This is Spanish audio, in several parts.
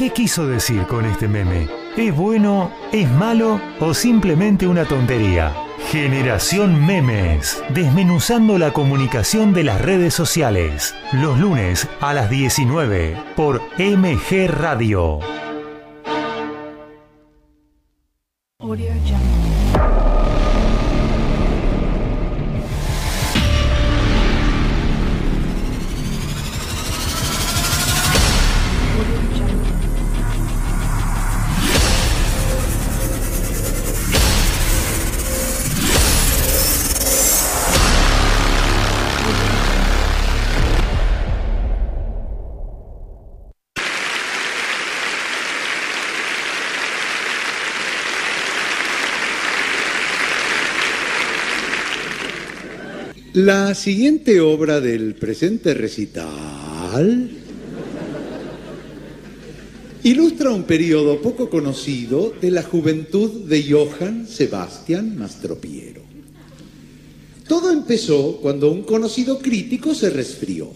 ¿Qué quiso decir con este meme? ¿Es bueno, es malo o simplemente una tontería? Generación Memes, desmenuzando la comunicación de las redes sociales, los lunes a las 19 por MG Radio. La siguiente obra del presente recital ilustra un periodo poco conocido de la juventud de Johann Sebastian Mastropiero. Todo empezó cuando un conocido crítico se resfrió.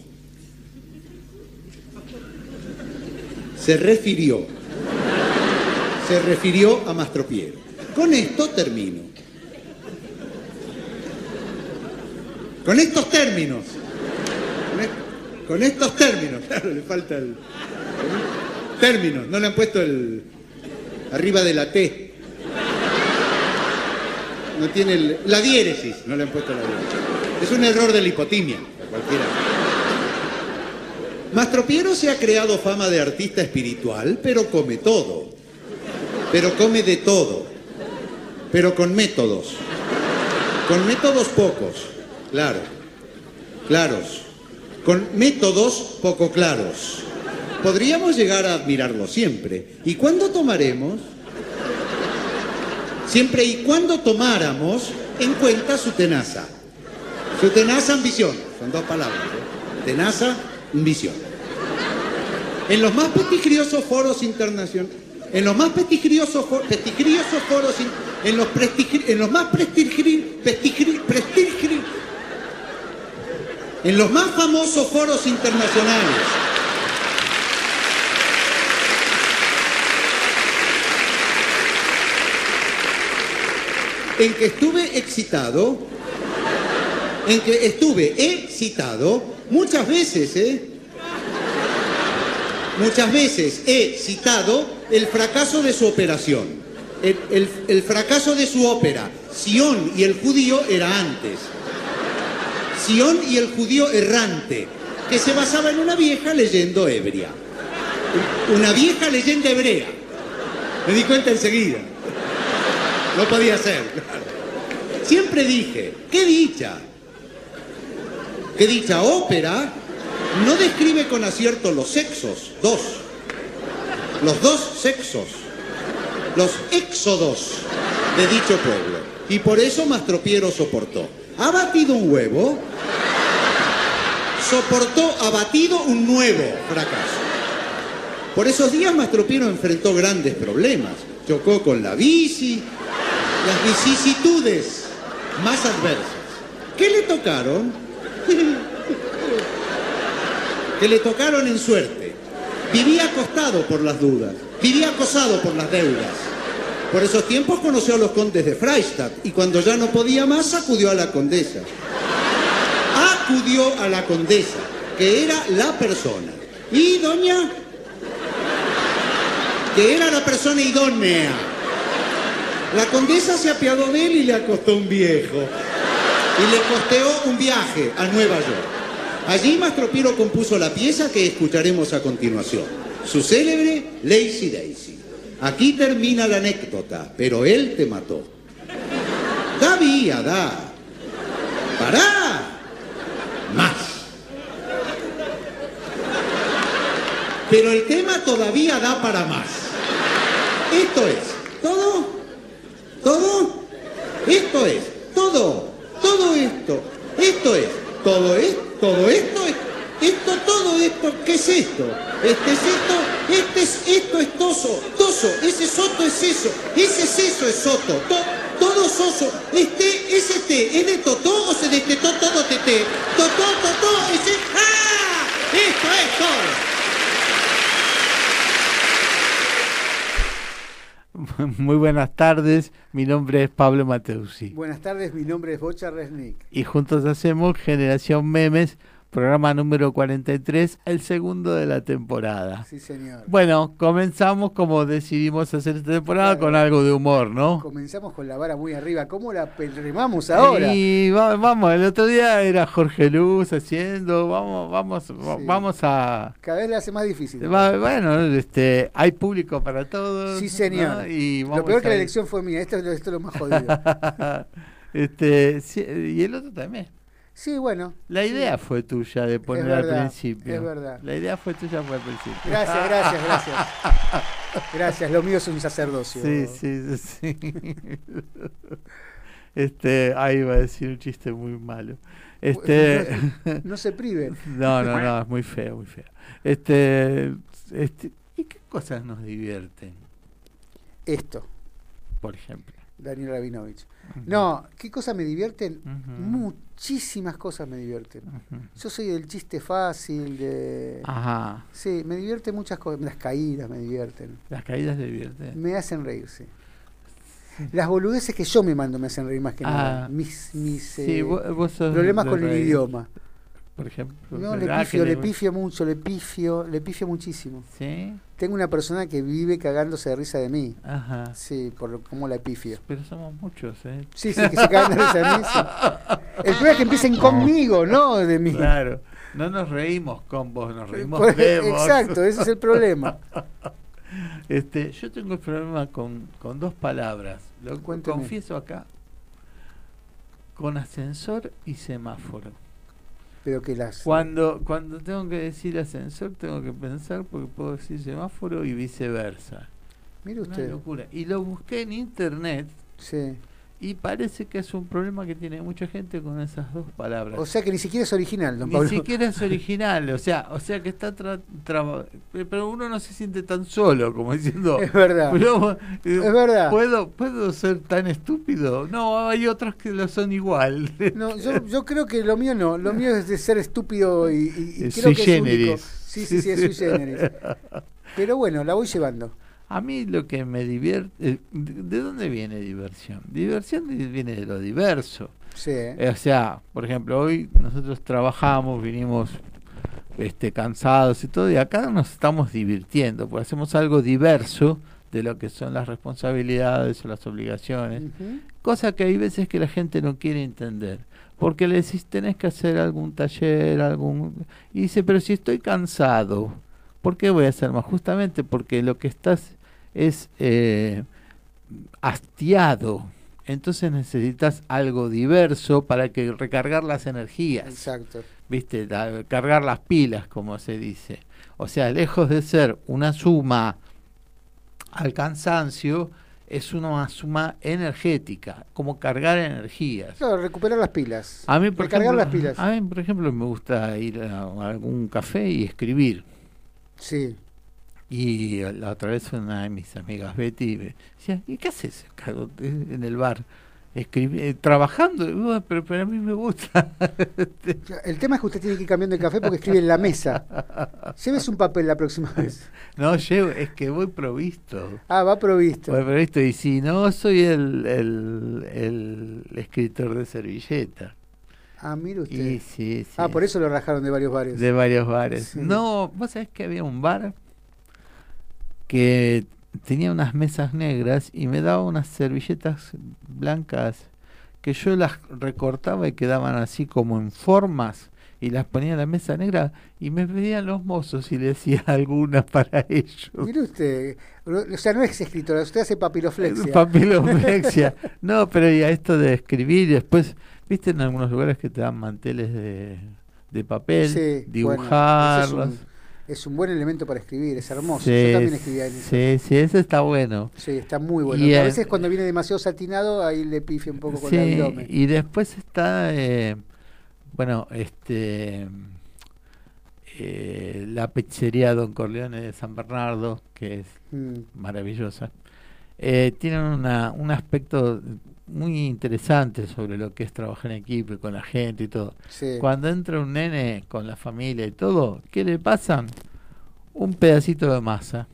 Se refirió. Se refirió a Mastropiero. Con esto termino. Con estos términos. Con, est- con estos términos. Claro, le falta el. Términos. No le han puesto el. Arriba de la T. No tiene el- la diéresis. No le han puesto la diéresis. Es un error de la hipotimia. a Cualquiera. Mastropiero se ha creado fama de artista espiritual, pero come todo. Pero come de todo. Pero con métodos. Con métodos pocos, claro, claros, con métodos poco claros. Podríamos llegar a admirarlo siempre. ¿Y cuándo tomaremos? Siempre y cuando tomáramos en cuenta su tenaza. Su tenaza ambición. Son dos palabras. ¿eh? Tenaza, ambición. En los más prestigriosos foros internacionales, en los más prestigriosos, fo- prestigriosos foros, in- en los, prestigri- en los más prestigri- prestigri- en los más famosos foros internacionales, en que estuve excitado, en que estuve excitado muchas veces, ¿eh? Muchas veces he citado el fracaso de su operación, el, el- el fracaso de su ópera. Sion y el judío era antes. Y el judío errante, que se basaba en una vieja leyenda ebria. Una vieja leyenda hebrea. Me di cuenta enseguida. No podía ser. Siempre dije, qué dicha. Qué dicha ópera no describe con acierto los sexos, dos. Los dos sexos. Los éxodos de dicho pueblo. Y por eso Mastropiero soportó. Ha batido un huevo, soportó, ha batido un nuevo fracaso. Por esos días Mastropiero enfrentó grandes problemas. Chocó con la bici, las vicisitudes más adversas. ¿Qué le tocaron? que le tocaron en suerte. Vivía acostado por las dudas, vivía acosado por las deudas. Por esos tiempos conoció a los condes de Freistadt y cuando ya no podía más acudió a la condesa. Acudió a la condesa, que era la persona. Y doña, que era la persona idónea. La condesa se apiadó de él y le acostó un viejo. Y le costeó un viaje a Nueva York. Allí Mastropiero compuso la pieza que escucharemos a continuación, su célebre Lazy Daisy. Aquí termina la anécdota, pero él te mató. Da vía, da. Pará. Más. Pero el tema todavía da para más. Esto es, ¿todo? ¿Todo? Esto es, todo, todo esto, esto es, todo es, todo esto es, esto, todo esto, ¿qué es esto? Este es esto, este es, esto es toso, toso, ese soto es eso, ese es eso es soto, to- todo soso, este, ese té, es de totó o se destetó todo teté, totó, totó, ese, ¡ah! Esto es todo. Muy buenas tardes, mi nombre es Pablo Mateusi Buenas tardes, mi nombre es Bocha Resnick. y juntos hacemos Generación Memes, programa número 43, el segundo de la temporada. Sí, señor. Bueno, comenzamos como decidimos hacer esta temporada Claro. con algo de humor, ¿no? Comenzamos con la vara muy arriba. ¿Cómo la remamos ahora? Y va- vamos, el otro día era Jorge Luz haciendo, vamos, vamos, Sí. vamos a... Cada vez la hace más difícil. va- Bueno, este, hay público para todos. Sí, señor. ¿no? Y Lo peor que la elección fue mía. Esto, esto es lo más jodido. este, sí, y el otro también. Sí, bueno. La Sí. idea fue tuya de poner al principio. es verdad. La idea fue tuya fue al principio. Gracias, gracias, gracias. Gracias, lo mío es un sacerdocio. Sí, sí, sí. Este, ahí iba a decir un chiste muy malo. Este, No se prive. no, no, no, es muy feo, muy feo. Este, este, ¿y qué cosas nos divierten, Esto, por ejemplo? Daniel Rabinovich. No, ¿qué cosas me divierten? Muchísimas cosas me divierten. Yo soy del chiste fácil, de... Ajá. Sí, me divierten muchas cosas. Las caídas me divierten. Las caídas divierten. Me hacen reír, sí. Las boludeces que yo me mando me hacen reír más que Ah, nada. Mis, mis Sí, eh, vos, vos sos problemas con el idioma. Por ejemplo. No, le pifio, le pifio mucho, le pifio, le pifio muchísimo. Sí, Tengo una persona que vive cagándose de risa de mí. ajá. Sí, por lo, cómo la pifio. Pero somos muchos, ¿eh? Sí, sí, que se cagan de risa de mí. sí. El problema es que empiecen conmigo, no de mí. Claro. No nos reímos con vos, nos reímos Por- de vos. Exacto, ese es el problema. Este, yo tengo el problema con, con dos palabras. Lo Cuénteme. confieso acá. Con ascensor y semáforo. Pero que las. Cuando, cuando tengo que decir ascensor, tengo que pensar porque puedo decir semáforo y viceversa. Mire Una usted. locura. Y lo busqué en internet Sí. Y parece que es un problema que tiene mucha gente con esas dos palabras. O sea que ni siquiera es original, don Ni Pablo. siquiera es original, o sea, o sea que está tra- traba- pero uno no se siente tan solo como diciendo, Es verdad. pero, eh, Es verdad. ¿puedo, ¿puedo ser tan estúpido? No, hay otros que lo son igual. No, yo, yo creo que lo mío no. Lo mío es de ser estúpido y, y- creo sui que es único. generis. Sí, sí, sí, es sui generis. Pero bueno, la voy llevando. A mí lo que me divierte, eh, ¿de de dónde viene diversión? Diversión di- viene de lo diverso. Sí. Eh, O sea, por ejemplo, hoy nosotros trabajamos, vinimos este, cansados y todo, y acá nos estamos divirtiendo, porque hacemos algo diverso de lo que son las responsabilidades o las obligaciones, cosa que hay veces que la gente no quiere entender, porque le decís tenés que hacer algún taller, algún... Y dice, pero si estoy cansado, ¿por qué voy a hacer más? Justamente porque lo que estás es eh, hastiado, entonces necesitas algo diverso para que recargar las energías. Exacto. ¿viste? La- cargar las pilas, como se dice. O sea, lejos de ser una suma al cansancio, es una suma energética, como cargar energías. Claro, recuperar las pilas. A mí, por Recargar ejemplo, las pilas. a mí, por ejemplo, me gusta ir a algún café y escribir. Sí. Y la otra vez una de mis amigas Betty me decía, ¿y qué haces en el bar? Escribi- eh, trabajando, Y, "Bueno, pero, pero a mí me gusta. El tema es que usted tiene que ir cambiando de café porque escribe en la mesa. Llévese un papel la próxima vez. no, llevo, es que voy provisto. Ah, va provisto. Voy provisto y si no, soy el, el, el escritor de servilleta. Ah, mire usted. Y sí, sí. Ah, por eso lo rajaron de varios bares. De varios bares. Sí. No, vos sabés que había un bar que tenía unas mesas negras y me daba unas servilletas blancas que yo las recortaba y quedaban así como en formas y las ponía en la mesa negra y me pedían los mozos y le decía alguna para ellos. Mire usted. O sea, no es escritora, usted hace papiloflexia. Papiloflexia. No, pero y a esto de escribir y después, viste en algunos lugares que te dan manteles de, de papel, Sí, bueno, dibujarlos. ese es, un, buen elemento para escribir, es hermoso. Sí, Yo también escribía en. Sí, sí, ese está bueno. Sí, está muy bueno. Y, a eh, veces cuando viene demasiado satinado, ahí le pifia un poco con Sí, el abdomen. y después está, eh, bueno, este, eh, la pizzería Don Corleone de San Bernardo, que es Mm, maravillosa. Eh, tienen una, un aspecto muy interesante sobre lo que es trabajar en equipo y con la gente y todo. sí. Cuando entra un nene con la familia y todo, ¿qué le pasan? Un pedacito de masa.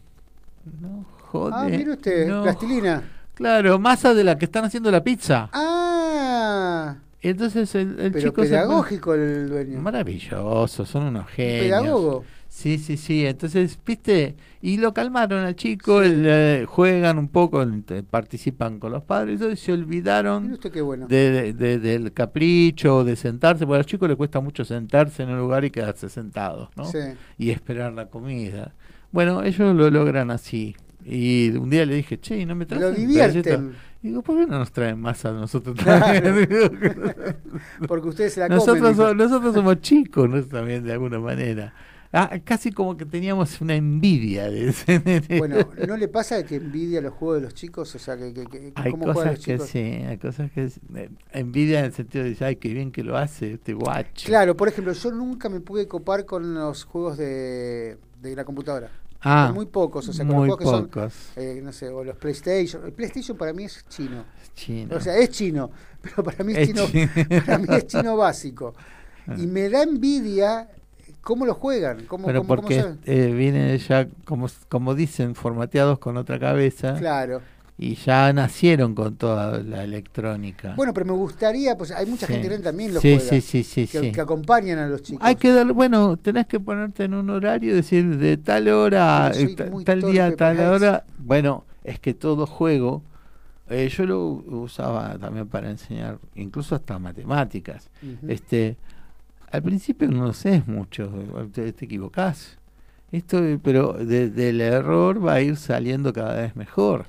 No Joder. Ah, mire usted, no. plastilina. Claro, masa de la que están haciendo la pizza. Ah, Entonces el, el pero chico se- pedagógico el dueño. Maravilloso, son unos Un genios. pedagogo. Sí, sí, sí. Entonces, viste, y lo calmaron al chico, el, eh, juegan un poco, participan con los padres, y se olvidaron bueno. de, de- de- del capricho, de sentarse, porque a los chicos les cuesta mucho sentarse en un lugar y quedarse sentados, ¿no? Sí. Y esperar la comida. Bueno, ellos lo logran así. Y un día le dije, che, ¿y ¿no me traes Lo divierten. pedacito?" Y Digo, ¿por qué no nos traen más a nosotros también? Porque ustedes se la nosotros, comen. dijo. so- nosotros somos chicos, ¿no? También de alguna manera. Ah, casi como que teníamos una envidia de ese. Bueno, ¿no le pasa que envidia los juegos de los chicos? O sea, que, que, que- hay ¿cómo cosas los que chicos? sí, hay cosas que eh, envidia en el sentido de ay, qué bien que lo hace este guacho. Claro, por ejemplo, yo nunca me pude copar con los juegos de, de la computadora. ah, muy pocos, o sea, muy los juegos que son, pocos. eh, no sé, o los PlayStation. El PlayStation para mí es chino. Chino. O sea, es chino, pero para mí es, Es chino, chino. para mí es chino básico. Y me da envidia cómo lo juegan, cómo, Bueno, cómo- cómo porque saben. eh, vienen ya, como, como dicen, formateados con otra cabeza Claro. y ya nacieron con toda la electrónica. Bueno, pero me gustaría, pues hay mucha Sí. gente que también lo sí, juega. sí, sí, sí, que, acompañan a los chicos. Hay que dar, bueno, tenés que ponerte en un horario, decir de tal hora, Pero eh, tal día, tal hora. Bueno, es que todo juego, eh, yo lo usaba también para enseñar, incluso hasta matemáticas. Este, al principio no sé mucho, te, te equivocás. Esto, eh, pero de- del error va a ir saliendo cada vez mejor.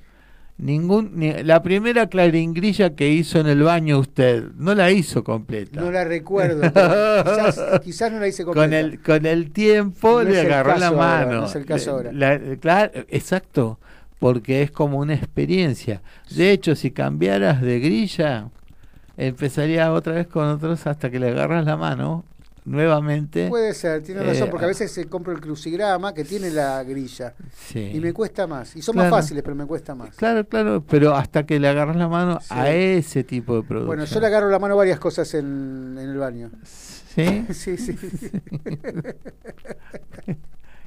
Ningún, ni- la primera claringrilla que hizo en el baño usted, no la hizo completa. No la recuerdo. quizás, quizás no la hice completa. con el con el tiempo No le agarró la caso ahora, mano no es el caso ahora. La- claro exacto porque es como una experiencia de hecho si cambiaras de grilla empezaría otra vez con otros hasta que le agarras la mano nuevamente Puede ser, tiene Eh, razón, porque a veces se compra el crucigrama que tiene la grilla sí. y me cuesta más. Y son Claro. más fáciles, pero me cuesta más. claro claro pero hasta que le agarras la mano Sí. a ese tipo de producto Bueno, yo le agarro la mano a varias cosas en, en el baño. sí Sí, sí.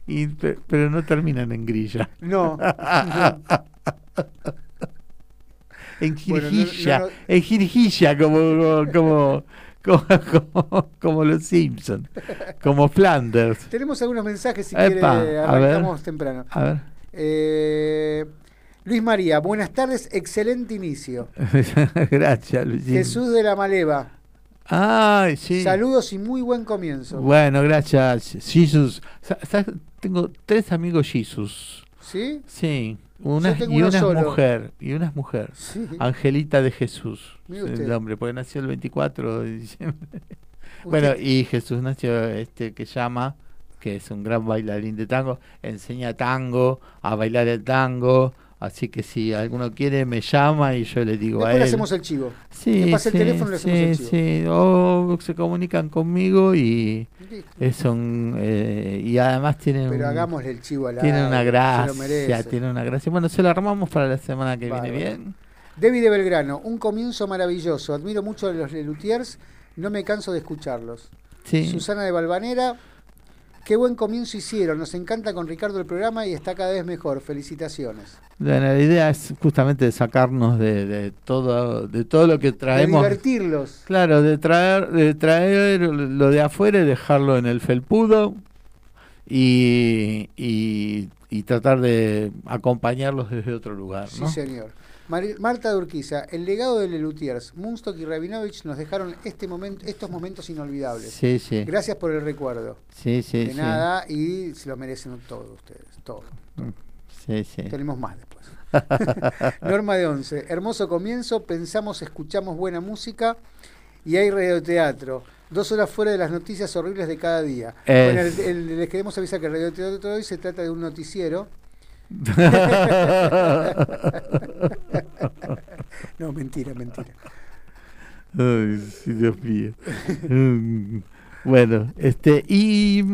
y, pero no terminan en grilla No, no. en Bueno, jirjilla, no, no. en jirjilla como como como, como, como los Simpson, como Flanders. Tenemos algunos mensajes si quiere, a ver. arrancamos temprano. A ver. Eh, Luis María, buenas tardes, excelente inicio. Gracias, Luisín. Jesús de la Maleva, Ay, sí. saludos y muy buen comienzo. Bueno, gracias, Jesus. Sa- Tengo tres amigos Jesus. ¿Sí? Sí, una y una es solo. mujer, y una es mujer. Sí. Angelita de Jesús. El nombre, porque nació el 24 de diciembre. Usted- Bueno, y Jesús nació este que llama, que es un gran bailarín de tango, enseña tango, a bailar el tango, así que si alguno quiere me llama y yo le digo Después a le él. hacemos el chivo. sí, le pase el teléfono le hacemos el chivo. sí, o se comunican conmigo y es un, eh, y además tienen Pero hagámosle el chivo al tiene aire, una gracia, tiene una gracia. Bueno, se lo armamos para la semana que viene bien. David de Belgrano, un comienzo maravilloso. Admiro mucho a los Lelutiers, no me canso de escucharlos. Sí. Susana de Balvanera, qué buen comienzo hicieron. Nos encanta con Ricardo el programa y está cada vez mejor. Felicitaciones. Bueno, la idea es justamente de sacarnos de, de todo de todo lo que De traemos. divertirlos. Claro, de traer de traer lo de afuera y dejarlo en el felpudo y, y, y tratar de acompañarlos desde otro lugar, Sí, ¿no? señor. Mari- Marta de Urquiza, el legado de Lelutiers, Munstock y Rabinovich nos dejaron este momento, estos momentos inolvidables. Sí, sí. Gracias por el recuerdo. Sí, sí, de sí. nada, y se lo merecen todos ustedes. Todo. Sí, sí. Tenemos más después. Norma de Once. Hermoso comienzo. Pensamos, escuchamos buena música y hay radioteatro. Dos horas fuera de las noticias horribles de cada día. Es- Bueno, el- el- les queremos avisar que el radioteatro de hoy se trata de un noticiero. No, mentira, mentira. Ay, Dios mío. Mm, bueno, este, y,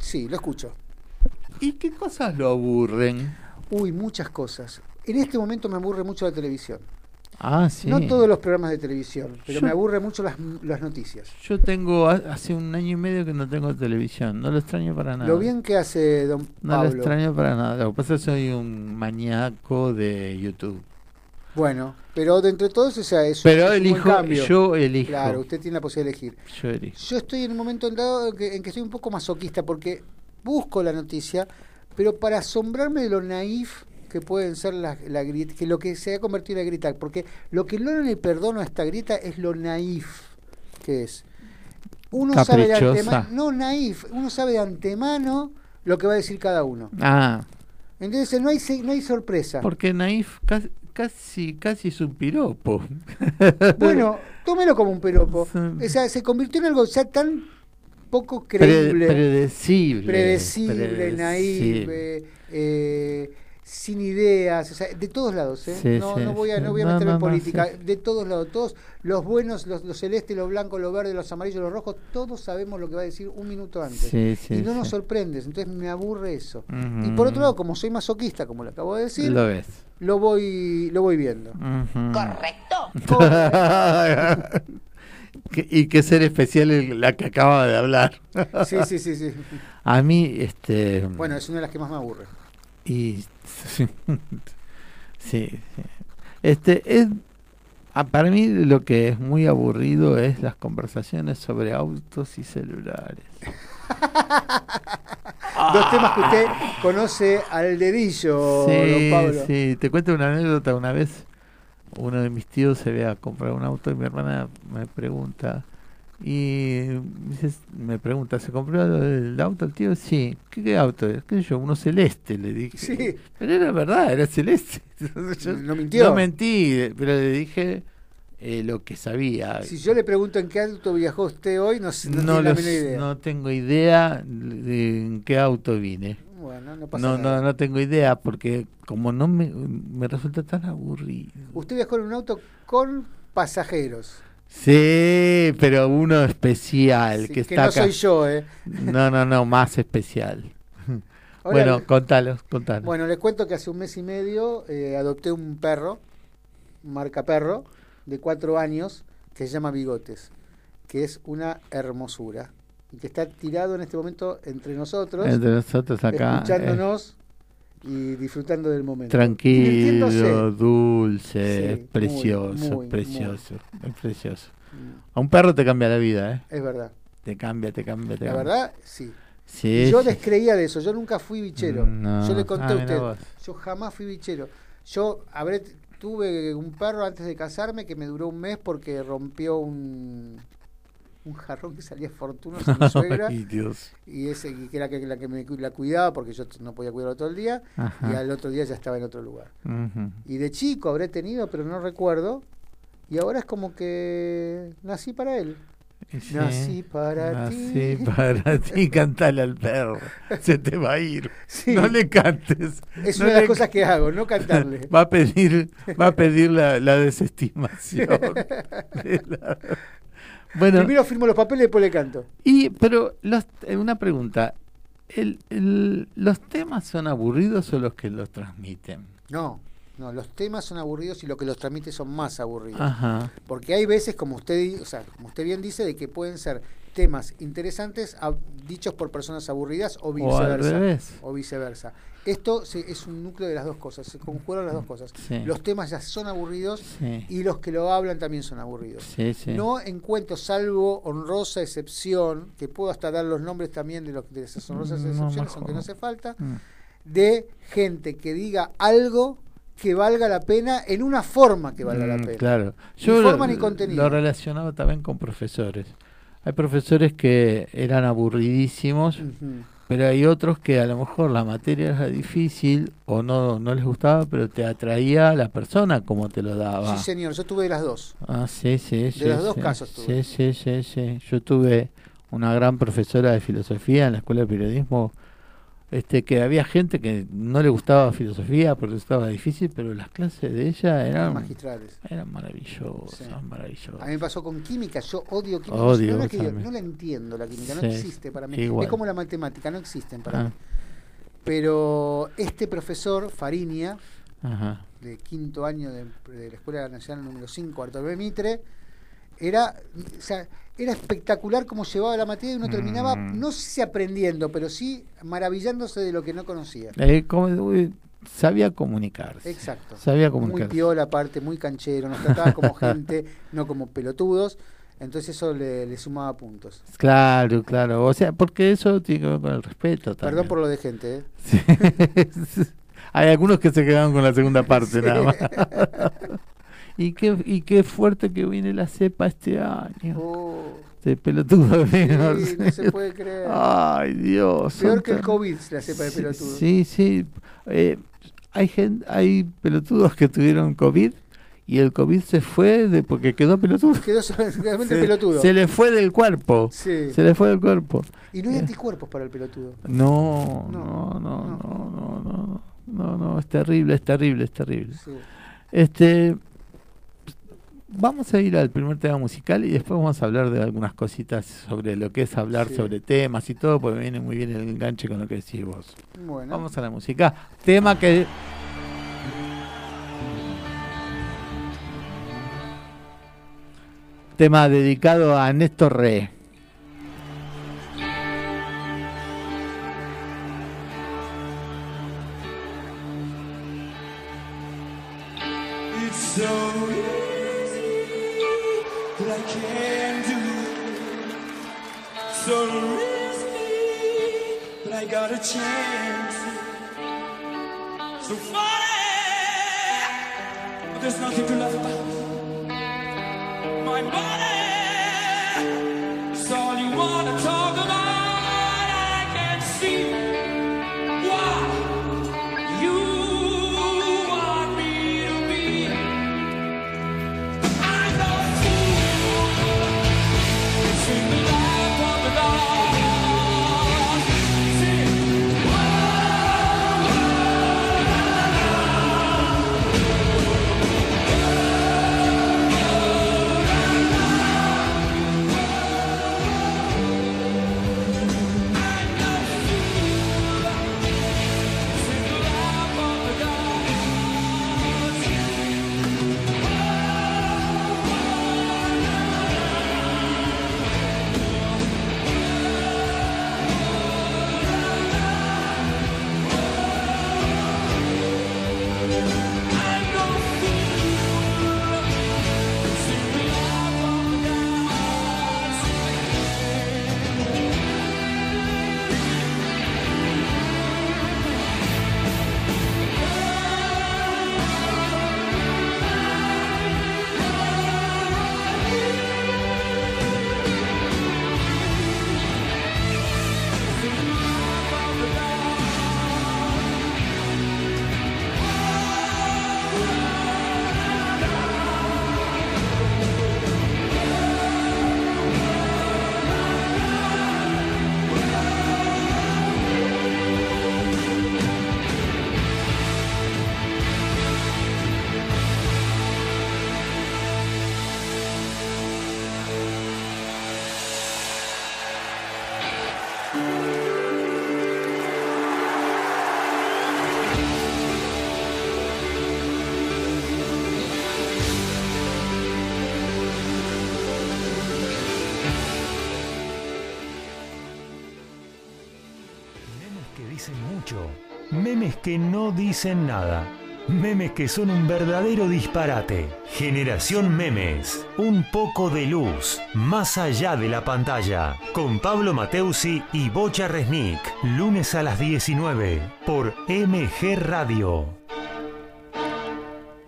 Sí, lo escucho. ¿y qué cosas lo aburren? Uy, muchas cosas. En este momento me aburre mucho la televisión. Ah, sí. No todos los programas de televisión, pero Yo- me aburre mucho las, las noticias. Yo tengo ha- hace un año y medio que no tengo televisión. No lo extraño para nada. Lo bien que hace don No lo Pablo. extraño para nada. Lo que pasa es que soy un maníaco de YouTube. Bueno, pero de entre todos o sea, es, Pero es un elijo, cambio. yo elijo. Claro, usted tiene la posibilidad de elegir. Yo elijo. Yo estoy en un momento en dado en que, en que estoy un poco masoquista porque busco la noticia, pero para asombrarme de lo naif que pueden ser la, la que lo que se ha convertido en la grieta, porque lo que no le perdono a esta grieta es lo naif que es. Uno sabe de antemano, no naif, uno sabe de antemano lo que va a decir cada uno. Ah, Entonces no hay no hay sorpresa. porque Naif casi, casi, casi es un piropo. Bueno, tómelo como un piropo. O sea, se convirtió en algo ya tan poco Pre- creíble. predecible. predecible, predecible. naive, eh, sin ideas, o sea, de todos lados, ¿eh? Sí, no, sí, no voy a, sí. no voy a meterme no, en política, sí. de todos lados, todos los buenos, los, los celestes, los blancos, los verdes, los amarillos, los rojos, todos sabemos lo que va a decir un minuto antes. Sí, sí, y no nos sorprendes, entonces me aburre eso. Y por otro lado, como soy masoquista, como le acabo de decir, Lo lo, voy lo voy viendo. Correcto. Que- y qué ser especial es la que acaba de hablar. Sí, sí, sí, sí. A mí, este. Bueno, es una de las que más me aburre. Y sí, sí. Este es ah, para mí lo que es muy aburrido es las conversaciones sobre autos y celulares. Dos temas que usted conoce al dedillo, don sí, Pablo. sí, te cuento una anécdota una vez uno de mis tíos se ve a comprar un auto y mi hermana me pregunta y me pregunta, ¿se compró el auto el tío? Sí. ¿Qué, qué auto es? ¿Qué yo? Uno celeste, le dije. Sí. Pero era verdad, era celeste. Yo No mintió. No mentí, pero le dije eh, lo que sabía. Si yo le pregunto en qué auto viajó usted hoy, no, no, no, tiene la lo menor s- idea. no tengo idea de en qué auto vine. Bueno, no pasa No, nada. no, no tengo idea porque como no me, me resulta tan aburrido. Usted viajó en un auto con pasajeros. Sí, pero uno especial Sí, que que está no acá. soy yo, ¿eh? No, no, no, más especial. Bueno, contalo, contalo. bueno, les cuento que hace un mes y medio eh, adopté un perro, marca perro, de cuatro años, que se llama Bigotes, que es una hermosura. Y que está tirado en este momento entre nosotros, Entre nosotros acá. eh, escuchándonos y disfrutando del momento. tranquilo, dulce, Sí, es muy, precioso, muy, precioso, es precioso. Mm, A un perro te cambia la vida, ¿eh? Es verdad. Te cambia, te cambia, te La cambia. verdad, sí. Sí, yo sí. descreía de eso, yo nunca fui bichero. No. Yo le conté Ah, a mirá usted, yo jamás fui bichero. Yo habré tuve un perro antes de casarme que me duró un mes porque rompió un un jarrón que salía fortunoso a mi suegra Ay, Dios. y ese que era que- la que me la cuidaba porque yo no podía cuidarlo todo el día Ajá. y al otro día ya estaba en otro lugar. Ujú. Y de chico habré tenido, pero no recuerdo. Y ahora es como que nací para él. Sí. Nací para ti. Nací para ti, cantale al perro. Se te va a ir. Sí. No le cantes. Es No una de las cosas que hago, no cantarle. Va a pedir, va a pedir la, la desestimación. de la- Bueno, Primero firmo los papeles y después le canto. y pero los, eh, una pregunta. El, el- ¿Los temas son aburridos o los que los transmiten? No, no, los temas son aburridos y lo que los transmite son más aburridos. Ajá. Porque hay veces, como usted, o sea, como usted bien dice, de que pueden ser temas interesantes a- dichos por personas aburridas o O al viceversa. revés. O viceversa. Esto se- es un núcleo de las dos cosas, se conjugan las dos cosas. Sí. Los temas ya son aburridos Sí. y los que lo hablan también son aburridos. Sí, sí. No encuentro, salvo honrosa excepción, que puedo hasta dar los nombres también de, los, de esas honrosas No, excepciones, aunque no hace falta, Mm. de gente que diga algo que valga la pena en una forma que valga la Mm, pena. Claro. Ni Yo forma lo, ni contenido. lo relacionaba también con profesores. Hay profesores que eran aburridísimos. Pero hay otros que a lo mejor la materia era difícil o no, no les gustaba, pero te atraía la persona como te lo daba. Sí, señor, yo tuve de las dos. Ah, sí, sí, sí. los dos sí. casos Sí, tuve. sí, sí, sí. Yo tuve una gran profesora de filosofía en la escuela de periodismo, este que había gente que no le gustaba filosofía porque estaba difícil, pero las clases de ella eran magistrales. eran maravillosas, Sí. maravillosas. A mí me pasó con química, yo odio química. Odio no, es que yo- también. no la entiendo la química, no existe para mí. igual. Es como la matemática, no existen para Ah, mí. Pero este profesor, Fariña, Ajá. de quinto año de, de la Escuela Nacional número 5, Bartolomé Mitre, era, o sea, era espectacular cómo llevaba la materia y uno terminaba, Mm. no sé si aprendiendo, pero sí maravillándose de lo que no conocía. Eh, como- sabía comunicarse. Exacto. Sabía Muy comunicarse. piola aparte, muy canchero, nos trataba como gente, no como pelotudos, entonces eso le, le sumaba puntos. Claro, claro. O sea, porque eso tiene que ver con el respeto también. Perdón por lo de gente, ¿eh? Sí. Hay algunos que se quedaron con la segunda parte Sí. nada más. Y qué y qué fuerte que viene la cepa este año. Oh, De pelotudo. sí, ¿no? no se puede creer. Ay, Dios. Peor que el COVID, la cepa de pelotudo. Sí, sí. Eh, hay gente, hay pelotudos que tuvieron COVID y el COVID se fue de porque quedó pelotudo. Quedó solamente Se, pelotudo. se le fue del cuerpo. Sí. Se le fue del cuerpo. Y no hay Eh. anticuerpos para el pelotudo. No, No, no, no, no. no, no, no, no, no, es terrible, es terrible, es terrible. Sí. Este, vamos a ir al primer tema musical y después vamos a hablar de algunas cositas sobre lo que es hablar Sí. sobre temas y todo, porque viene muy bien el enganche con lo que decís vos. Bueno. Vamos a la música. Tema que... Tema dedicado a Néstor Re. It's so So risky, but I got a chance. So funny, eh, but there's nothing to laugh que no dicen nada. Memes que son un verdadero disparate. Generación Memes. Un poco de luz. Más allá de la pantalla. Con Pablo Mateusi y Bocha Resnick. Lunes a las 19. Por MG Radio.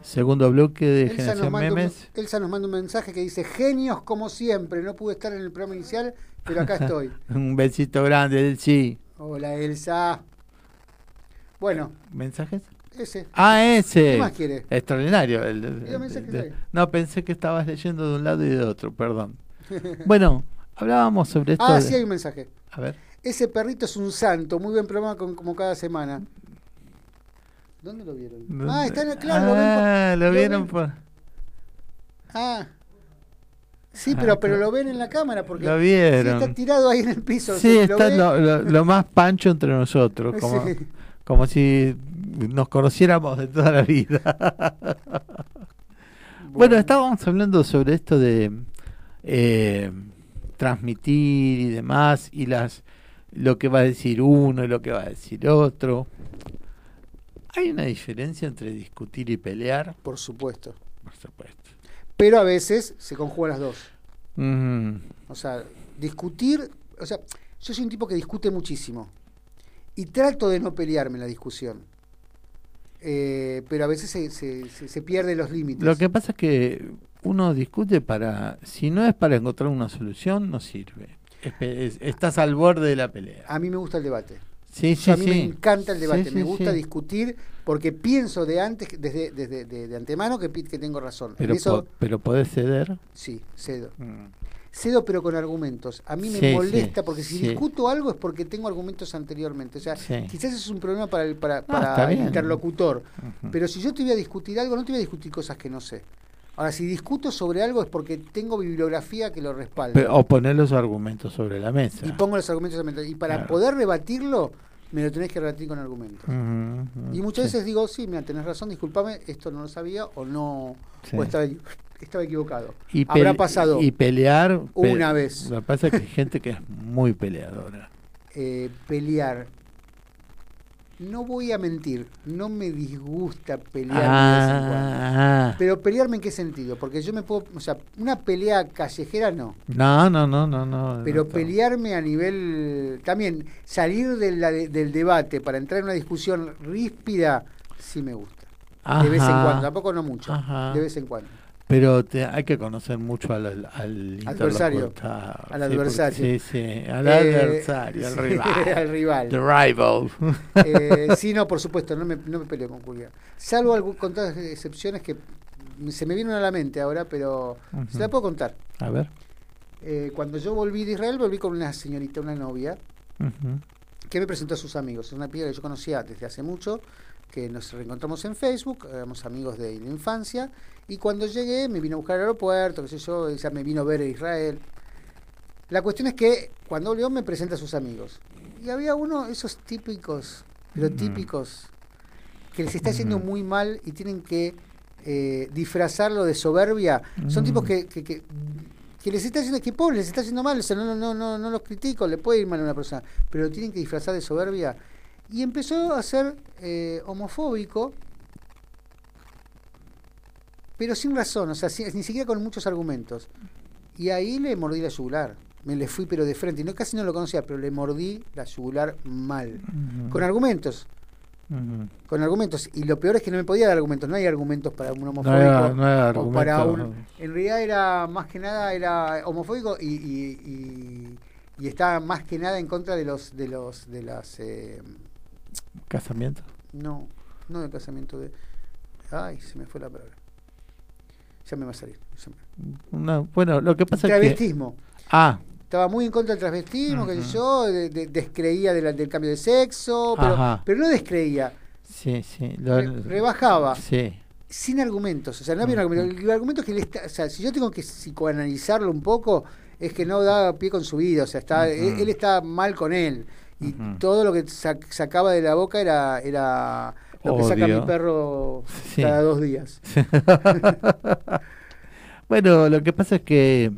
Segundo bloque de Elsa Generación un, Memes. Elsa nos manda un mensaje que dice, genios como siempre, no pude estar en el programa inicial, pero acá estoy. Un besito grande del sí. Hola Elsa. Bueno, ¿Mensajes? ese. Ah, ese. ¿Qué más quiere? Extraordinario. el- el- ahí. no, pensé que estabas leyendo de un lado y de otro, perdón. bueno, hablábamos sobre esto. Ah, de- sí hay un mensaje. A ver. Ese perrito es un santo, muy buen programa con- como cada semana. ¿Dónde lo vieron? Ah, está en el, claro, lo ven por- Ah, lo vieron por... Ah. Sí, Ah, pero, pero lo ven en la cámara porque Lo sí vieron. está tirado ahí en el piso. Sí, ¿se lo está ve? lo, lo- lo más pancho entre nosotros, como, Sí. Como si nos conociéramos de toda la vida. bueno, estábamos hablando sobre esto de eh, transmitir y demás, y las lo que va a decir uno y lo que va a decir otro. ¿Hay una diferencia entre discutir y pelear? Por supuesto. Por supuesto. Pero a veces se conjugan las dos. Mm, O sea, discutir, o sea, yo soy un tipo que discute muchísimo y trato de no pelearme en la discusión. Eh, pero a veces se, se, se, se pierden los límites. Lo que pasa es que uno discute para, si no es para encontrar una solución, no sirve. Es estás al borde de la pelea. A mí me gusta el debate. Sí, sí, a mí me encanta el debate, me gusta discutir porque pienso de antes, desde, desde de, de antemano que, que tengo razón. Pero, eso po- pero podés ceder. sí, cedo. Mm. Cedo pero con argumentos. A mí me Sí, molesta sí, porque si sí. discuto algo es porque tengo argumentos anteriormente. O sea, quizás es un problema para el, para, está para el interlocutor. Pero si yo te voy a discutir algo, no te voy a discutir cosas que no sé. Ahora, si discuto sobre algo es porque tengo bibliografía que lo respalda. O poner los argumentos sobre la mesa. y pongo los argumentos en mente. Y para Claro. poder rebatirlo, me lo tenés que rebatir con argumentos. Y muchas veces digo, sí, mira, tenés razón, discúlpame, esto no lo sabía o no, o estaba, estaba equivocado. Y Habrá pasado Y pelear. pe- una vez. Lo que pasa es que hay gente que es muy peleadora. eh, pelear. No voy a mentir, no me disgusta pelear de vez en cuando. Ah, Pero pelearme en qué sentido? Porque yo me puedo, o sea, una pelea callejera no. no, no, no, no, no. Pero no, pelearme a nivel. También salir de la- del debate para entrar en una discusión ríspida, sí me gusta. De vez en cuando, tampoco no mucho. Ajá. De vez en cuando. Pero te, hay que conocer mucho al, Adversario. Al Sí, adversario. porque- Sí, sí, al Eh, adversario, al sí, rival. al rival. The rival. Eh, sí, no, por supuesto, no me, no me peleo con Julián. Salvo algún, contadas excepciones que se me vienen a la mente ahora, pero se la puedo contar. A ver. Eh, cuando yo volví de Israel, volví con una señorita, una novia, que me presentó a sus amigos. Es una piba que yo conocía desde hace mucho, que nos reencontramos en Facebook, éramos amigos de la infancia, y cuando llegué me vino a buscar al aeropuerto, qué sé yo, ella me vino a ver a Israel. La cuestión es que cuando volvió me presenta a sus amigos. Y había uno, esos típicos, pero Mm. típicos, que les está yendo Mm. muy mal y tienen que eh, disfrazarlo de soberbia. Son Mm. tipos que, que, que, que les está haciendo, que pobre, les está haciendo mal, o sea, no, no, no, no, no los critico, le puede ir mal a una persona, pero lo tienen que disfrazar de soberbia. Y empezó a ser eh, homofóbico, pero sin razón, o sea, sin- ni siquiera con muchos argumentos. Y ahí le mordí la yugular. Me le fui pero de frente. Y no, casi no lo conocía, pero le mordí la yugular mal. Con argumentos. Con argumentos. Y lo peor es que no me podía dar argumentos. No hay argumentos para un homofóbico. hay- no hay o para un, en realidad era más que nada era homofóbico y, y, y, y estaba más que nada en contra de los de los de las eh, ¿Casamiento? no no del casamiento de ay se me fue la palabra ya me va a salir me- bueno, lo que pasa es que... travestismo Ah, estaba muy en contra del transvestismo, sé Ujú. yo, de- de- descreía de la- del cambio de sexo, pero, pero no descreía, sí, sí. lo- re- rebajaba, Sí. sin argumentos. O sea, no había un argumento. El argumento es que está, o sea, si yo tengo que psicoanalizarlo un poco, es que no da pie con su vida, o sea, está, él está mal con él. Y todo lo que sac- sacaba de la boca era, era lo que saca mi perro Sí. cada dos días. bueno, lo que pasa es que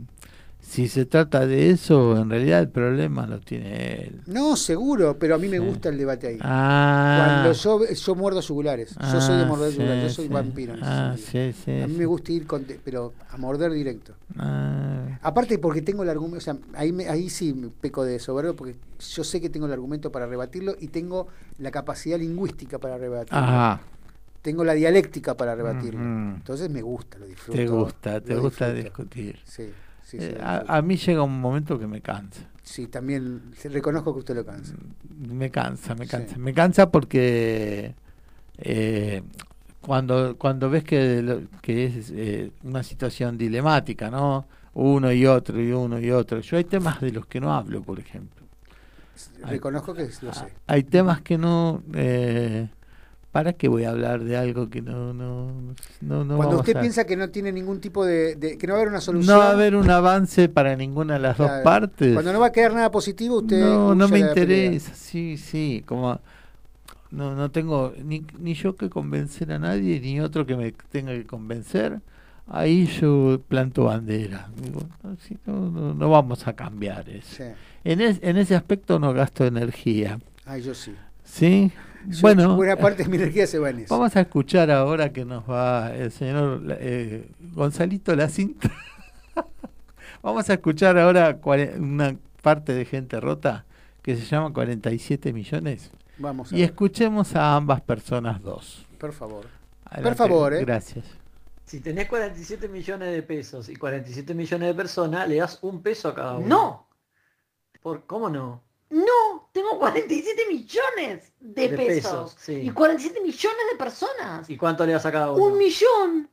si se trata de eso, en realidad el problema lo tiene él. No, seguro, pero a mí me Sí. gusta el debate ahí. Ah, Cuando yo, yo muerdo yugulares, yo soy de ah, morder sí, yugulares, yo soy sí. vampiro. en Ah, sentido. sí, sí. a mí me gusta ir, con, pero a morder directo. Ah, Aparte porque tengo el argumento, o sea, ahí, me- ahí sí me peco de soberbio porque yo sé que tengo el argumento para rebatirlo y tengo la capacidad lingüística para rebatirlo. Ajá. Tengo la dialéctica para rebatirlo. Entonces me gusta, lo disfruto. Te gusta, te gusta disfruto. discutir. Sí, sí, sí, Eh, a, mí llega un momento que me cansa. Sí, también reconozco que usted lo cansa. Me cansa, me cansa. Me cansa porque eh, cuando, cuando ves que, es eh, una situación dilemática, ¿no? Uno y otro y uno y otro. Yo hay temas de los que no hablo, por ejemplo. Reconozco que lo sé. Hay temas que no... eh, ¿Para qué voy a hablar de algo que no... no, no, no Cuando usted a- piensa que no tiene ningún tipo de, de- que no va a haber una solución. No va a haber un avance para ninguna de las dos partes. Cuando no va a quedar nada positivo, usted no, no me interesa, sí, sí, como no, no tengo ni, ni yo que convencer a nadie, ni otro que me tenga que convencer. Ahí yo planto bandera. Digo, no, no, no, vamos a cambiar eso. Sí. En, es- en ese aspecto no gasto energía. Ay, yo sí. ¿Sí? Bueno, buena parte de mi energía se va en eso. vamos a escuchar ahora que nos va el señor eh, Gonzalito La Cinta. vamos a escuchar ahora una parte de gente rota que se llama 47 millones. Vamos a Y ver, escuchemos a ambas personas dos. por favor. Adelante. favor, ¿eh? Gracias. Si tenés 47 millones de pesos y 47 millones de personas, le das un peso a cada uno. No, ¿Por, ¿Cómo no? no, tengo 47 millones de, De pesos. pesos, sí. Y 47 millones de personas. ¿Y cuánto le das a cada uno? Un millón.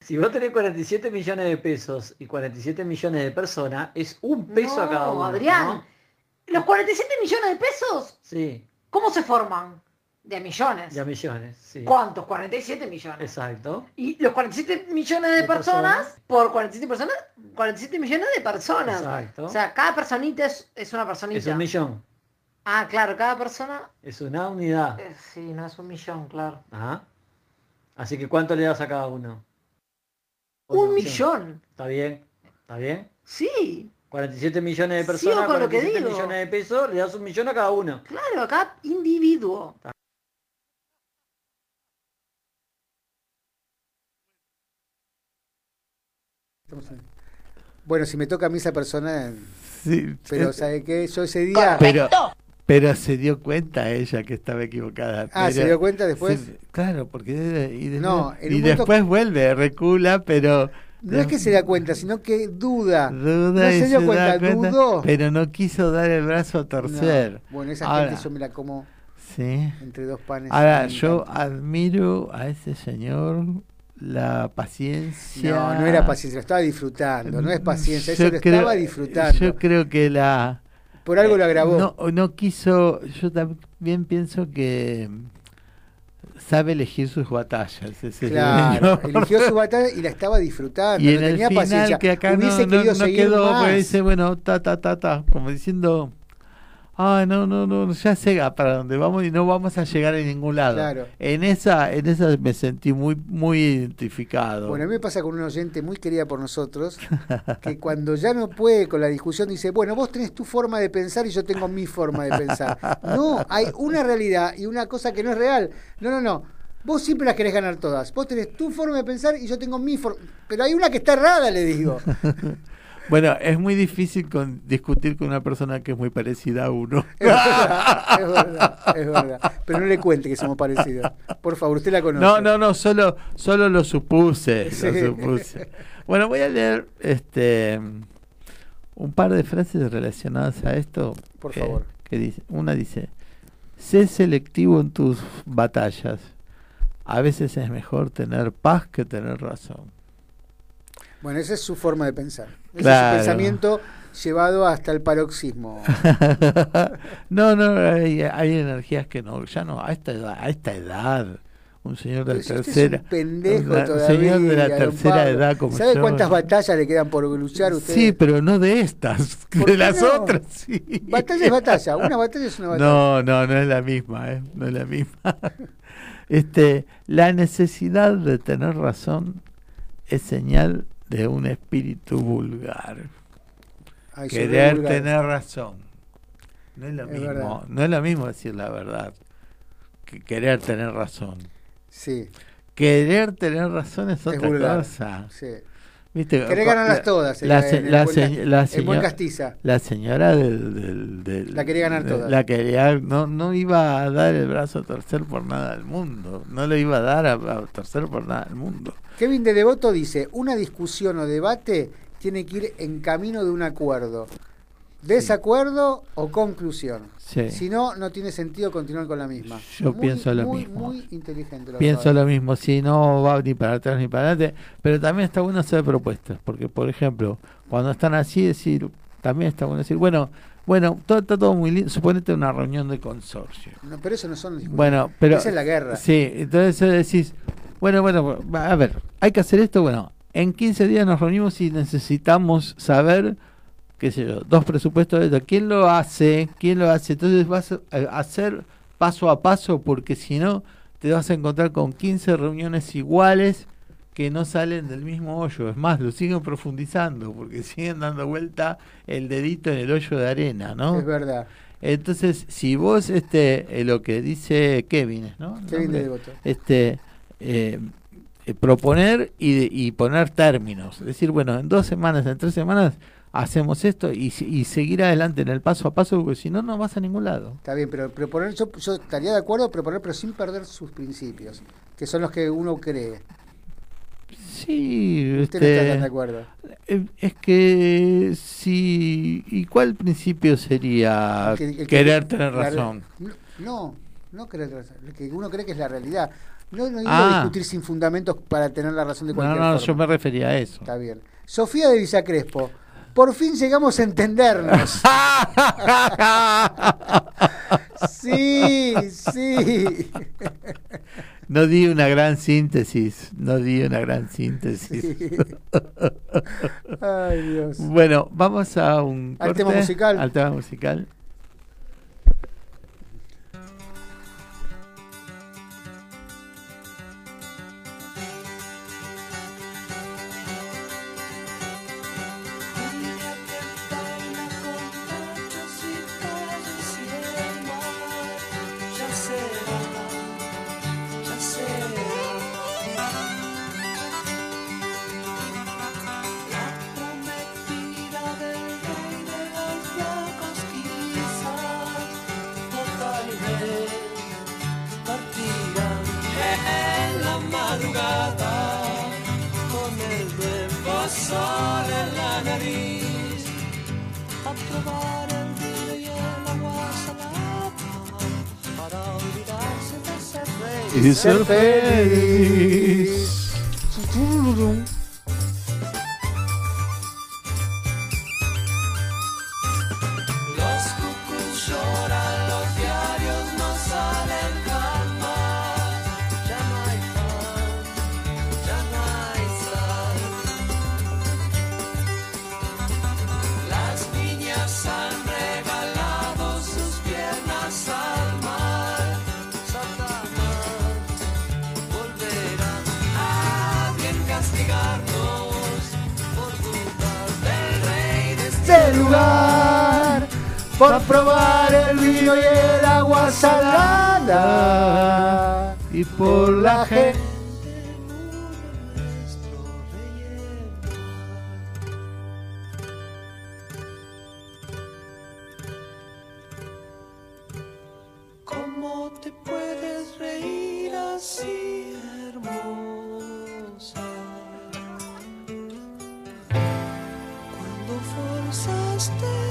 Si vos tenés 47 millones de pesos y 47 millones de personas, es un peso a cada No, uno. Adrián. ¿no? Los 47 millones de pesos, Sí, ¿cómo se forman? De millones. ya millones. Sí. ¿Cuántos? 47 millones. Exacto. Y los 47 millones de De personas, personas. por 47 personas, 47 millones de personas. Exacto. O sea, cada personita es, es una personita. es un millón. Ah, claro, cada persona. Es una unidad. eh, sí, no es un millón, claro. Ajá. Así que ¿cuánto le das a cada uno? Un sí. millón. ¿Está bien? ¿Está bien? Sí, 47 millones de personas, con lo que 47 digo. millones de pesos, le das un millón a cada uno. claro, a cada individuo. Bueno, si me toca a mí esa persona, Sí, pero ¿sabe qué? Yo ese día... pero, pero se dio cuenta ella que estaba equivocada. Ah, ¿se dio cuenta después? Sí, claro, porque y, después, No, y momento- después vuelve, recula, pero No es que se da cuenta, sino que duda. duda no y se dio cuenta, cuenta, dudó. pero no quiso dar el brazo a torcer. No. Bueno, esa Ahora, gente yo me la como sí. entre dos panes. Ahora yo encanta. admiro a ese señor la paciencia. No, no era paciencia, lo estaba disfrutando, no es paciencia, eso Yo lo creo- estaba disfrutando. Yo creo que la Por algo lo agravó. No, no quiso, yo también pienso que sabe elegir sus batallas. ese Claro, señor. eligió su batalla y la estaba disfrutando, y no en el final paciencia. que acá no, Hubiese no- no seguir quedó, porque dice, bueno, ta, ta, ta, ta, como diciendo, ah, no, no, no, ya sé para dónde vamos y no vamos a llegar a ningún lado. Claro. En esa, en esa me sentí muy, muy identificado. Bueno, a mí me pasa con un oyente muy querida por nosotros, que cuando ya no puede con la discusión dice, bueno, vos tenés tu forma de pensar y yo tengo mi forma de pensar. No, hay una realidad y una cosa que no es real. No, no, no. Vos siempre las querés ganar todas. Vos tenés tu forma de pensar y yo tengo mi forma. Pero hay una que está errada, le digo. Bueno, es muy difícil con, discutir con una persona que es muy parecida a uno. Es verdad, es verdad, es verdad. Pero no le cuente que somos parecidos. Por favor, usted la conoce. No, no, no, solo, solo lo supuse, Sí. lo supuse. Bueno, voy a leer este un par de frases relacionadas a esto. Por que- favor. Que dice, una dice, sé selectivo en tus batallas. A veces es mejor tener paz que tener razón. Bueno, esa es su forma de pensar. Ese Claro. es su pensamiento llevado hasta el paroxismo. no, no, hay, hay energías que no, ya no, a esta edad, a esta edad, un señor de la Pero tercera, es un pendejo todavía. señor de la tercera edad como ¿Sabe yo. cuántas batallas le quedan por luchar usted? Sí, pero no de estas, ¿Por de las no? otras, sí. Batalla es batalla. Una batalla es una batalla. No, no, no es la misma, ¿eh? no es la misma. Este, la necesidad de tener razón es señal de un espíritu vulgar. Ay, Querer vulgar. tener razón. No es lo Es mismo, verdad. no es lo mismo decir la verdad que querer tener razón. Sí, Querer tener razón es es otra vulgar. cosa. Sí. ¿Viste? Querer ganarlas todas. La, la- se- en el la buen se- Cas- la en buen señora- Castiza. la señora del, del- del- La quería ganar todas. La quería, no, no iba a dar el brazo a torcer por nada al mundo. No le iba a dar a, a torcer por nada al mundo. Kevin de Devoto dice, una discusión o debate tiene que ir en camino de un acuerdo. Desacuerdo o conclusión. Sí. Si no, no tiene sentido continuar con la misma. Yo Muy, pienso lo muy, mismo. Muy inteligente. lo Pienso lo mismo, si no va ni para atrás ni para adelante, pero también está bueno hacer propuestas, porque por ejemplo, cuando están así, decir, también está bueno decir, bueno, bueno, todo está todo muy lindo, suponete una reunión de consorcio. No, pero eso no son discusiones. Bueno, pero Esa es la guerra. Sí, entonces decís, bueno, bueno, a ver, hay que hacer esto, bueno, en 15 días nos reunimos y necesitamos saber, qué sé yo, dos presupuestos de esto, ¿quién lo hace? ¿Quién lo hace? Entonces vas a hacer paso a paso, porque si no, te vas a encontrar con 15 reuniones iguales que no salen del mismo hoyo. Es más, lo siguen profundizando, porque siguen dando vuelta el dedito en el hoyo de arena, ¿no? Es verdad. Entonces, si vos, este, eh, lo que dice Kevin, ¿no? Kevin de Devoto. Este, eh, eh, proponer y, y poner términos. Es decir, bueno, en dos semanas, en tres semanas, hacemos esto y, y seguir adelante en el paso a paso, porque si no, no vas a ningún lado. Está bien, pero proponer, yo, yo estaría de acuerdo proponer, pero sin perder sus principios, que son los que uno cree. Sí, Usted no está tan este, de acuerdo. eh, es que si... ¿Y cuál principio sería El que- el que- querer tener la- razón? No, no querer tener razón. Que uno cree que es la realidad. No, no digo Ah. discutir sin fundamentos para tener la razón de No, cualquier no, forma. yo me refería a eso. Está bien. Sofía de Villacrespo. Por fin llegamos a entendernos. sí, sí. No di una gran síntesis, no di una gran síntesis. Sí. Ay, Dios. Bueno, vamos a un Al corte, tema musical. Al tema musical. Rey Y ser feliz. Por probar el vino y el agua salada Y por la gente. ¿Cómo te puedes reír así, hermosa? Cuando forzaste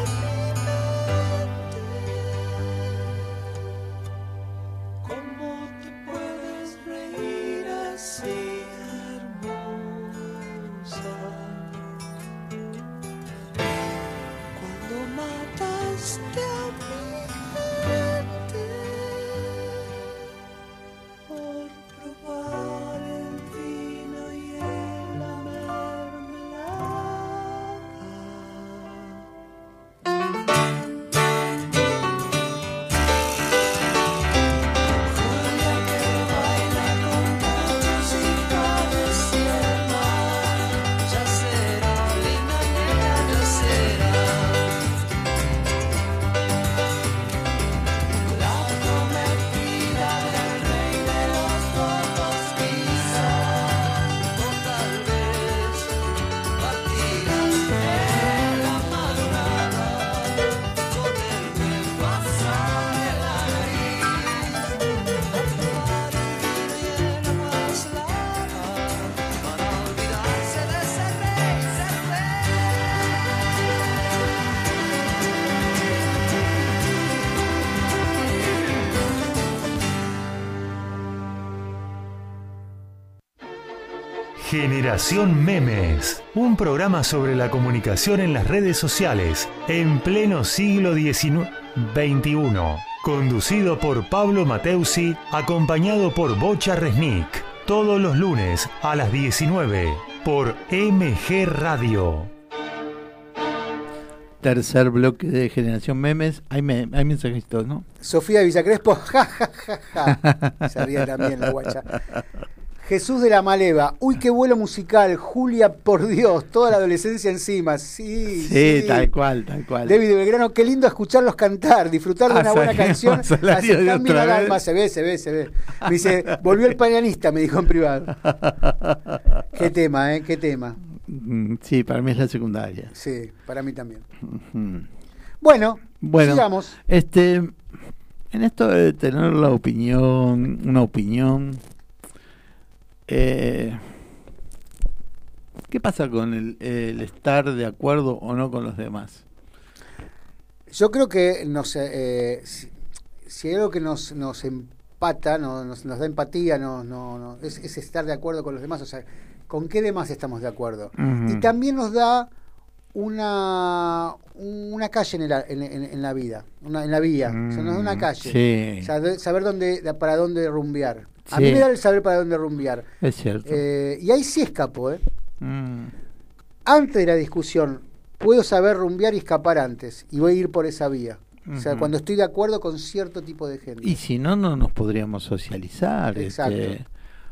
Generación Memes, un programa sobre la comunicación en las redes sociales en pleno siglo XIX XXI, conducido por Pablo Mateusi, acompañado por Bocha Resnick, todos los lunes a las 19 por MG Radio. tercer bloque de Generación Memes. Hay, me- hay mensajitos, ¿no? Sofía de Villacrespo, ja, ja, ja, ja. Se ríe también la guacha. Jesús de la Maleva, uy, qué vuelo musical. Julia, por Dios, toda la adolescencia encima. Sí, Sí, sí. tal cual, tal cual. David Belgrano, qué lindo escucharlos cantar, disfrutar de Ah, una buena canción. Así cambia el alma, se ve, se ve, se ve. Me dice, volvió el pianista, me dijo en privado. Qué tema, ¿eh? Qué tema. Mm, Sí, para mí es la secundaria. Sí, para mí también. Bueno, Bueno, sigamos. este, en esto de tener la opinión, una opinión, eh, ¿qué pasa con el, el estar de acuerdo o no con los demás? Yo creo que nos, eh, si, si hay algo que nos, nos empata, no- nos, nos da empatía, no, no, no, es, es estar de acuerdo con los demás, o sea, ¿con qué demás estamos de acuerdo? Y también nos da una, una calle en, el- en, en- en la vida, una, en la vía, o sea, nos da una Mm, calle. Sí, saber dónde, para dónde rumbear. A mí me da el saber para dónde rumbear. es cierto. Eh, y ahí sí escapo, ¿eh? Mm, antes de la discusión, puedo saber rumbear y escapar antes, y voy a ir por esa vía. O sea, cuando estoy de acuerdo con cierto tipo de gente. Y si no, no nos podríamos socializar. Exacto. este.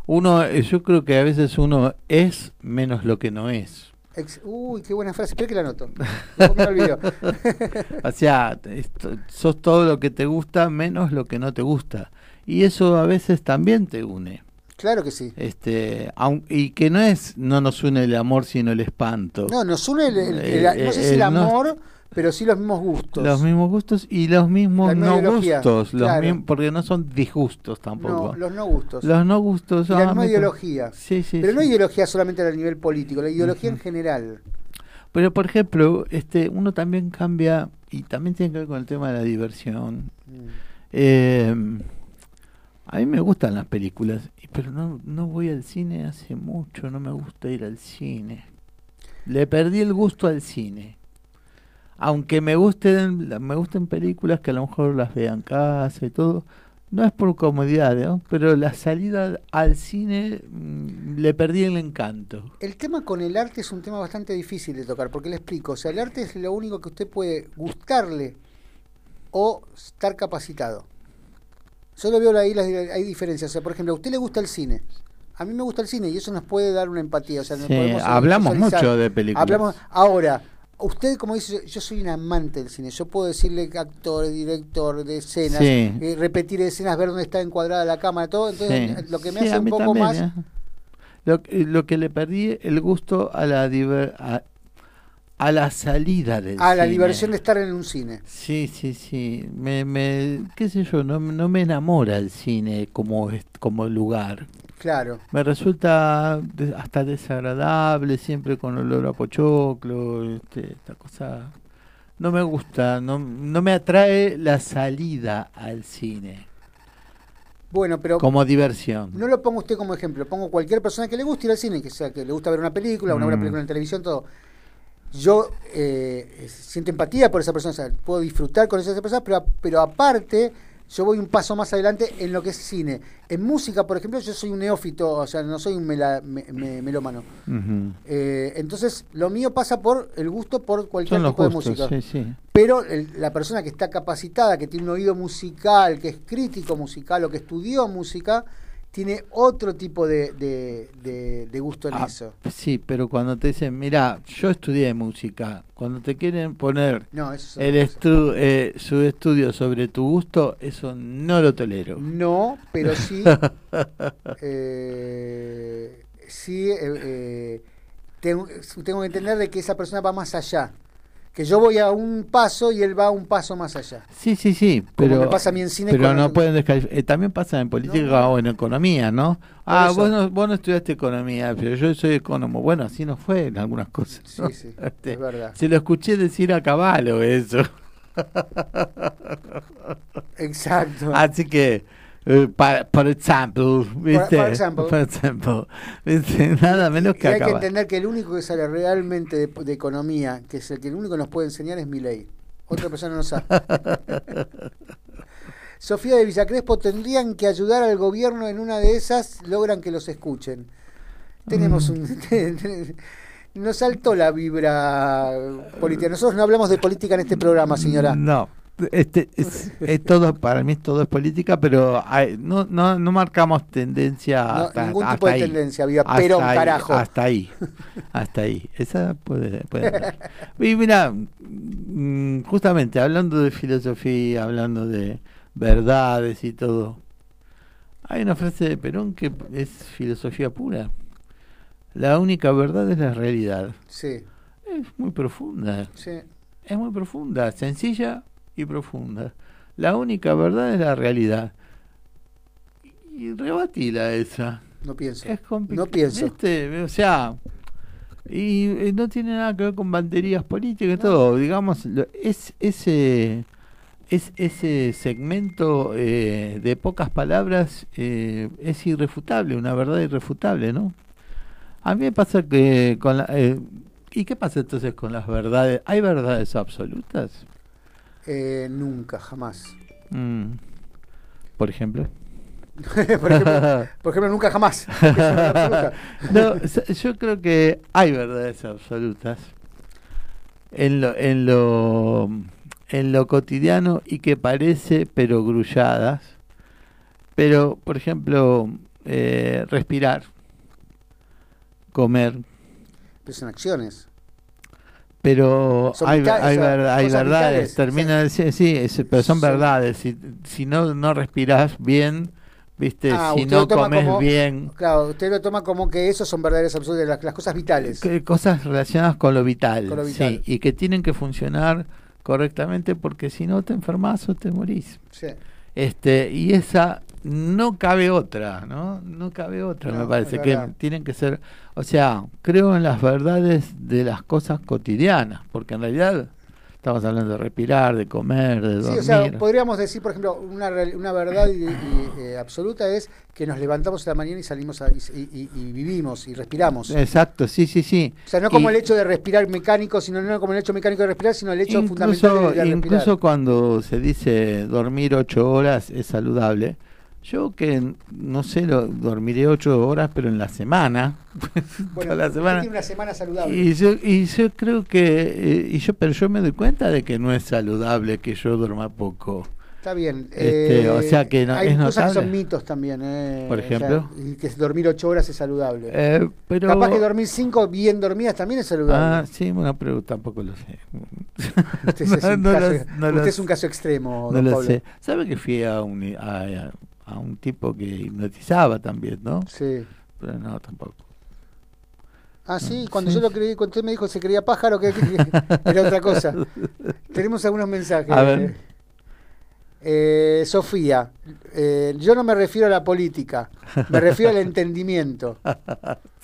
uno, eh, yo creo que a veces uno es menos lo que no es. Ex- Uy, qué buena frase, espera que la anoto. Después me olvido. O sea, esto- sos todo lo que te gusta menos lo que no te gusta. Y eso a veces también te une. claro que sí. Este, aun- y que no es, no nos une el amor, sino el espanto. No, nos une el, el- el- Eh, no sé eh, si el no- amor, pero sí los mismos gustos. Los mismos gustos y los mismos no gustos, los claro. mim- porque no son disgustos tampoco. No, los no gustos. Los no gustos. y la me- ideología. Sí, sí, pero no ideología solamente a nivel político, la ideología en general. Pero por ejemplo, este, uno también cambia y también tiene que ver con el tema de la diversión. Mm. Eh, a mí me gustan las películas, pero no, no voy al cine hace mucho, no me gusta ir al cine. Le perdí el gusto al cine. Aunque me gusten, me gusten películas que a lo mejor las vea en casa y todo, no es por comodidad, ¿no? pero la salida al cine mm, le perdí el encanto. El tema con el arte es un tema bastante difícil de tocar, porque le explico, o sea, el arte es lo único que usted puede gustarle o estar capacitado. Yo lo veo ahí, las, hay diferencias, o sea, por ejemplo, a usted le gusta el cine, a mí me gusta el cine y eso nos puede dar una empatía, o sea, nos Sí, podemos hablamos mucho de películas. Hablamos, ahora, usted como dice, yo soy un amante del cine, yo puedo decirle actor, director de escenas, Sí. eh, repetir escenas, ver dónde está encuadrada la cámara, todo, entonces Sí. lo que me Sí, hace un poco también, más... ¿eh? Lo, que- lo que le perdí el gusto a la diver- a, a la salida del a la diversión de estar en un cine. Sí, sí, sí. Me, me, qué sé yo, no, no me enamora el cine como, como lugar. Claro. Me resulta hasta desagradable, siempre con olor a pochoclo, este, esta cosa. No me gusta, no, no me atrae la salida al cine Bueno, pero como diversión. no lo pongo usted como ejemplo, pongo cualquier persona que le guste ir al cine, que sea que le gusta ver una película, una buena Mm. película en televisión, todo. Yo eh, siento empatía por esa persona, o sea, puedo disfrutar con esa persona, pero, pero aparte yo voy un paso más adelante en lo que es cine. En música, por ejemplo, yo soy un neófito, o sea, no soy un mela- me- me- melómano. Eh, entonces, lo mío pasa por el gusto por cualquier Son tipo de música. sí, sí. Pero el- la persona que está capacitada, que tiene un oído musical, que es crítico musical o que estudió música, tiene otro tipo de, de- de- de gusto en Ah, eso. Sí, pero cuando te dicen, mira, yo estudié música, cuando te quieren poner No, el estu eh, su estudio sobre tu gusto, eso no lo tolero. No, pero sí. eh, sí, eh, eh, tengo, tengo que entender de que esa persona va más allá. Que yo voy a un paso y él va un paso más allá. Sí, sí, sí, Como pero, me pasa a mí en cine pero no pueden descalificar. también pasa en política No, o en economía, ¿no? Ah, eso. vos no, vos no estudiaste economía, pero yo soy económico. Bueno, así no fue en algunas cosas. Sí, sí, Este, es verdad. Se lo escuché decir a caballo eso. Exacto. Así que, eh, pa- por ejemplo, ¿viste? por ejemplo. Por ejemplo, ¿viste? Nada menos Y que hay a que entender que el único que sale realmente de, de economía, que es el que el único que nos puede enseñar es mi ley. Otra persona no sabe. Sofía de Villacrespo tendrían que ayudar al gobierno en una de esas, logran que los escuchen. Tenemos Mm. un nos saltó la vibra política. Nosotros no hablamos de política en este programa, señora. No, este es, es todo para mí todo es política, pero hay- no, no, no marcamos tendencia No, hasta, ningún hasta tipo de ahí. tendencia, Hasta Perón, ahí, carajo. Hasta ahí, hasta ahí. Esa puede, puede andar. Y mira, mm, justamente hablando de filosofía, hablando de verdades y todo, hay una frase de Perón que es filosofía pura. La única verdad es la realidad. Sí, Es muy profunda. sí. Es muy profunda, sencilla y profunda. La única verdad es la realidad. Y rebatila esa. No pienso. Es complicado. No pienso. O sea, y, no tiene nada que ver con banderías políticas y todo. Digamos, lo- es ese es ese segmento eh, de pocas palabras eh, es irrefutable, una verdad irrefutable, ¿no? A mí me pasa que con la, eh, ¿Y qué pasa entonces con las verdades? ¿Hay verdades absolutas? Eh, nunca, jamás. Mm. Por ejemplo. por, ejemplo, por ejemplo, nunca jamás. No, yo creo que hay verdades absolutas en lo, en lo, en lo cotidiano y que parece pero grulladas. Pero, por ejemplo, eh, respirar, comer, Pero son acciones. Pero hay, hay, o sea, verdades, vitales, termina sí, sí, es- pero son Son- verdades. Si, si no no respiras bien, viste, Ah, si no comes como- bien, Claro, usted lo toma como que esos son verdaderas absolutas, las, las cosas vitales. que- cosas relacionadas con lo vital, Con lo sí, y que tienen que funcionar correctamente porque si no te enfermas o te morís. Sí. Este, y esa no cabe otra, ¿no? No cabe otra, No, me parece que tienen que ser, o sea, creo en las verdades de las cosas cotidianas, porque en realidad estamos hablando de respirar, de comer, de Sí, dormir. o sea, podríamos decir, por ejemplo, una, una verdad y- y, eh, absoluta es que nos levantamos en la mañana y salimos a- y, vivimos y respiramos. Exacto, sí, sí, sí. O sea, no como el hecho de respirar mecánico, sino no como el hecho mecánico de respirar, sino el hecho fundamental de respirar. incluso cuando se dice dormir ocho horas es saludable. Yo que no sé, lo, dormiré ocho horas, pero en la semana. Bueno, toda la semana. tiene una semana saludable. Y yo, y yo creo que, eh, y yo, pero yo me doy cuenta de que no es saludable que yo duerma poco. Está bien. Este, eh, o sea que no- hay es cosas que notable. son mitos también. eh, Por o sea, ejemplo. que dormir ocho horas es saludable. Eh, pero, Capaz que dormir cinco bien dormidas también es saludable. Ah, sí, bueno, pero tampoco lo sé. Usted, es, un No caso, lo- no usted lo es un caso extremo, No lo Pablo. sé. ¿Sabe que fui a un, a, a un tipo que hipnotizaba también, no? Sí. Pero no, tampoco. Ah, sí, Mm, cuando sí. yo lo creí, cuando usted me dijo se creía pájaro, que, era otra cosa. Tenemos algunos mensajes. A ver. Eh, Sofía, eh, yo no me refiero a la política, me refiero al entendimiento.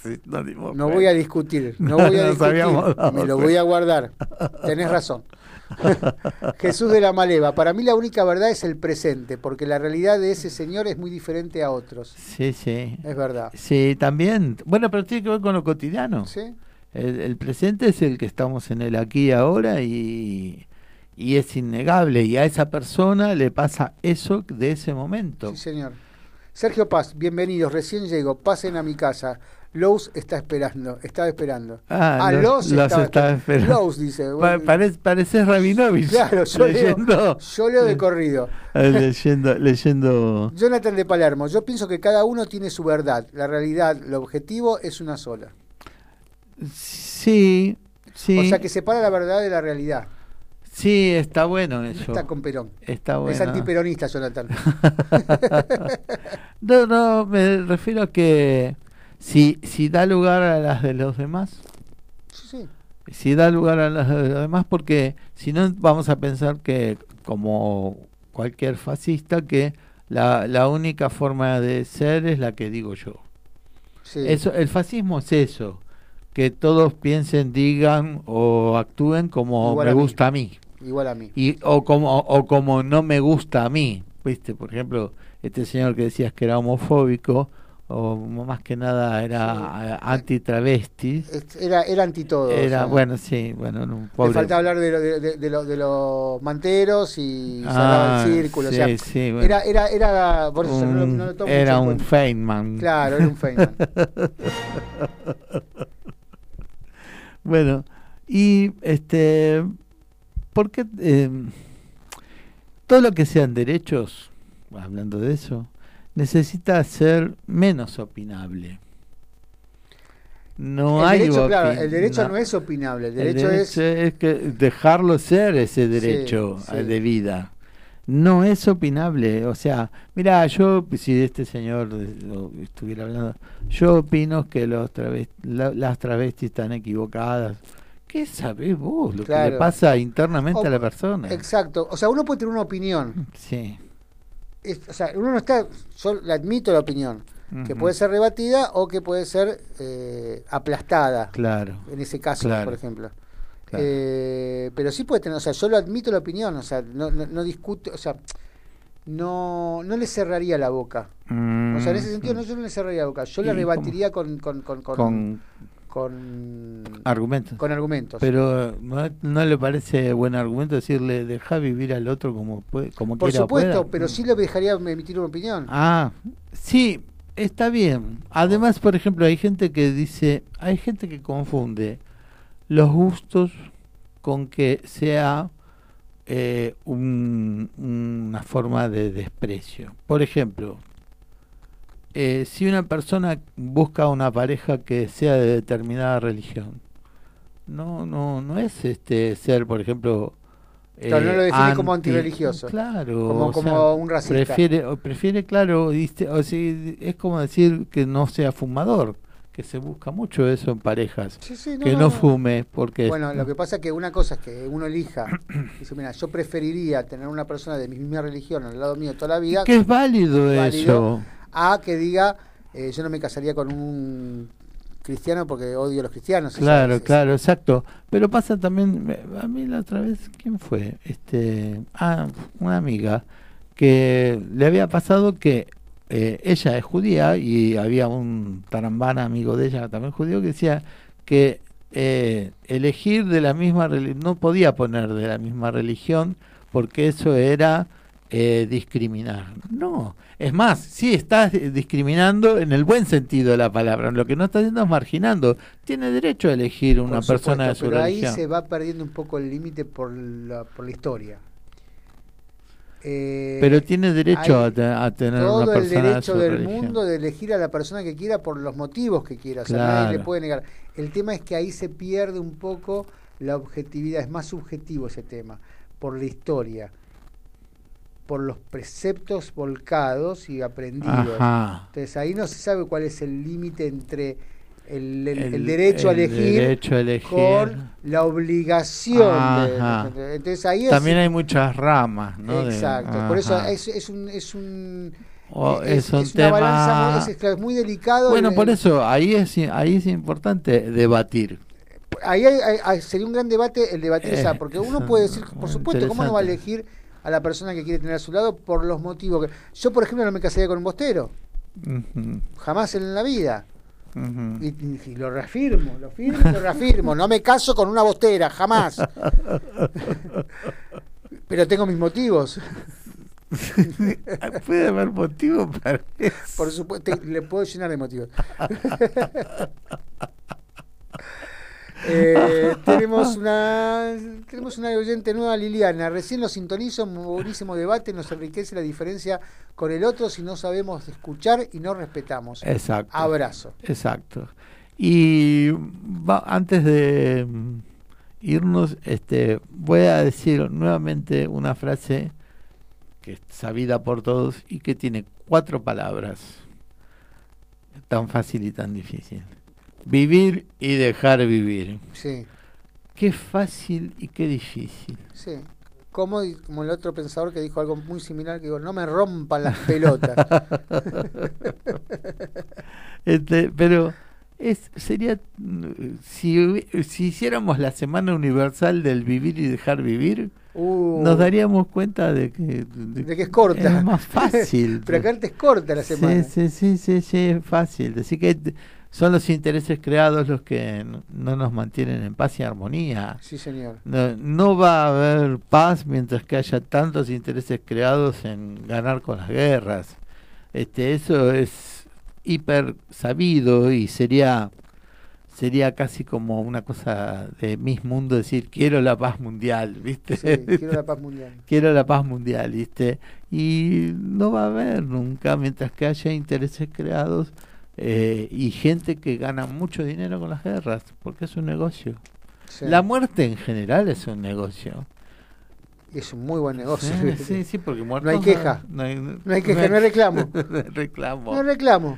Sí, no, No voy a discutir, no No voy a discutir, me lo voy a guardar. Tenés razón. Jesús de la Maleva, para mí la única verdad es el presente, porque la realidad de ese señor es muy diferente a otros. Sí, sí. Es verdad. Sí, también. Bueno, pero tiene que ver con lo cotidiano. ¿Sí? El, el presente es el que estamos en el aquí y ahora y, y es innegable. Y a esa persona le pasa eso de ese momento. Sí, señor. Sergio Paz, bienvenidos, recién llego, pasen a mi casa. Lowe's está esperando, estaba esperando. Ah, los- Lowe's los estaba esperando. Lowe's dice. Pa- parece, pareces Rabinovich. claro, yo leo, yo leo de corrido. eh, leyendo, leyendo. Jonathan de Palermo, yo pienso que cada uno tiene su verdad. La realidad, el objetivo es una sola. Sí, sí. O sea que separa la verdad de la realidad. Sí, está bueno No eso. está con Perón. Está bueno. Es antiperonista, Jonathan. no, no, me refiero a que si, si da lugar a las de los demás, Sí, sí. si da lugar a las de los demás, porque si no vamos a pensar que, como cualquier fascista, que la, la única forma de ser es la que digo yo. sí. Eso, el fascismo es eso, que todos piensen, digan o actúen como Igual me a gusta a mí. Igual a mí. y o como o como no me gusta a mí viste por ejemplo este señor que decías que era homofóbico o más que nada era anti travesti Es- Era, era anti todo. era o sea, bueno sí bueno un Le pobre faltaba hablar de, lo- de, de- de lo- de los manteros y Ah, el círculo. o sí, sea, sí, bueno. era, era, era, por eso Un- no lo tomo era un. Feynman Claro, era un Feynman. Bueno, y este, ¿por qué eh, todo lo que sean derechos, hablando de eso, necesita ser menos opinable? No el hay derecho, claro, el derecho no, no. es opinable, el El derecho, es... es que dejarlo ser ese derecho sí. eh, de vida. No es opinable. O sea, mira, yo, si este señor estuviera hablando, yo opino que los la- las travestis están equivocadas. ¿Qué sabés vos lo que le pasa internamente O- a la persona? Exacto, o sea, uno puede tener una opinión, Sí. Es- o sea, uno no está, yo le admito la opinión, que puede ser rebatida o que puede ser eh, aplastada, Claro. en ese caso, Claro. por ejemplo. Claro. Eh, pero sí puede tener, o sea, yo lo admito la opinión, o sea, no, no, no discuto, o sea, no, no le cerraría la boca. O sea, en ese sentido no, yo no le cerraría la boca, yo la Mm. ¿Y rebatiría con, con, con, con, Con argumentos. con argumentos. Pero ¿no, no le parece buen argumento decirle deja vivir al otro como puede, como por quiera supuesto, pueda? pero sí le dejaría emitir una opinión. Ah, sí, está bien. Además, por ejemplo, hay gente que dice, hay gente que confunde los gustos con que sea eh, un- una forma de desprecio. Por ejemplo, eh, si una persona busca una pareja que sea de determinada religión, no, no, no es este ser, por ejemplo, Claro, no lo define como anti- antirreligioso. Claro, Como- como sea, un racista. Prefiere, o prefiere claro, diste- o sea, es como decir que no sea fumador, que se busca mucho eso en parejas, Sí, sí, no, que no, fume, porque Bueno, lo que pasa es que una cosa es que uno elija, dice, mira, yo preferiría tener una persona de mi misma religión al lado mío toda la vida, que es válido, válido, eso. A que diga, eh, yo no me casaría con un cristiano porque odio a los cristianos. Claro, claro, exacto. Pero pasa también, me- a mí la otra vez, ¿quién fue? Este, ah, una amiga que le había pasado que eh, ella es judía y había un tarambana amigo de ella también judío que decía que eh, elegir de la misma religión, no podía poner de la misma religión porque eso era eh, discriminar. No, es más, sí estás eh, discriminando en el buen sentido de la palabra, lo que no está haciendo es marginando. Tiene derecho a elegir una supuesto, persona de su pero religión. ahí se va perdiendo un poco el límite por la, por la historia. Eh, Pero tiene derecho a, te- a tener todo una el persona de derecho del religión. mundo de elegir a la persona que quiera por los motivos que quiera, o sea, Claro. nadie le puede negar. El tema es que ahí se pierde un poco la objetividad, es más subjetivo ese tema, por la historia, por los preceptos volcados y aprendidos. Ajá. Entonces ahí no se sabe cuál es el límite entre el, el- el El- derecho a el elegir derecho a elegir. con la obligación. de- entonces ahí es- También hay muchas ramas, ¿no? De- Exacto, por eso es, es un... Es un O es, es un es una balanza tema- muy, es, muy delicado. Bueno, por eso ahí es ahí es importante debatir. Ahí hay- hay- sería un gran debate el debatir, o sea, Eh, porque uno puede decir, por supuesto, ¿cómo no va a elegir a la persona que quiere tener a su lado por los motivos que... Yo, por ejemplo, no me casaría con un bostero, jamás en la vida. Y, y- y lo reafirmo, lo firmo lo reafirmo. No me caso con una bostera, jamás. Pero tengo mis motivos. Puede haber motivo para eso. Por supuesto, le puedo llenar de motivos. Eh, tenemos una tenemos una oyente nueva, Liliana. Recién lo sintonizo, un buenísimo debate, nos enriquece la diferencia con el otro si no sabemos escuchar y no respetamos. Exacto. Abrazo. Exacto. Y va- antes de mm, irnos, este, voy a decir nuevamente una frase que es sabida por todos y que tiene cuatro palabras. Tan fácil y tan difícil. Vivir y dejar vivir. Sí, Qué fácil y qué difícil. sí. Como, como el otro pensador que dijo algo muy similar, que digo, no me rompan las pelotas. Este, pero es sería si, si hiciéramos la semana universal del vivir y dejar vivir, Uh, nos daríamos cuenta de que, de que es corta. es más fácil. Pero acá es corta la semana. Sí, sí, sí, sí, sí, es fácil. Así que son los intereses creados los que no, no nos mantienen en paz y armonía. Sí, señor. No, no va a haber paz mientras que haya tantos intereses creados en ganar con las guerras. Este, eso es hiper sabido y sería sería casi como una cosa de Miss Mundo decir quiero la paz mundial, ¿viste? Sí, quiero la paz mundial. quiero la paz mundial, ¿viste? Y no va a haber nunca mientras que haya intereses creados eh, y gente que gana mucho dinero con las guerras, porque es un negocio. Sí. La muerte en general es un negocio. Es un muy buen negocio. Sí, sí, sí, porque muertos No hay queja. No hay, No hay queja, no hay reclamo. no hay reclamo. No reclamo.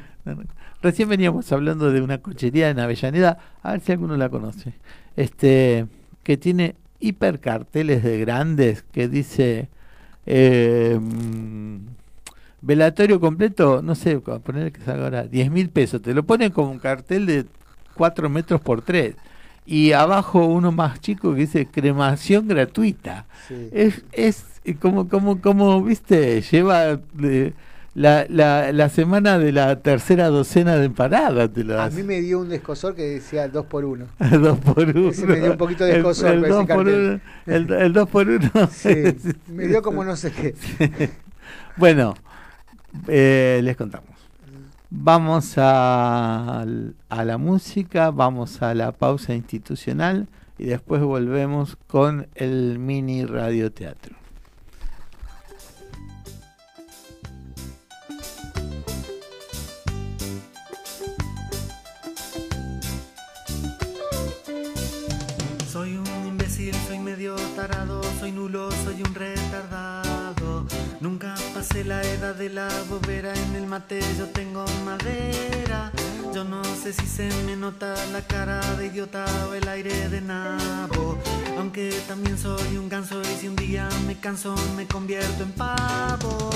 Recién veníamos hablando de una cochería en Avellaneda, a ver si alguno la conoce. Este, que tiene hipercarteles de grandes que dice eh, velatorio completo, no sé, a poner que salga ahora 10 mil pesos. Te lo ponen como un cartel de 4 metros por 3. Y abajo uno más chico que dice cremación gratuita. Sí. Es, es eh, como, como, como, viste, lleva eh, la, la, la semana de la tercera docena de empanadas. Te lo A hace. mí me dio un descosor que decía 2 por 1 dos por uno. Ese me dio un poquito de El- escozor el, con ese dos por cartel. uno. El, el dos por uno. Sí, me dio como no sé qué. Bueno, eh, les contamos. Vamos a, a la música, vamos a la pausa institucional y después volvemos con el mini radioteatro. Soy un imbécil, soy medio tarado, soy nulo, soy un retardado. Nunca pasé la edad de la bobera, en el mate yo tengo madera. Yo no sé si se me nota la cara de idiota o el aire de nabo. Aunque también soy un ganso y si un día me canso me convierto en pavo.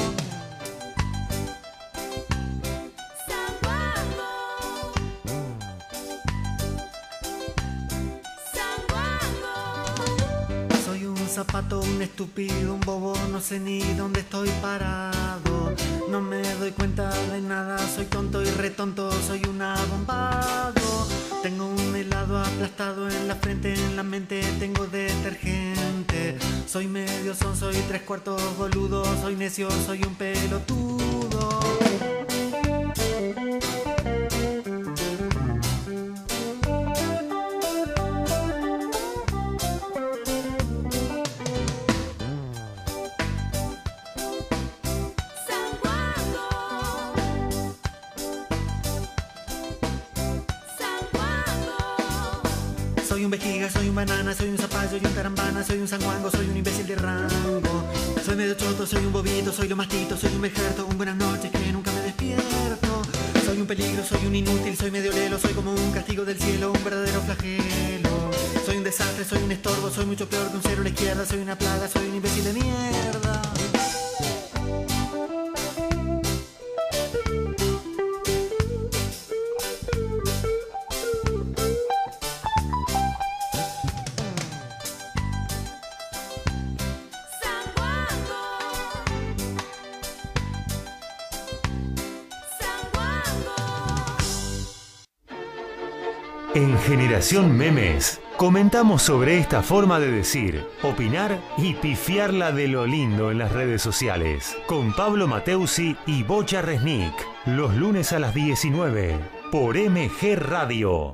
Zapato, un estúpido, un bobo, no sé ni dónde estoy parado. No me doy cuenta de nada, soy tonto y retonto, soy un abombado. Tengo un helado aplastado en la frente, en la mente tengo detergente. Soy medio son, soy tres cuartos boludo, soy necio, soy un pelotudo. Soy un zapallo y un carambana, soy un sanguango, soy un imbécil de rango. Soy medio choto, soy un bobito, soy lo mastito, soy un vejerto, un buenas noches que nunca me despierto. Soy un peligro, soy un inútil, soy medio lelo, soy como un castigo del cielo, un verdadero flagelo. Soy un desastre, soy un estorbo, soy mucho peor que un cero a la izquierda, soy una plaga, soy un imbécil de mierda. Memes comentamos sobre esta forma de decir, opinar y pifiarla de lo lindo en las redes sociales. Con Pablo Mateusi y Bocha Resnick. Los lunes a las 19 por MG Radio.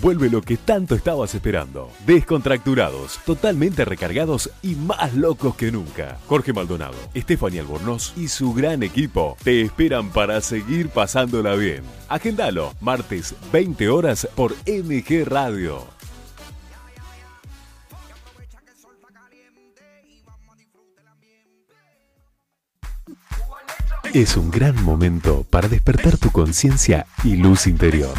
Vuelve lo que tanto estabas esperando. Descontracturados, totalmente recargados y más locos que nunca. Jorge Maldonado, Estefanía Albornoz y su gran equipo te esperan para seguir pasándola bien. Agendalo, martes 20 horas por MG Radio. Es un gran momento para despertar tu conciencia y luz interior.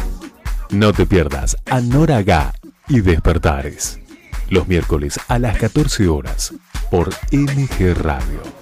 No te pierdas a Nora Gá y Despertares. Los miércoles a las 14 horas por MG Radio.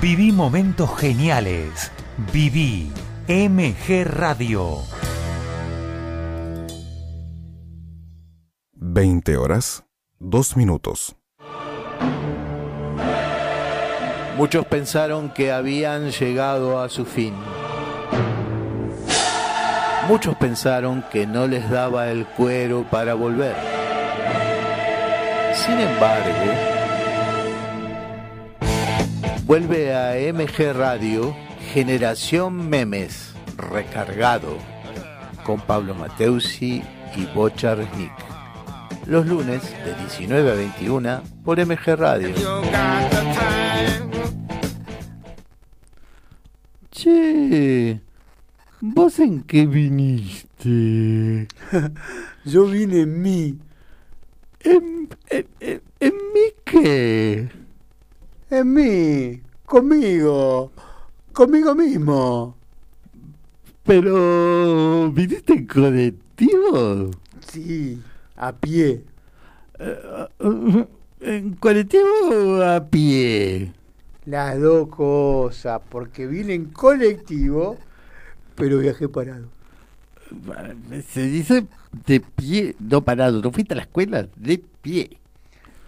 Viví momentos geniales. Viví MG Radio. 20 horas, 2 minutos. Muchos pensaron que habían llegado a su fin. Muchos pensaron que no les daba el cuero para volver. Sin embargo, vuelve a MG Radio Generación Memes recargado con Pablo Mateusi y Bochar Nick. Los lunes de 19 a 21 por MG Radio. Che, ¿vos en qué viniste? Yo vine en mí. ¿En, en, en, en mí qué? En mí. Conmigo. Conmigo mismo. Pero, ¿viniste en colectivo? Sí, a pie. ¿En colectivo o a pie? Las dos cosas, porque vine en colectivo, pero viajé parado. Se dice de pie, no parado. ¿No fuiste a la escuela? De pie.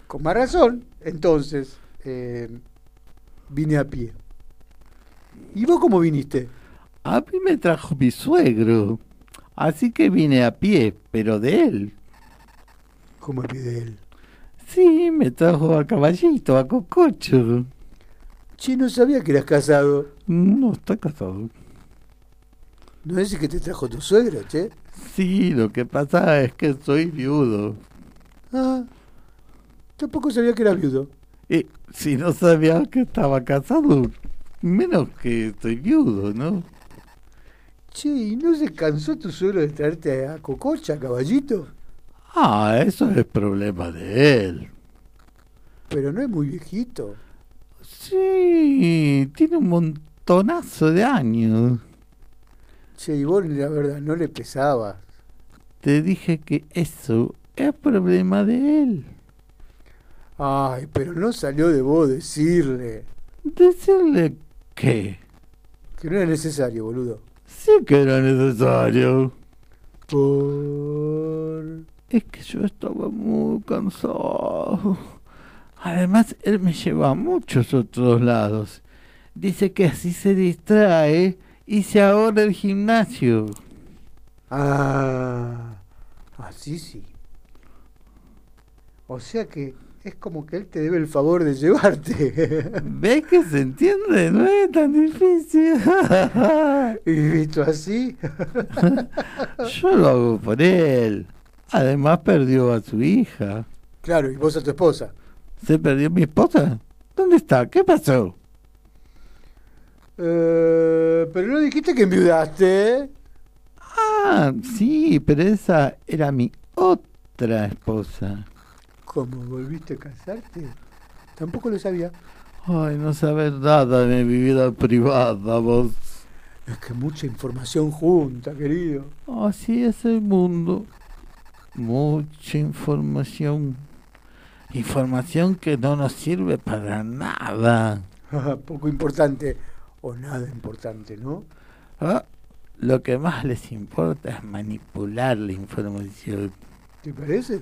Con más razón, entonces, eh, vine a pie. ¿Y vos cómo viniste? A mí me trajo mi suegro. Así que vine a pie, pero de él. ¿Cómo a pie de él? Sí, me trajo a caballito, a cococho. Che, no sabía que eras casado. No, está casado. ¿No es que te trajo tu suegro, che? Sí, lo que pasa es que soy viudo. Ah. Tampoco sabía que era viudo. Si no sabía que estaba casado, menos que estoy viudo, ¿no? Che, ¿y no se cansó tu suegro de traerte a Cococha, caballito? Ah, eso es problema de él. Pero no es muy viejito. Sí, tiene un montonazo de años. Che, y vos, la verdad, no le pesabas. Te dije que eso es problema de él. Ay, pero no salió de vos decirle ¿Decirle qué? que no era necesario, boludo. Sí que era necesario. Por... Es que yo estaba muy cansado. Además, él me lleva a muchos otros lados. Dice que así se distrae y se ahorra el gimnasio. Ah, así sí. O sea que es como que él te debe el favor de llevarte. ¿Ves que se entiende? No es tan difícil. y visto así. Yo lo hago por él. Además perdió a su hija. claro, y vos a tu esposa. ¿Se perdió mi esposa? ¿Dónde está? ¿Qué pasó? Eh, pero no dijiste que enviudaste. Ah, sí, pero esa era mi otra esposa. ¿Cómo volviste a casarte? Tampoco lo sabía. Ay, no sabes nada de mi vida privada, vos. Es que mucha información junta, querido. Así es el mundo. Mucha información. Información que no nos sirve para nada. Poco importante o nada importante, ¿no? Ah, lo que más les importa es manipular la información. ¿Te parece?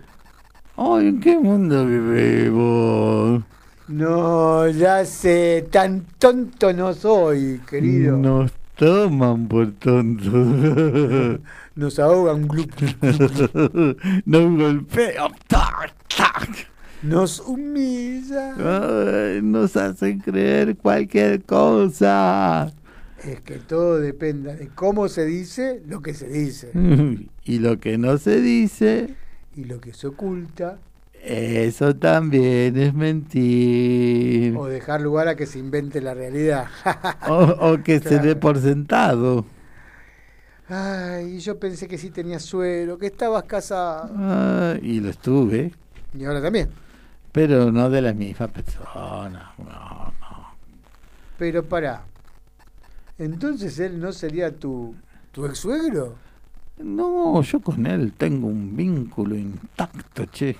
Ay, ¿en qué mundo vivimos? No, ya sé, tan tonto no soy, querido. Nos toman por tontos. Nos ahogan, glup. Nos golpean. ¡tac, tac! Nos humilla. Ay, nos hacen creer cualquier cosa. Es que todo depende de cómo se dice lo que se dice. Y lo que no se dice, Y lo que se oculta eso también es mentir. o dejar lugar a que se invente la realidad. O, o que se dé por sentado. Ay, yo pensé que sí tenías suero, que estabas casado. Ah, y lo estuve, Y ahora también. pero no de la misma persona. No, no. Pero pará. Entonces él no sería tu, tu ex suegro. No, yo con él tengo un vínculo intacto, che.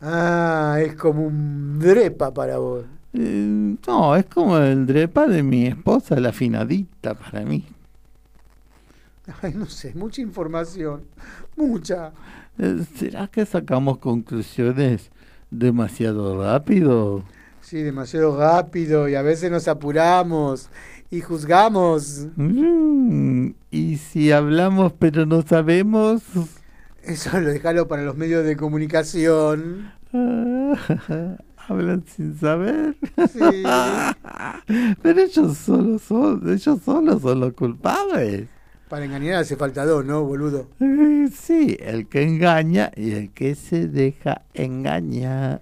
Ah, es como un drepa para vos. Eh, no, es como el drepa de mi esposa, la finadita para mí. Ay, no sé, mucha información. Mucha. Eh, ¿Será que sacamos conclusiones demasiado rápido? Sí, demasiado rápido y a veces nos apuramos y juzgamos. Mm, y si hablamos pero no sabemos... Eso lo dejalo para los medios de comunicación. Hablan sin saber. Sí. Pero ellos solo son, ellos solos son los culpables. Para engañar hace falta dos, ¿no, boludo? Eh, Sí, el que engaña y el que se deja engañar.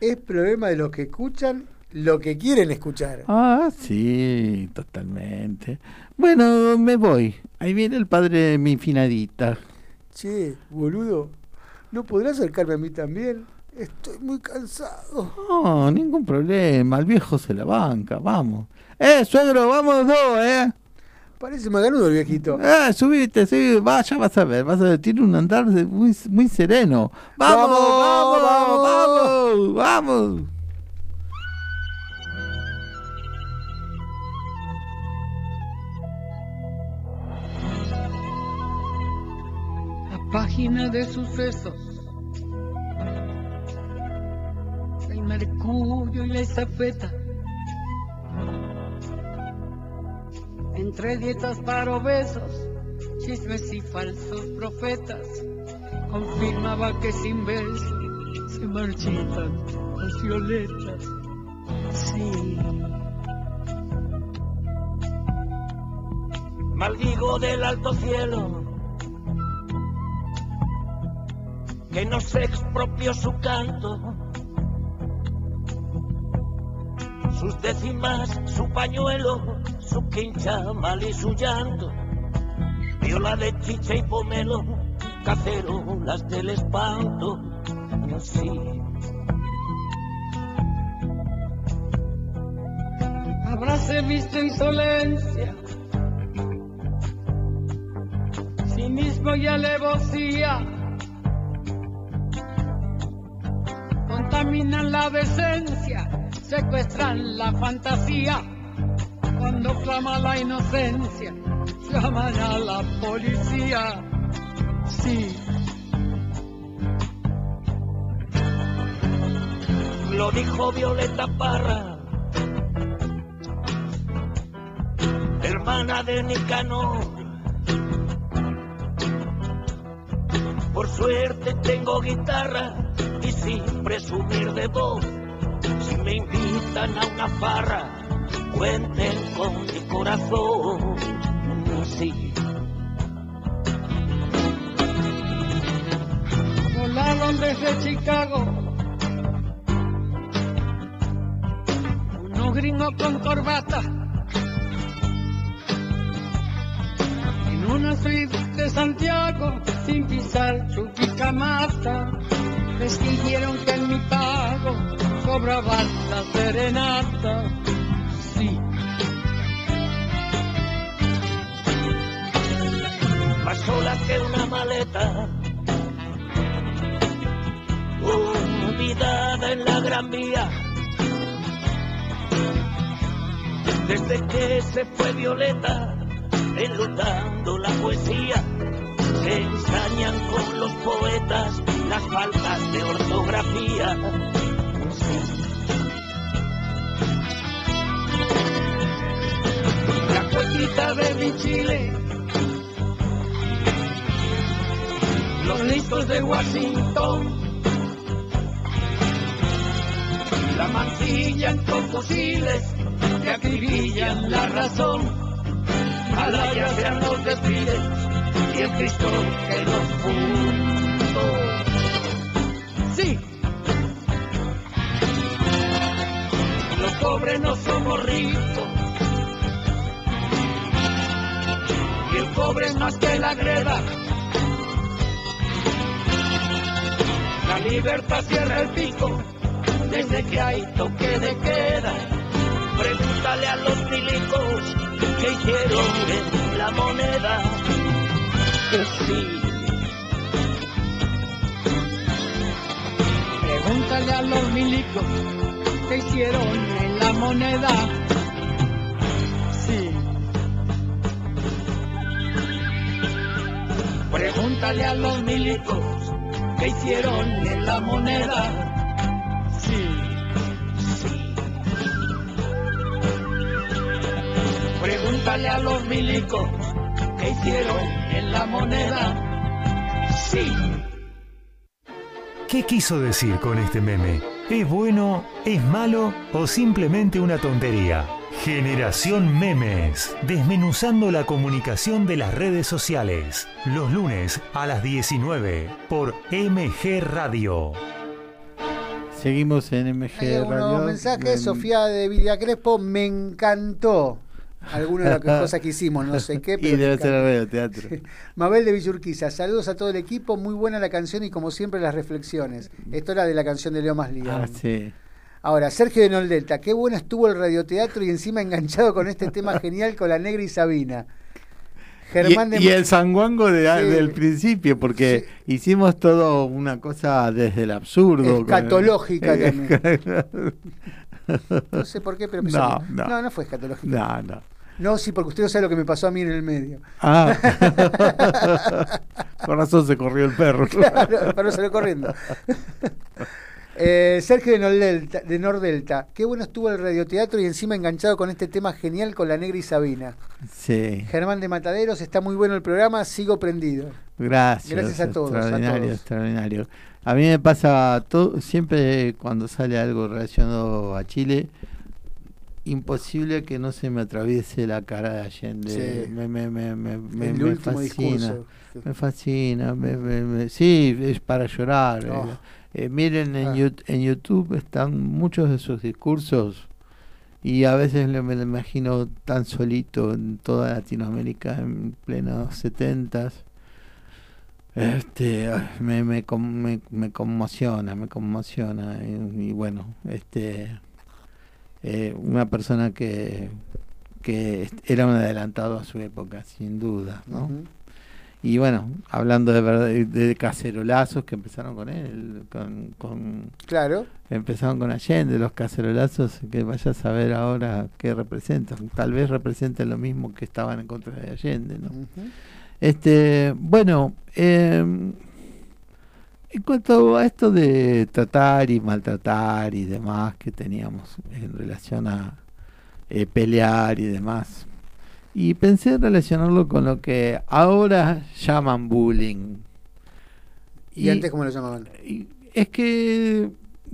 Es problema de los que escuchan lo que quieren escuchar. Ah, sí, totalmente. Bueno, me voy. Ahí viene el padre de mi finadita. Che, boludo, ¿no podrás acercarme a mí también? Estoy muy cansado. No, ningún problema. El viejo se la banca. Vamos. Eh, suegro, vamos dos, eh. Parece maganudo el viejito. Eh, subite, sí, vaya, vas a ver, vas a ver, tiene un andar muy, muy sereno. ¡Vamos, Vamos, vamos, vamos, vamos! ¡Vamos! Página de sucesos. El mercurio y la estafeta. Entre dietas para obesos, chismes y falsos profetas. Confirmaba que sin beso se marchitan las violetas. Sí. Maldigo del alto cielo que nos expropió su canto. Sus décimas, su pañuelo, su quincha mal y su llanto. Viola de chicha y pomelo, cacerolas del espanto. Sí. Habráse visto insolencia, cinismo y alevosía. Contaminan la decencia, secuestran la fantasía. Cuando clama la inocencia, llaman a la policía. Sí. Lo dijo Violeta Parra, hermana de Nicanor. Por suerte tengo guitarra y sin presumir de voz. Si me invitan a una farra, cuenten con mi corazón. Sí. Volaron desde Chicago unos gringos con corbata en una suite de Santiago sin pisar Chuquicamata les dijeron que en mi pago cobraba la serenata. Sí. Más sola que una maleta, olvidada en la gran vía. Desde que se fue Violeta, enlutando la poesía, se ensañan con los poetas las faltas de ortografía. la cuequita de mi Chile. Los listos de Washington. La mancillan con fusiles que acribillan la razón. Malaya sean los desfiles y el Cristo que los fundó sí los pobres no somos ricos y el pobre más que la greda La libertad cierra el pico desde que hay toque de queda. Pregúntale a los milicos que hicieron en la moneda. Que sí. Pregúntale a los milicos que hicieron en la moneda. Sí. Pregúntale a los milicos que hicieron en la moneda. Sí, sí. Pregúntale a los milicos que hicieron en la moneda. Sí. ¿Qué quiso decir con este meme? ¿Es bueno, es malo o simplemente una tontería? Generación Memes, desmenuzando la comunicación de las redes sociales, los lunes a las 19 por MG Radio. Seguimos en MG Hay Radio. unos mensajes, En- Sofía de Villa Crespo, me encantó. Algunas de las cosas que hicimos, no sé qué. y Pero me debe ser radio teatro. Mabel de Villurquiza, saludos a todo el equipo, muy buena la canción y como siempre las reflexiones. Esto era de la canción de Leo Maslía. Ah, sí. Ahora, Sergio de Noldelta, qué bueno estuvo el radioteatro y encima enganchado con este tema genial con la negra y Sabina. Germán de y, y el sanguango de- Sí. del principio, porque hicimos todo una cosa desde el absurdo. Escatológica también. No sé por qué, pero No, no. no, no fue escatológico. No, no. No, sí, porque usted no sabe lo que me pasó a mí en el medio. Ah. Con razón se corrió el perro. Claro, para no salir corriendo. Eh, Sergio de Nordelta, de Nordelta, qué bueno estuvo el radioteatro y encima enganchado con este tema genial con la negra y Sabina. Sí. Germán de Mataderos, está muy bueno el programa, sigo prendido. Gracias. Gracias a todos, a Extraordinario, todos. extraordinario. A mí me pasa todo, siempre cuando sale algo relacionado a Chile, imposible que no se me atraviese la cara de Allende. Sí. Me, me, me, me, me- El me último fascina. Me fascina. me- sí, es para llorar. Oh. Eh, eh, miren, en, Ah. Yout- en YouTube están muchos de sus discursos y a veces me lo imagino tan solito en toda Latinoamérica en plenos setentas. Este, me, me, me, me conmociona, me conmociona. Y, y bueno, este, eh, una persona que, que era un adelantado a su época, sin duda, ¿no? Y bueno, hablando de, verdad- de cacerolazos que empezaron con él, con, con Claro. empezaron con Allende, los cacerolazos, que vaya a saber ahora qué representan. Tal vez representen lo mismo que estaban en contra de Allende, ¿no? Este, bueno, eh, en cuanto a esto de tratar y maltratar y demás que teníamos en relación a eh, pelear y demás, y pensé en relacionarlo con lo que ahora llaman bullying. ¿Y, antes cómo lo llamaban? Es que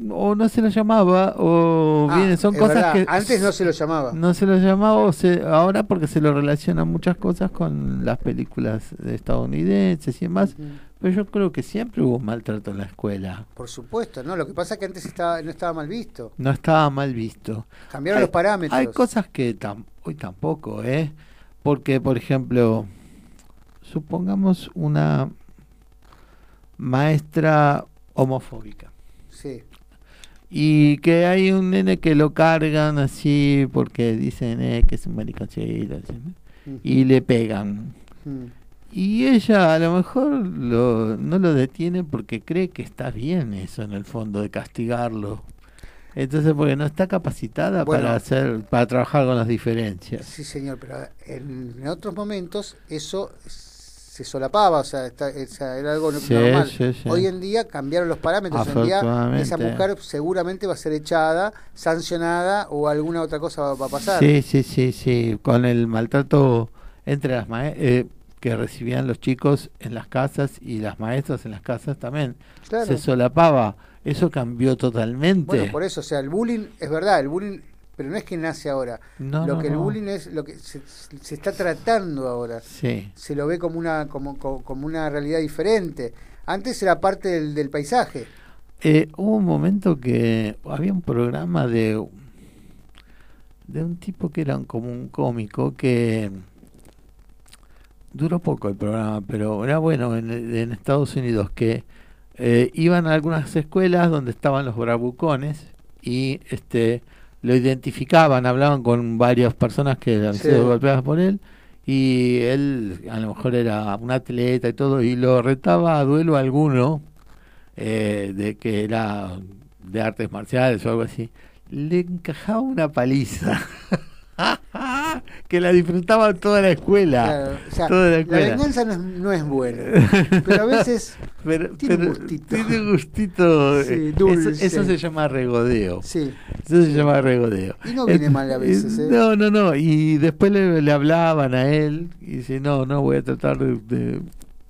o no se lo llamaba o Ah, bien son cosas verdad, que Antes no se lo llamaba. no se lo llamaba o se- ahora porque se lo relacionan muchas cosas con las películas estadounidenses y demás. Pero yo creo que siempre hubo maltrato en la escuela Por supuesto, ¿no? Lo que pasa es que antes estaba, no estaba mal visto. no estaba mal visto Cambiaron Hay- los parámetros. hay cosas que tam- hoy tampoco eh porque por ejemplo supongamos una maestra homofóbica Sí. Y que hay un nene que lo cargan así porque dicen eh, que es un mariconcito. Ujú. y le pegan. Mm. Y ella a lo mejor lo, no lo detiene porque cree que está bien eso en el fondo de castigarlo. Entonces porque no está capacitada Bueno. para hacer para trabajar con las diferencias. Sí, señor, pero en, en otros momentos eso se solapaba, o sea, está- era algo Sí, normal. sí, sí. Hoy en día cambiaron los parámetros. Hoy en día esa mujer seguramente va a ser echada, sancionada o alguna otra cosa va, va a pasar. Sí, sí, sí, sí, con el maltrato entre las mae- eh, que recibían los chicos en las casas y las maestras en las casas también. Claro. Se solapaba, eso cambió totalmente. Bueno, por eso, o sea, el bullying es verdad, el bullying, pero no es que nace ahora. No, lo no, que el no. bullying es lo que se, se está tratando ahora. Sí. Se lo ve como una como, como, como una realidad diferente. Antes era parte del, del paisaje. Eh, hubo un momento que había un programa de de un tipo que era como un cómico que duró poco el programa, pero era bueno en, en Estados Unidos que eh, iban a algunas escuelas donde estaban los bravucones y este lo identificaban, hablaban con varias personas que habían Sí. sido golpeadas por él y él a lo mejor era un atleta y todo y lo retaba a duelo alguno eh, de que era de artes marciales o algo así, le encajaba una paliza. que la disfrutaba toda la escuela. Claro, o sea, toda la la escuela. venganza no es, no es buena, pero a veces Pero- tiene pero gustito. tiene un gustito. Sí, eh, dulce. Eso, eso se llama regodeo. Sí. Eso se llama regodeo. Y no viene Eh, mal a veces, ¿eh? No, no, no. Y después le, le hablaban a él y dice, no, no, voy a tratar de, de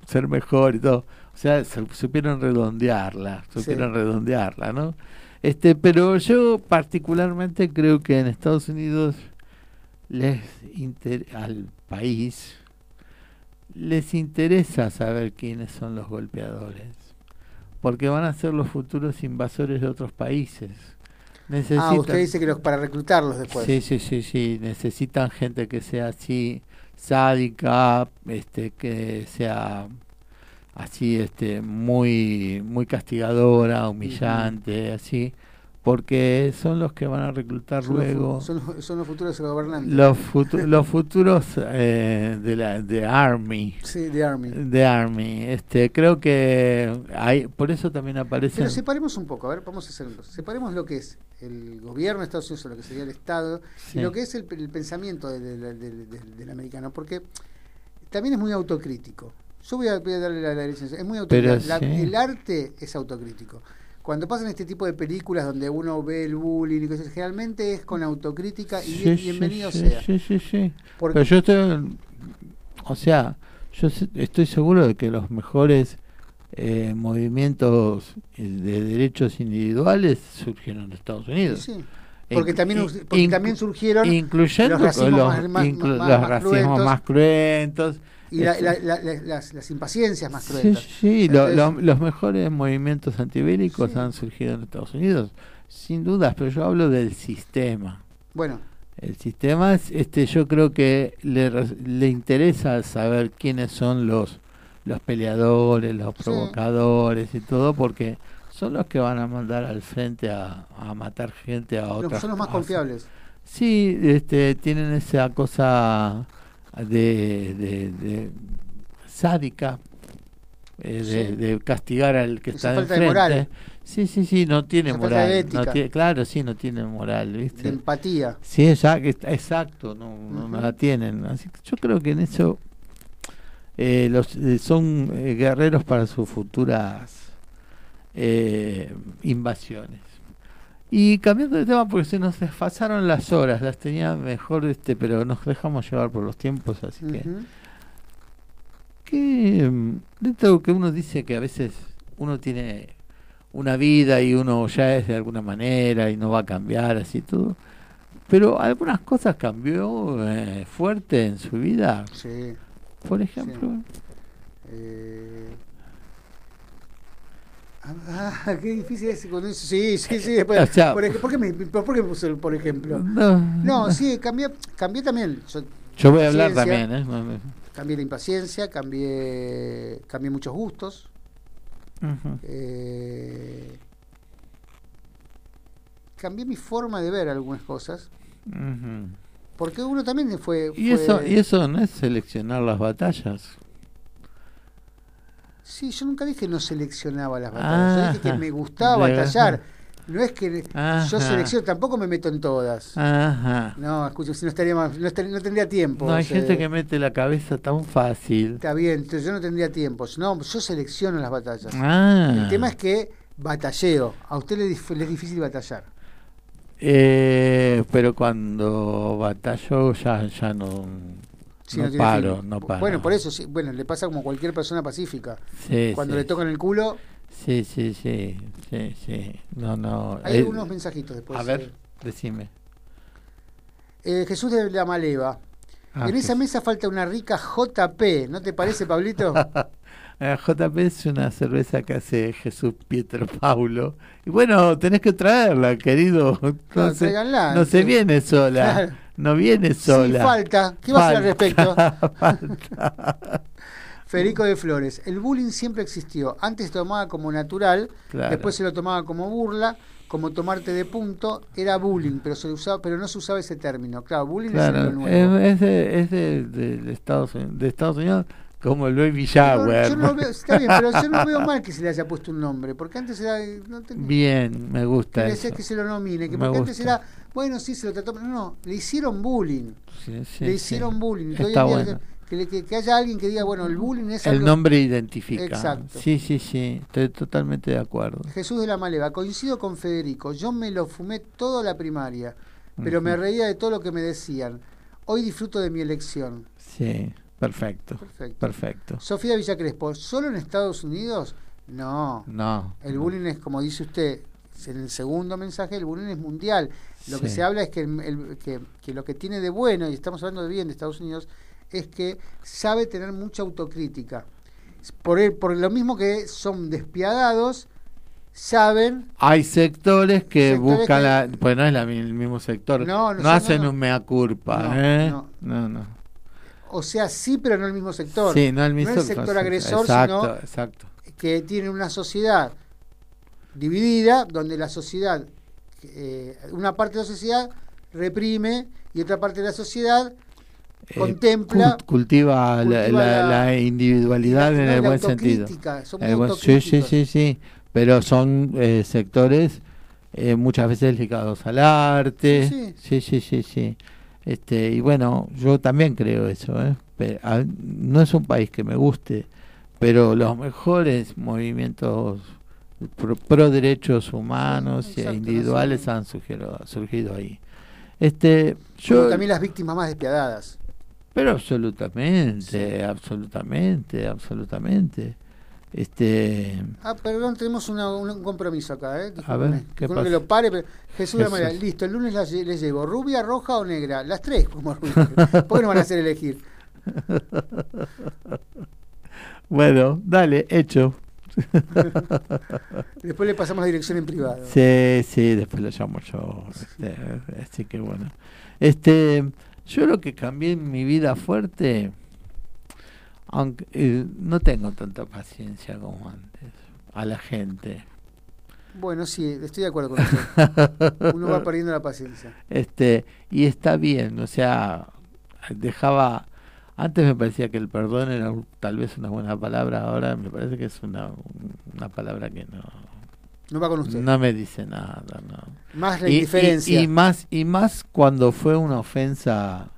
ser mejor y todo. O sea, se- supieron redondearla, supieron redondearla, ¿no? Este, pero yo particularmente creo que en Estados Unidos les inter- al país les interesa saber quiénes son los golpeadores, porque van a ser los futuros invasores de otros países. Necesitan, Ah, usted dice que los, para reclutarlos después. Sí, sí, sí, sí. Necesitan gente que sea así sádica, este, que sea así, este, muy, muy castigadora, humillante, así, porque son los que van a reclutar Son los fu- luego son, los, son los futuros gobernantes. los, futu- los futuros eh, de la de Army. Sí, de Army. De Army. Este, creo que hay, por eso también aparecen. Pero separemos un poco, a ver, vamos a hacer una cosa. Separemos lo que es el gobierno de Estados Unidos, lo que sería el Estado, Sí. y lo que es el, el pensamiento de- de- de- de- de- del americano, porque también es muy autocrítico. Yo voy a, voy a darle la, la licencia. Es muy autocrítico. La- sí. El arte es autocrítico. Cuando pasan este tipo de películas donde uno ve el bullying y cosas, generalmente es con autocrítica y Sí, bien- sí, bienvenido sí, sea. Sí, sí, sí. Porque- Pero yo estoy, o sea, yo estoy seguro de que los mejores eh, movimientos eh, de derechos individuales surgieron de Estados Unidos. Sí. Porque también, porque también surgieron incluyendo los racismos los, más, más- inclu- más- los más racismos cruentos más cruentos. Y la- la- la- la- las, las impaciencias más cruentas. sí, lo- los mejores movimientos antibélicos han surgido en Estados Unidos, sin dudas, pero yo hablo del sistema. Bueno, El sistema, es, este, yo creo que le, le interesa saber quiénes son los los peleadores, los Sí. provocadores y todo, porque son los que van a mandar al frente a, a matar gente a otras. son los más confiables. Sí, este, tienen esa cosa de, de, de sádica, eh, de, Sí. de castigar al que Esa está falta de enfrente. moral. Sí, sí, sí, no tiene Esa moral. de no ética. tiene- claro, sí, no tiene moral, ¿viste? De empatía. Sí, exacto, exacto no, no- la tienen. Así que yo creo que en eso eh, los eh, son eh, guerreros para sus futuras eh, invasiones. Y cambiando de tema, porque se nos desfasaron las horas, las tenía mejor, este, pero nos dejamos llevar por los tiempos, así que que mm, dentro de lo que uno dice que a veces uno tiene una vida y uno ya es de alguna manera y no va a cambiar así todo pero algunas cosas cambió eh, fuerte en su vida Sí. por ejemplo. Eh, Ah, qué difícil es con eso. Sí, sí, sí. Después, O sea, por, ej- ¿por qué me, por qué me puso el por ejemplo? No. No, sí, cambié, cambié también. Yo, yo voy a hablar también ¿eh? Cambié la impaciencia, cambié, cambié muchos gustos. Ujú. eh, cambié mi forma de ver algunas cosas. Porque uno también fue. y fue- eso y eso no es seleccionar las batallas Sí, yo nunca dije no seleccionaba las batallas. Yo dije que Ajá. me gustaba De- batallar. No es que yo Ajá. selecciono, tampoco me meto en todas. Ajá. No, escucha, si no estaría más, no, estaría- no tendría tiempo. no hay o sea, gente que mete la cabeza tan fácil Está bien, entonces yo no tendría tiempo. No, yo selecciono las batallas. Ah. El tema es que batalleo. A usted le es difícil batallar. Eh, pero cuando batallo ya, ya no, No, tiene paro, fin. no paro. Bueno, por eso, sí, bueno, le pasa como cualquier persona pacífica. Sí, Cuando sí, le tocan el culo, Sí, sí, sí, sí, sí. No, no. hay eh, algunos mensajitos después. A ver, decime. Eh, Jesús de la Maleva. Ah, en esa mesa falta una rica JP, ¿no te parece, Pablito? Eh, JP es una cerveza que hace Jesús Pietro Paulo. Y bueno, tenés que traerla, querido. No, se, tráiganla, no se viene sola. Claro. No viene sola. Sí, falta. ¿Qué va a hacer al respecto? Falta. Federico de Flores. El bullying siempre existió. Antes se tomaba como natural, Claro. después se lo tomaba como burla, como tomarte de punto. Era bullying, pero se usaba, pero no se usaba ese término. Claro, bullying es nuevo. es, de, es de- de- de Estados Unidos, de Estados Unidos como Luis Villagüer. Yo no lo veo- está bien, pero yo no veo mal que se le haya puesto un nombre, porque antes era. No tenía- Bien, me gusta que, eso. que se lo nomine, que porque antes era, bueno, sí, se lo trató, pero no, le hicieron bullying. Sí, sí, le sí. hicieron bullying. Está bueno. que, que- que haya alguien que diga, bueno, el bullying es El algo- nombre identifica. Exacto. Sí, sí, sí, estoy totalmente de acuerdo. Jesús de la Maleva, coincido con Federico, yo me lo fumé toda la primaria, pero me reía de todo lo que me decían. Hoy disfruto de mi elección. Sí, perfecto. Perfecto. Perfecto. Sofía Villacrespo, ¿solo en Estados Unidos? No. No. El bullying es, como dice usted, en el segundo mensaje, el bullying es mundial. Lo que se habla es que, el- el- que, que lo que tiene de bueno, y estamos hablando de bien de Estados Unidos, es que sabe tener mucha autocrítica. Por, el- por lo mismo que son despiadados, saben Hay sectores que Sectores buscan que- la. Pues no es la el mismo sector. No, no, no hacen no- un mea culpa. No, ¿eh? no. no, no. O sea, sí, pero no el mismo sector. Sí, no el mismo sector agresor, exacto, sino exacto. que tiene una sociedad dividida, donde la sociedad, eh, una parte de la sociedad reprime y otra parte de la sociedad Eh, contempla. cult- cultiva, la, cultiva la- la- la individualidad la- en el buen sentido. El buen- sí, sí, sí, sí. Pero son eh, sectores eh, muchas veces ligados al arte. Sí, sí, sí, sí, sí. Este, y bueno, yo también creo eso. ¿eh? Pe- a- no es un país que me guste, pero los mejores movimientos pro, pro derechos humanos Sí, e exacto, individuales no han surgido, surgido ahí. Este, yo también las víctimas más despiadadas. pero absolutamente, absolutamente, absolutamente. Este, Ah, perdón, tenemos una- un compromiso acá, ¿eh? A ver, que lo pare, pero Jesús de Jesús. María, listo, el lunes las les llevo rubia, roja o negra, las tres como rubia. ¿Por qué no van a hacer elegir? bueno, dale, hecho. Después le pasamos la dirección en privado. Sí, sí, después lo llamo yo. este, así que bueno. Este, yo lo que cambié en mi vida fuerte, aunque eh, no tengo tanta paciencia como antes, a la gente. Bueno, sí, estoy de acuerdo con usted. Uno va perdiendo la paciencia. Este, y está bien, o sea, dejaba antes me parecía que el perdón era tal vez una buena palabra, ahora me parece que es una, una palabra que no No va con usted. no me dice nada, no. Más la Y- y- indiferencia. Y, más y más cuando fue una ofensa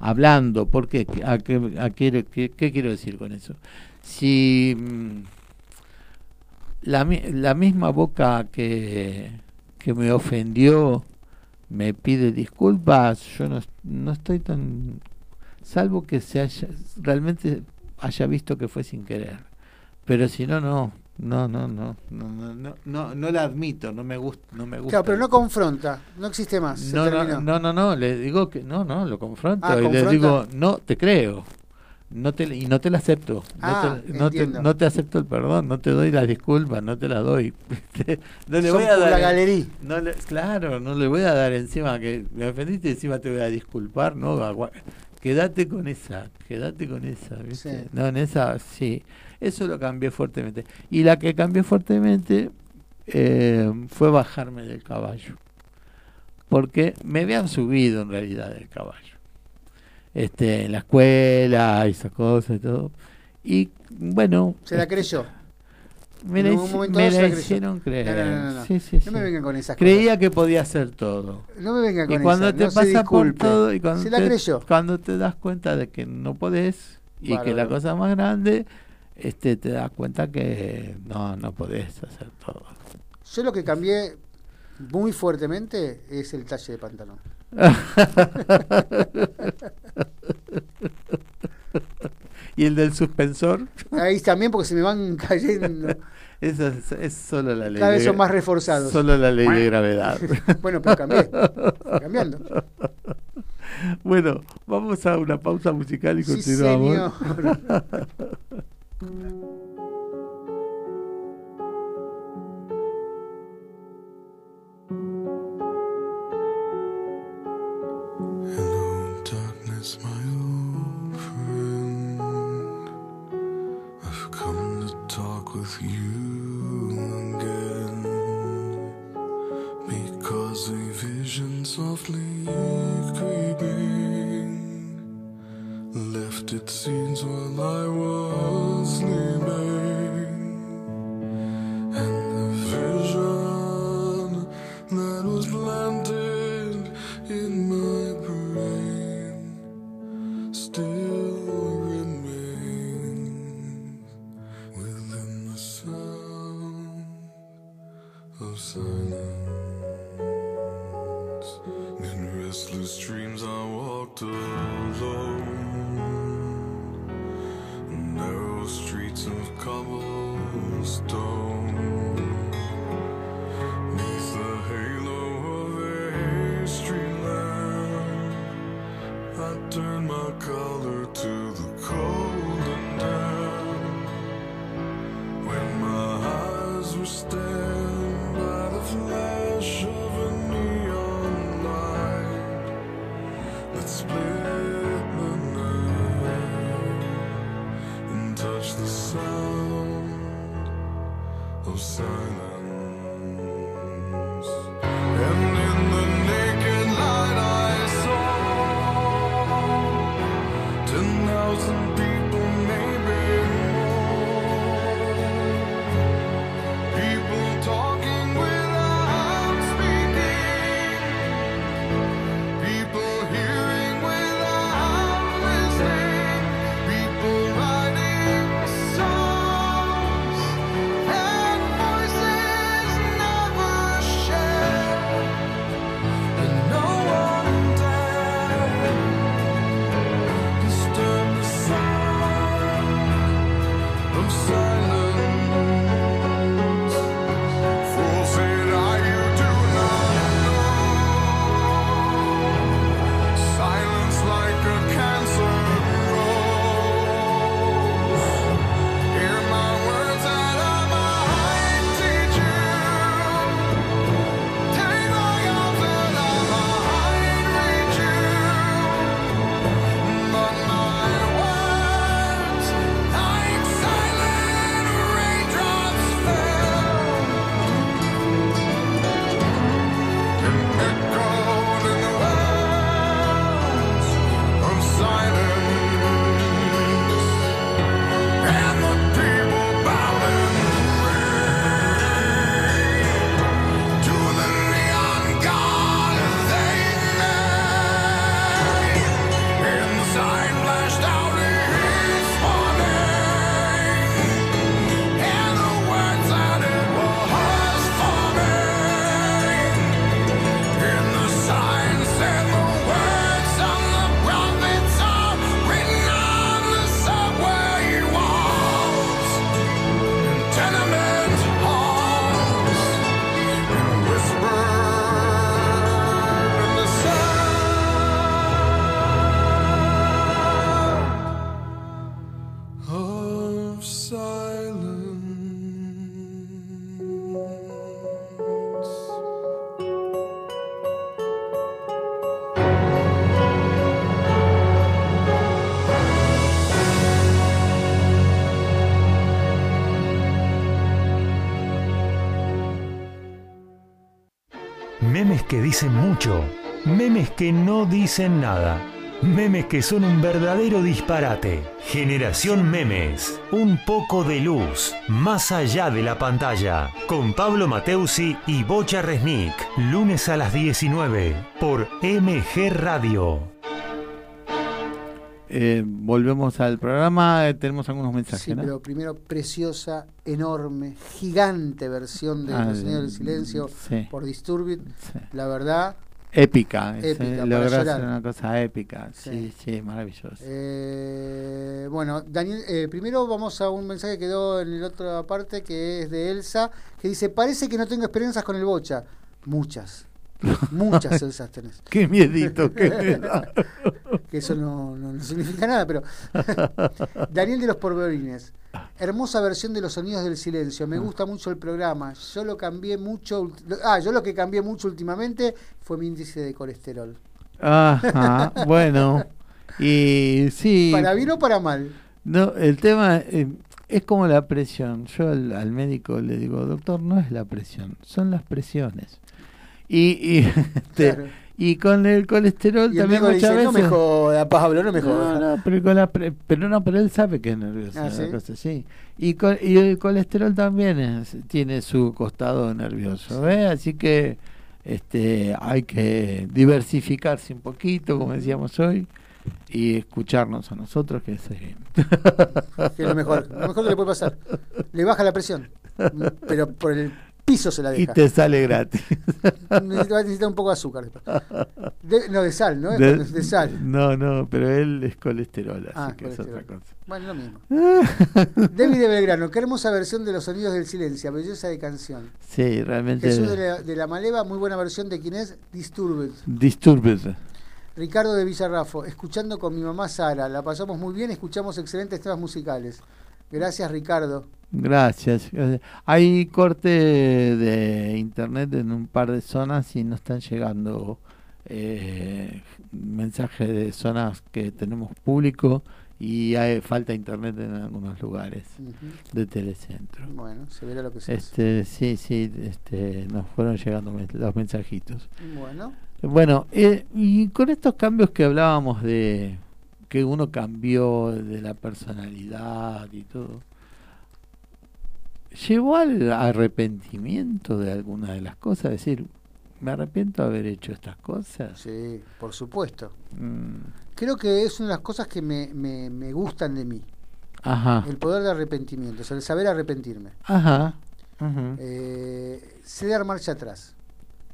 hablando, porque a qué, a qué, qué- qué quiero decir con eso? Si mm, la, la misma boca que, que me ofendió me pide disculpas, yo no, no estoy tan salvo que se haya, realmente haya visto que fue sin querer. Pero si no, no. No, no, no, no, no, no, no, no la admito, no me gusta, no me gusta. Claro, pero no confronta, no existe más. No, no, no, no, no, le digo que no, no, lo confronto y le digo, no, te creo, no te y no te la acepto, no, te, no, te, acepto el perdón, no te doy las disculpas, no te las doy. no le voy a dar la galería. No le, claro, no le voy a dar encima que me ofendiste encima te voy a disculpar, no, quédate con esa, quédate con esa, ¿viste? Sí. No, en esa sí. Eso lo cambié fuertemente. Y la que cambié fuertemente eh, fue bajarme del caballo. Porque me habían subido en realidad del caballo. Este, en la escuela, esas cosas y todo. Y bueno. Se la este, creyó. Me En momento me la hicieron creer. No, no, no, no. Sí, sí, No sí. me vengan con esas Creía que podía hacer todo. No me vengan Y con cuando esa, te no se pasa por todo y cuando Se la te, creyó. cuando te das cuenta de que no podés y que la cosa más grande, este te das cuenta que no no podés hacer todo. Yo lo que cambié muy fuertemente es el talle de pantalón. y el del suspensor. Ahí también porque se me van cayendo. Eso es, es solo la ley. Cada vez son más reforzados. Solo la ley de gravedad. Bueno, pero cambié. Estoy cambiando. Bueno, vamos a una pausa musical y Sí, continuamos. señor. Hello, with you again. Because a vision softly creeping left its seeds while I was sleeping. Que dicen mucho, memes que no dicen nada, memes que son un verdadero disparate. Generación Memes, un poco de luz, más allá de la pantalla, con Pablo Mateusi y Bocha Resnick, lunes a las 19 por MG Radio. Eh, volvemos al programa, eh, tenemos algunos mensajes. Sí, ¿no? pero primero preciosa, enorme, gigante versión de Ah, El Sonido del Silencio sí. por Disturbed. La verdad, Épica, es, Épica, eh, para lograr llorar. hacer una cosa épica, sí, Sí. sí, maravilloso. Eh, bueno, Daniel, eh, primero vamos a un mensaje que quedó en la otra parte que es de Elsa, que dice, parece que no tengo experiencias con el bocha. Muchas. Muchas Elsas tenés. Qué miedito que me da. que eso no, no- no significa nada, pero Daniel de los Porberines. Hermosa versión de los sonidos del silencio. Ah. Me gusta mucho el programa. Yo lo cambié mucho. Ah, yo lo que cambié mucho últimamente fue mi índice de colesterol. Ajá, bueno, y sí. Para bien o para mal. No, el tema eh, es como la presión. Yo al, al médico le digo, doctor, no es la presión, son las presiones. Y, y, este, Claro. y con el colesterol Y el también muchas dice, veces. no me joda, Pablo, no me No, joda. no, pero, con la pre- pero no, pero él sabe que es nervioso. Ah, la ¿sí? cosa, sí. Y, co- y el colesterol también es- tiene su costado nervioso, ¿ves? Así que este hay que diversificarse un poquito, como decíamos hoy, y escucharnos a nosotros, que es eh, Que es lo mejor. Lo mejor que le puede pasar. Le baja la presión. Pero por el piso se la y deja. te sale gratis. Necesita, va a necesitar un poco de azúcar. De- no, de sal, ¿no? De- De, sal. No, no, pero él es colesterol, así Ah, que es otra cosa. Bueno, lo mismo. David de Belgrano, qué hermosa versión de los sonidos del silencio, belleza de canción. Sí, realmente Jesús de la, de la Maleva, muy buena versión de quién es Disturbed. disturbed. Ricardo de Villarrafo, escuchando con mi mamá Sara, la pasamos muy bien, escuchamos excelentes temas musicales. Gracias Ricardo. Gracias. Hay corte de internet en un par de zonas y no están llegando eh, mensajes de zonas que tenemos público y hay falta internet en algunos lugares de telecentro. Bueno, se verá lo que se hace. Este, sí, sí, este, nos fueron llegando los mensajitos. Bueno, Bueno, eh, y con estos cambios que hablábamos de que uno cambió de la personalidad y todo, ¿llevó al arrepentimiento de alguna de las cosas? Es decir, ¿me arrepiento de haber hecho estas cosas? sí, por supuesto. Mm, Creo que es una de las cosas que me, me, me gustan de mí. Ajá, El poder de arrepentimiento, o sea, el saber arrepentirme. ajá. ujú. Eh, sé dar marcha atrás.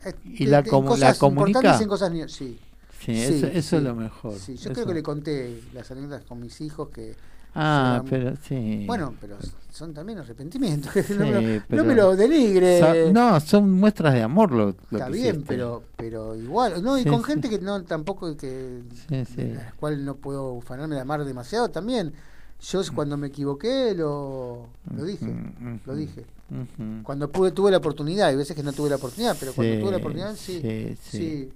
Eh, ¿Y en- la en comu- cosas la comunica? en cosas ni- sí. Sí, eso, eso es lo mejor. Sí, yo eso. creo que le conté las anécdotas con mis hijos que Ah, pero sí. bueno, pero son también arrepentimientos. Sí, no, me lo, no me lo denigre. Sa- no, son muestras de amor lo, lo Está que bien, pero pero igual, no, y Sí, con sí. gente que no tampoco que Sí, sí. de la cual no puedo ufanarme de amar demasiado también. Yo cuando me equivoqué lo, lo dije, Mm, lo dije. Cuando pude tuve la oportunidad, hay veces que no tuve la oportunidad, pero cuando tuve la oportunidad sí. sí,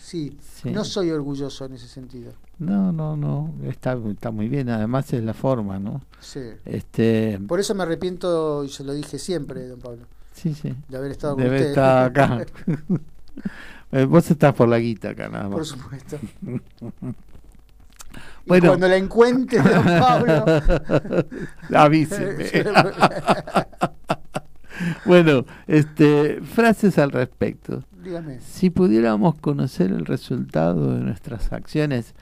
Sí. No soy orgulloso en ese sentido. No, no, no, está, está muy bien, además es la forma, ¿no? Sí. Este, Por eso me arrepiento, y se lo dije siempre, don Pablo, sí, sí. de haber estado con Debe usted. estar acá. Eh, Vos estás por la guita acá, nada más. Por supuesto. Y Bueno. cuando la encuentre, don Pablo. Avíseme. bueno, este, frases al respecto. Dígame. Si pudiéramos conocer el resultado de nuestras acciones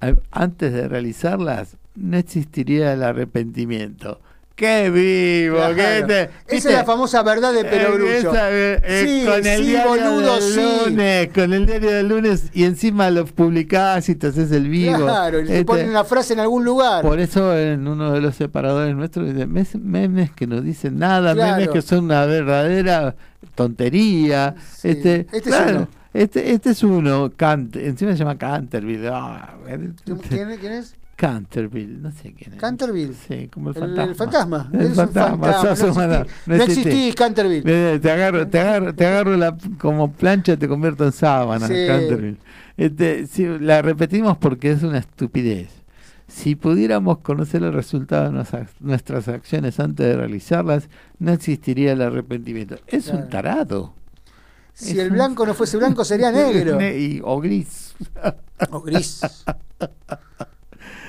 a- antes de realizarlas, no existiría el arrepentimiento. ¡Qué vivo! Claro. qué te- Esa ¿viste? es la famosa verdad de Eh, Perogrullo. esa, eh, eh, sí, con el sí, diario boludo, del sí. lunes, con el diario del lunes y encima lo publicás y te haces el vivo. Claro, y le Este, ponen una frase en algún lugar. por eso en uno de los separadores nuestros dice "Mes- memes que no dicen nada, Claro. memes que son una verdadera tontería. Sí, Este, este es claro, uno. Este, este es uno, Cant, encima se llama Canterville. Ah, ¿Quién, quién es? Canterville, no sé quién es. Canterville. Sí, como el fantasma. el fantasma. El fantasma, fantasma, sos no existís. No Canterville. Eh, Te agarro, te agarro, te agarro la, como plancha te convierto en sábana, Sí. Canterville. Este, sí, la repetimos porque es una estupidez. Si pudiéramos conocer el resultado de nuestras, acciones antes de realizarlas, no existiría el arrepentimiento. Es un tarado. Si Es el un- blanco no fuese blanco, sería negro. Y- o gris. O gris.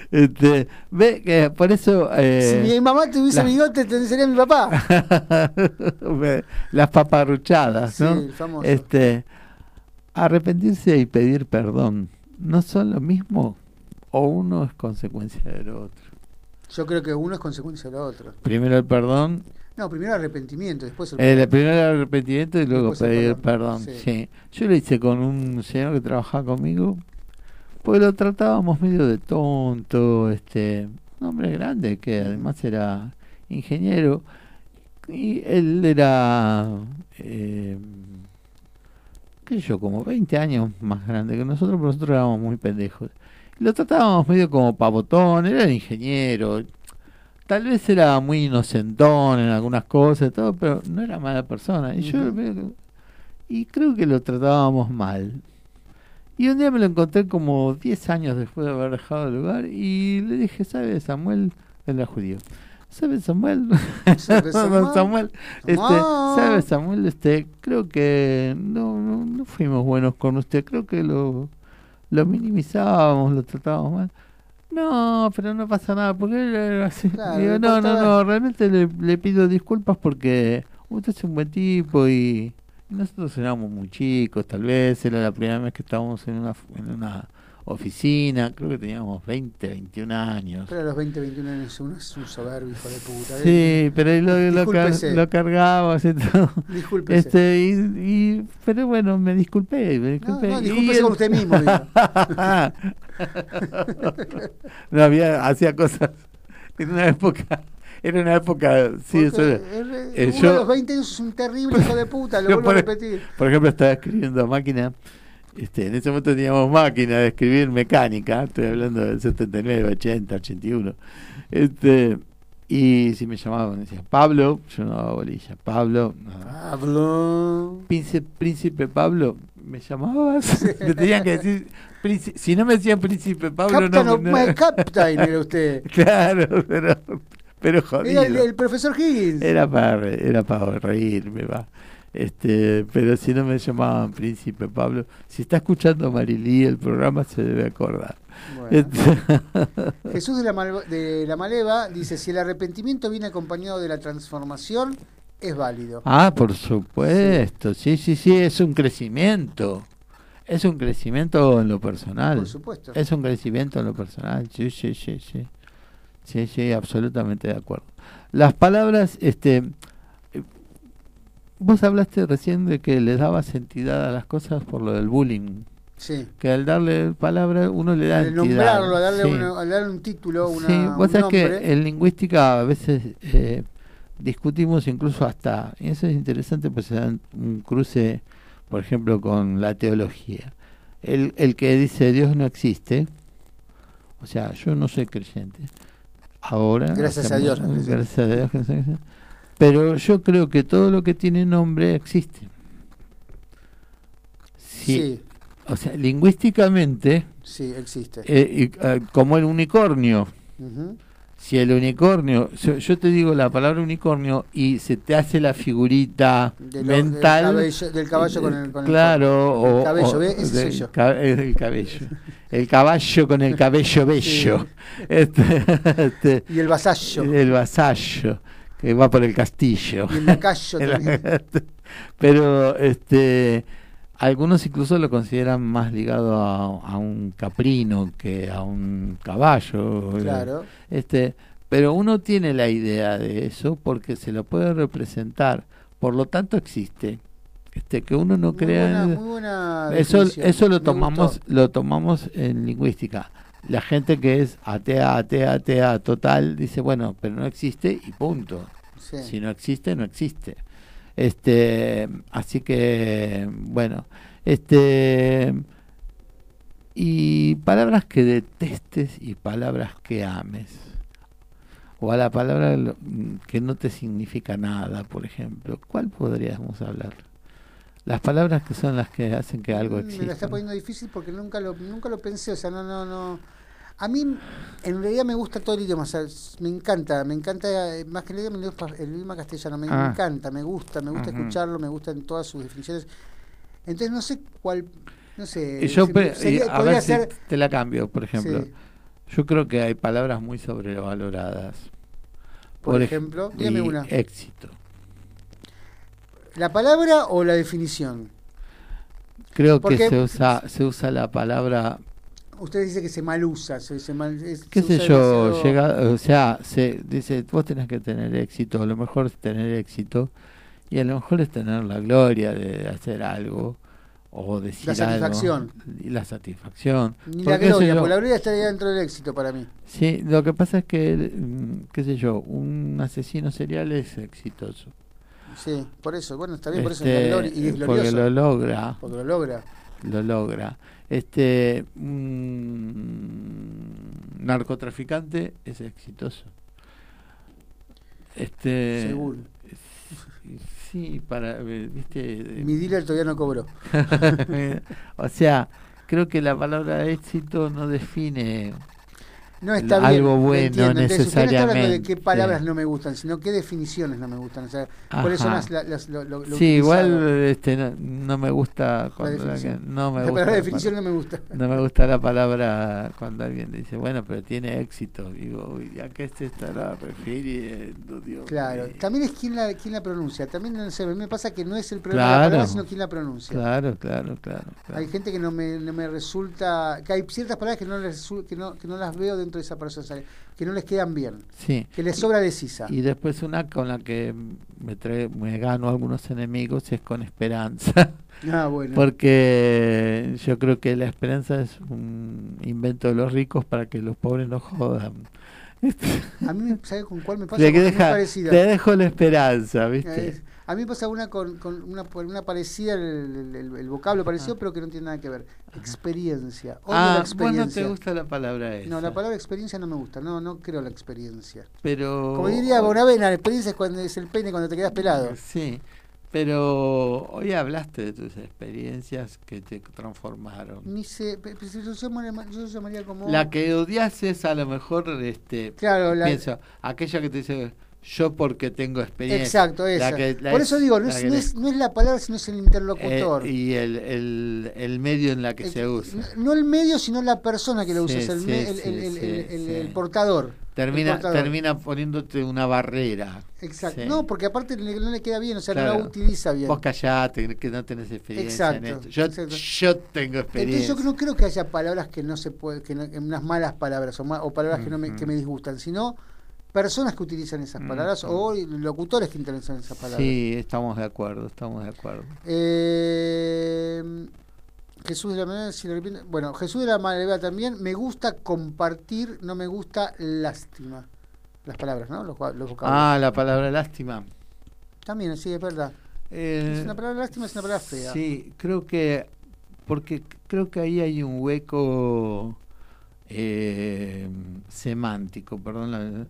Este, ve que por eso. eh, si mi mamá tuviese la- bigote, te- sería mi papá. Las paparruchadas, ¿no? Sí. Este, arrepentirse y pedir perdón, ¿no son lo mismo? ¿O uno es consecuencia del otro? Yo creo que uno es consecuencia de lo otro. Primero el perdón, No, primero arrepentimiento, después el el primero el arrepentimiento y luego Después el pedir perdón, perdón. sí. sí. Yo lo hice con un señor que trabajaba conmigo, pues lo tratábamos medio de tonto, este, un hombre grande que además era ingeniero y él era, eh, qué sé yo, como 20 años más grande que nosotros, pero nosotros éramos muy pendejos. Lo tratábamos medio como pavotón, era ingeniero, tal vez era muy inocentón en algunas cosas, y todo, pero no era mala persona. Y yo y creo que lo tratábamos mal. Y un día me lo encontré como 10 años después de haber dejado el lugar y le dije, ¿sabes, Samuel? Él era judío. ¿Sabes, Samuel? ¿Sabe, Samuel? Samuel, este, Samuel. ¿sabes, Samuel? Este, creo que no, no, no fuimos buenos con usted. Creo que lo, lo minimizábamos, lo tratábamos mal. No, pero no pasa nada, porque así. Claro, Digo, no, no, no, realmente le, le pido disculpas porque usted es un buen tipo y, y nosotros éramos muy chicos, tal vez era la primera vez que estábamos en una, en una oficina, creo que teníamos 20, 21 años. Pero a los 20, 21 años uno es un soberbio, hijo de puta. Sí, pero ahí lo, lo, car- Discúlpese. lo cargabas y todo. Discúlpese. Este, y, y- pero bueno, me disculpé. Me disculpé. no, Y discúlpese él- con usted mismo, no había, hacía cosas en una época. Era una época, sí, eso el- eh, uno yo- a los 20 años es un terrible hijo de puta, lo vuelvo a por, repetir. por ejemplo, estaba escribiendo a máquina. Este, en ese momento teníamos máquina de escribir mecánica, estoy hablando del 79, 80, 81. Este, y si me llamaban, decía Pablo, yo no daba bolilla. Pablo, no. Pablo. Príncipe, príncipe Pablo, ¿me llamabas? me tenían que decir, príncipe- si no me decían príncipe Pablo, Captain no. of no- my Captain era usted. claro, pero, pero jodido. Era el, el profesor Higgins. Era para, era para reírme, va. Este, pero si no me llamaban Príncipe Pablo, si está escuchando Marilí el programa se debe acordar. Bueno. Este- Jesús de la, de la Maleva dice, si el arrepentimiento viene acompañado de la transformación, es válido. ah, por supuesto, sí, sí, sí, es un crecimiento. Es un crecimiento en lo personal. Por supuesto. Es un crecimiento en lo personal, sí, sí, sí, sí. Sí, sí, absolutamente de acuerdo. Las palabras, este, vos hablaste recién de que le dabas entidad a las cosas por lo del bullying. Sí. Que al darle palabra uno le da Al entidad. nombrarlo, a darle, sí. una- a darle un título, una, sí, un vos sabés que en lingüística a veces eh, discutimos incluso hasta, y eso es interesante, pues se dan un cruce, por ejemplo, con la teología. El, el que dice Dios no existe, o sea, yo no soy creyente. Ahora, Gracias a Dios, gracias a Dios Pero yo creo que todo lo que tiene nombre existe. Sí. Sí. O sea, lingüísticamente, Sí, existe. eh, eh, como el unicornio. Ujú. Si el unicornio, yo, yo te digo la palabra unicornio y se te hace la figurita De lo- del mental. del caballo con el- con el claro. El o, cabello, o ¿ve? Ese soy del yo. ca- es el cabello. El caballo con el cabello bello. Este, este, Y el vasallo. El vasallo, que va por el castillo. Y el lacayo El- también. Pero este algunos incluso lo consideran más ligado a, a un caprino que a un caballo. Claro. Este, pero uno tiene la idea de eso porque se lo puede representar, por lo tanto existe. Este, que uno no Muy crea buena- buena eso eso lo Me tomamos gustó. lo tomamos en lingüística la gente que es atea atea atea total dice bueno pero no existe y punto. Sí. si no existe no existe. Este así que bueno este y palabras que detestes y palabras que ames. O a la palabra que no te significa nada por ejemplo cuál podríamos hablar las palabras que son las que hacen que algo Mm, Me la está exista. poniendo difícil porque nunca lo, nunca lo pensé, o sea, no, no, no. A mí, en realidad me gusta todo el idioma, o sea, me encanta, me encanta, eh, más que el idioma, el idioma- el idioma castellano, me Ah. encanta, me gusta, me gusta escucharlo, me gusta en todas sus definiciones. Entonces no sé cuál, no sé. Y yo sería- y a ver si ser- te la cambio, por ejemplo. Sí. Yo creo que hay palabras muy sobrevaloradas. Por ej- ejemplo, dígame y una. Éxito. ¿La palabra o la definición? Creo Porque- que se usa, se usa la palabra, Usted dice que se mal usa, se, se mal, es- qué se sé yo, demasiado- llega, o sea, se dice, vos tenés que tener éxito, a lo mejor es tener éxito, y a lo mejor es tener la gloria de hacer algo, o decir La satisfacción. algo, y la satisfacción. Ni la gloria, porque la gloria estaría dentro del éxito para mí. Sí, lo que pasa es que, mm, qué sé yo, un asesino serial es exitoso. Sí, por eso, bueno, está bien, por eso Este, es la gloria, y es porque lo logra. Porque lo logra. Lo logra. Este un narcotraficante es exitoso. Este Seguro. Sí, para eh, viste Mi dealer todavía no cobró. o sea, creo que la palabra éxito no define No está bien. algo lo bueno entiendo. Entonces, usted no está de necesariamente. qué palabras no me gustan, sino qué definiciones no me gustan. O sea, cuáles son las, las- lo, lo- lo sí, igual este, no, no me gusta cuando la que- no me La gusta palabra la definición no me gusta. No me gusta la palabra cuando alguien dice, bueno, pero tiene éxito. Digo, uy, ¿a qué se estará refiriendo? Dios Claro, mío? también es quien la, quien la pronuncia. También no sé, me pasa que no es el problema de la Claro. palabra, sino quien la pronuncia. Claro, claro, claro. claro. Hay gente que no me, no me resulta, que hay ciertas palabras que no, les que no, que no las veo dentro de esa persona, que no les quedan bien, Sí. que les sobra decisa. Y después una con la que me, trae, me gano algunos enemigos es con esperanza. Ah, bueno. Porque yo creo que la esperanza es un invento de los ricos para que los pobres no jodan. A mí, ¿sabes con cuál me pasa? Te, es deja- te dejo la esperanza, ¿viste? Eh, a mí me pasa una con, con una, una parecida, el, el- el- el vocablo parecido, pero que no tiene nada que ver. Experiencia. Odio Ah, la vos no experiencia. te gusta la palabra esa. No, la palabra experiencia no me gusta. No, no creo la experiencia. Pero... Como diría Bonavena, la experiencia es cuando es el peine cuando te quedas pelado. Sí, pero hoy hablaste de tus experiencias que te transformaron. Ni sé, yo, yo llamaría como... La que odias es a lo mejor, este, Claro, la- pienso, aquella que te dice yo porque tengo experiencia. Exacto, La esa. que- la Por es- eso digo, no es, no, es, no es la palabra, sino es el interlocutor. eh, y el, el, el medio en la que se usa. no el medio, sino la persona que lo usa, Sí, el, sí, portador. Termina, El portador. termina poniéndote una barrera. Exacto. Sí. No, porque aparte no le queda bien, o sea, no la utiliza bien. Vos callate, que no tenés experiencia en Exacto, esto. Yo, exacto. yo tengo experiencia. Entonces yo no creo que haya palabras que no se puede, que no- unas malas palabras o, ma- o palabras que, no me, que me disgustan, sino personas que utilizan esas palabras o locutores que utilizan esas palabras. Sí, estamos de acuerdo, estamos de acuerdo. Eh, Jesús de la Manera, bueno, Jesús de la Manera también, me gusta compartir, no me gusta lástima. Las palabras, ¿no? Los, los. Ah, la palabra lástima. También, sí, es verdad. Eh, es una palabra lástima, es una palabra fea. Sí, creo que porque creo que ahí hay un hueco eh, semántico, perdón. la-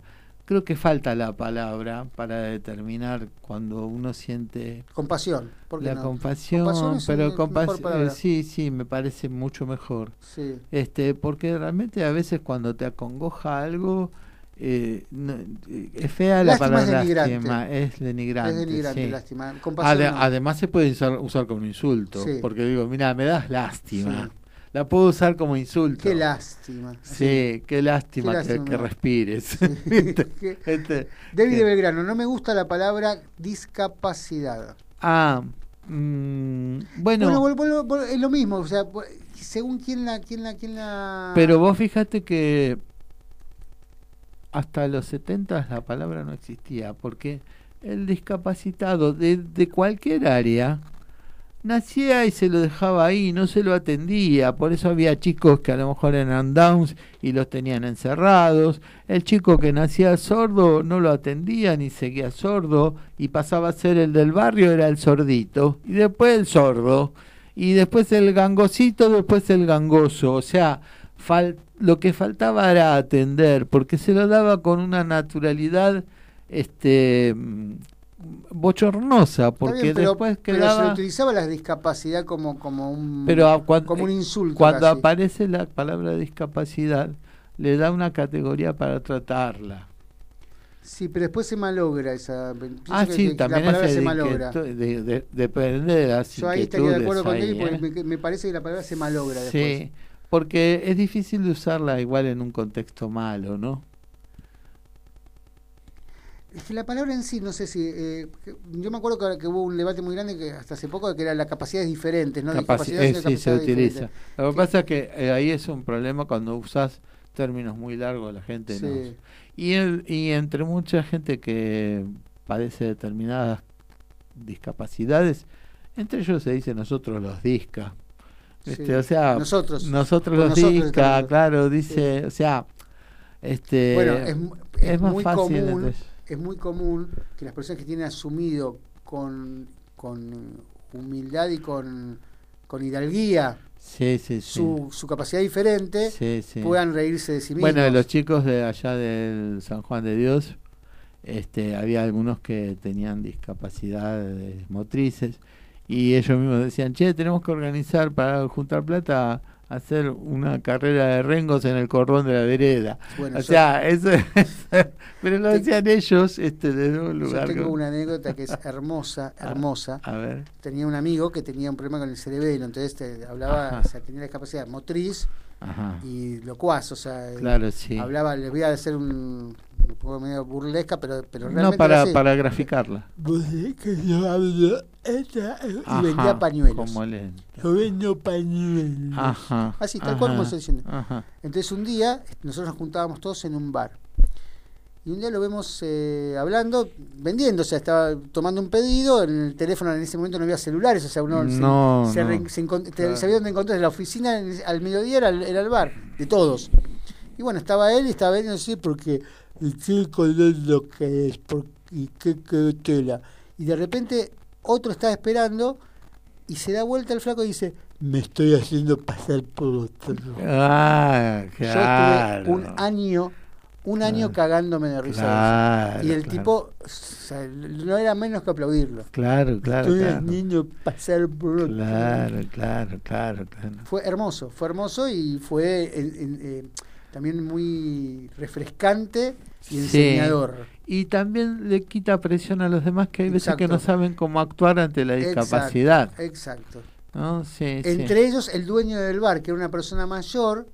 creo que falta la palabra para determinar cuando uno siente Compasión. ¿por qué la no? compasión, Compasión es pero una compas- mejor palabra. eh, sí, sí, me parece mucho mejor. Sí. Este, porque realmente a veces cuando te acongoja algo eh, no- eh, es fea la Lástima es palabra denigrante. lástima, es denigrante. Es denigrante, sí. lástima. Compasión no. Además se puede usar, usar como insulto, Sí. porque digo, mira, me das lástima. Sí. La puedo usar como insulto. Qué lástima. Sí, qué lástima, Qué que- lástima. Que, respires. Qué- Este, David que- de Belgrano, no me gusta la palabra discapacidad. ah, mm, bueno, Bueno, vol- vol- vol- es lo mismo, o sea, según quién la, quién la, quién la. pero vos fíjate que hasta los 70 la palabra no existía, porque el discapacitado de, de cualquier área nacía y se lo dejaba ahí, no se lo atendía, por eso había chicos que a lo mejor eran downs y los tenían encerrados, el chico que nacía sordo no lo atendían y seguía sordo y pasaba a ser el del barrio, era el sordito, y después el sordo, y después el gangosito, después el gangoso, o sea, lo que faltaba era atender, porque se lo daba con una naturalidad este bochornosa, porque bien, pero, después pero quedaba... se utilizaba la discapacidad como, como un Pero a- cuan- como un insulto. Cuando casi. aparece la palabra discapacidad, le da una categoría para tratarla. Sí, pero después se malogra esa. Ah, sí, que también la palabra se malogra. inquietud- de, de- depende de las Yo ahí estaría de acuerdo inquietudes contigo ahí, porque me, me parece que la palabra se malogra después. Sí, porque es difícil de usarla igual en un contexto malo, ¿no? Es que la palabra en sí, no sé si. eh, yo me acuerdo que, que hubo un debate muy grande que hasta hace poco que era la capacidades diferentes, ¿no? Capaci- eh, sí, se utiliza. diferentes. Lo que pasa es que eh, ahí es un problema cuando usas términos muy largos, la gente no. Y, el- y entre mucha gente que padece determinadas discapacidades, entre ellos se dice nosotros los disca. Este, Sí. O sea, Nosotros. nosotros los nosotros disca, claro, dice, o sea, este Bueno, es, mu- es es más muy fácil, común. Es muy común que las personas que tienen asumido con, con humildad y con, con hidalguía Sí, sí, sí. su, su capacidad diferente puedan reírse de sí mismos. Bueno, los chicos de allá del San Juan de Dios, este, había algunos que tenían discapacidades motrices y ellos mismos decían, che, tenemos que organizar para juntar plata, hacer una carrera de rengos en el cordón de la vereda. Bueno, o yo- sea, eso, pero lo Te- decían ellos este, desde un Yo lugar. tengo que- una anécdota que es hermosa, hermosa. a ver. Tenía un amigo que tenía un problema con el cerebelo, entonces te hablaba, Ajá. o sea, tenía la discapacidad motriz Ajá. y locuaz, o sea, Claro, sí. hablaba, les voy a hacer un, un poco medio burlesca, pero, pero No, realmente para, para graficarla. Yo hablo esta- y vendía pañuelos. como lento. Yo vendo pañuelos. Ajá, Así, tal cual como estoy diciendo. ajá. Entonces un día nosotros nos juntábamos todos en un bar. Y un día lo vemos eh, hablando, vendiendo, o sea, estaba tomando un pedido, en el teléfono en ese momento no había celulares, o sea, uno se- No, se, no. re- se encont- te- Claro. sabía dónde encontrarse, la oficina en- al mediodía era, el- era el bar, de todos. Y bueno, estaba él y estaba vendiendo así porque chico es lo que es, por- y qué, qué tela. Y de repente otro estaba esperando y se da vuelta el flaco y dice, me estoy haciendo pasar por otro. Ah, Yo claro. estuve un año, un año cagándome de risa. Claro, y el claro. tipo, o sea, no era menos que aplaudirlo. Claro, claro, Estoy claro. niño pasar por otro. Claro, claro, claro, claro. Fue hermoso, fue hermoso y fue eh, también muy refrescante y Sí. enseñador. Y también le quita presión a los demás que hay veces que no saben cómo actuar ante la discapacidad. Exacto. ¿no? Sí, sí. Entre ellos, el dueño del bar, que era una persona mayor,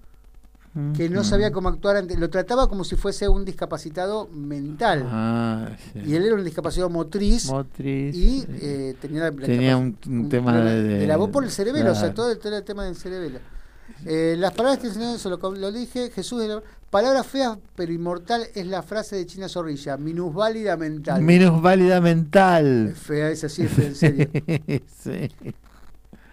que no sabía cómo actuar ante, lo trataba como si fuese un discapacitado mental. Ah, sí. Y él era un discapacitado motriz, Motriz, y sí. eh, tenía, la- la Tenía capac- un, un tema de, de la voz por el cerebelo, o sea, todo el, todo el tema del cerebelo. Eh, las palabras que el Señor, eso lo, lo dije, Jesús, de la- palabra fea pero inmortal es la frase de China Zorrilla, minusválida mental. Menos válida mental. Es fea, es así, es fea, en serio. sí.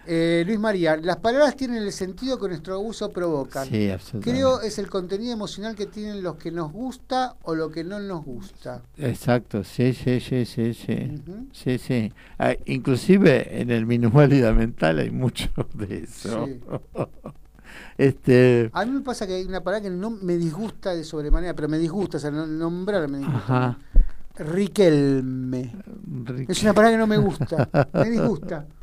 Eh, Luis María, las palabras tienen el sentido que nuestro uso provocan. Sí, absolutamente. Creo es el contenido emocional que tienen los que nos gusta o lo que no nos gusta. Exacto, sí, sí, sí, sí, sí. Sí, sí. Ah, inclusive en el minusválida mental hay mucho de eso. Sí. este, A mí me pasa que hay una palabra que no me disgusta de sobremanera, pero me disgusta, o sea, no- nombrar me disgusta. ajá. Riquelme. Rique- Es una palabra que no me gusta, me disgusta.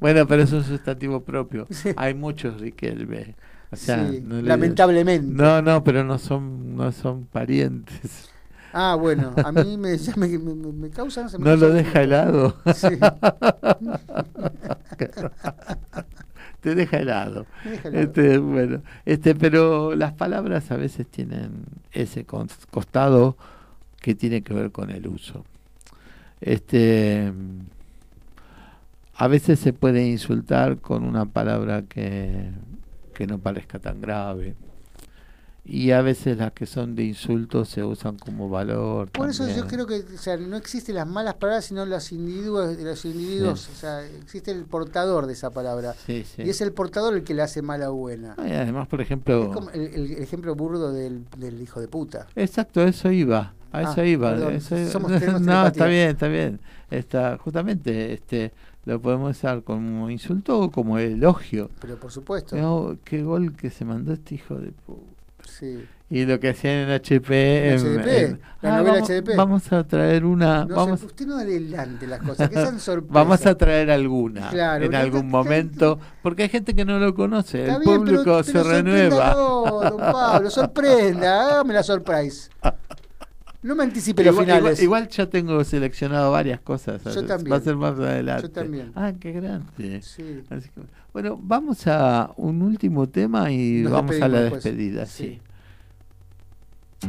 Bueno, pero es un sustantivo propio. Sí. Hay muchos Riquelme. O sea, Sí, no lamentablemente. No, no, pero no son no son parientes. Ah, bueno, a mí me, ya me, me, me- me causa... no lo deja helado. Sí. Te deja helado. Me deja helado. Este, bueno, este, pero las palabras a veces tienen ese cos- costado que tiene que ver con el uso. Este, a veces se puede insultar con una palabra que, que no parezca tan grave. Y a veces las que son de insulto se usan como valor. Por eso yo creo que o sea, no existen las malas palabras, sino los individuos, los individuos Sí. o sea, existe el portador de esa palabra. Sí, sí. Y es el portador el que le hace mala o buena. Ah, y además, por ejemplo, Es como el, el- el ejemplo burdo del, del hijo de puta. Exacto, eso iba, a Ah, eso iba. perdón, eso- somos- no, está bien, está bien. Está, justamente, este, lo podemos usar como insulto o como elogio. Pero por supuesto. No, qué gol que se mandó este hijo de puta. Sí. Y lo que hacían en HP. En HDP, en- la ah, novela vamos, HDP. vamos a traer una. No vamos, sé, usted no adelante las cosas, que sean sorpresas. vamos a traer alguna Claro, en no, algún no, momento. Porque hay gente que no lo conoce. Está el bien, público pero- se renueva. sorpréndalo, don Pablo, sorprenda, hágame la surprise. No me anticipe los igual, finales. igual- igual ya tengo seleccionado varias cosas. Yo también. Va a ser más adelante. Yo también. Ah, qué grande. Sí. Así que, bueno, vamos a un último tema y Nos vamos a la después. despedida. Sí. sí.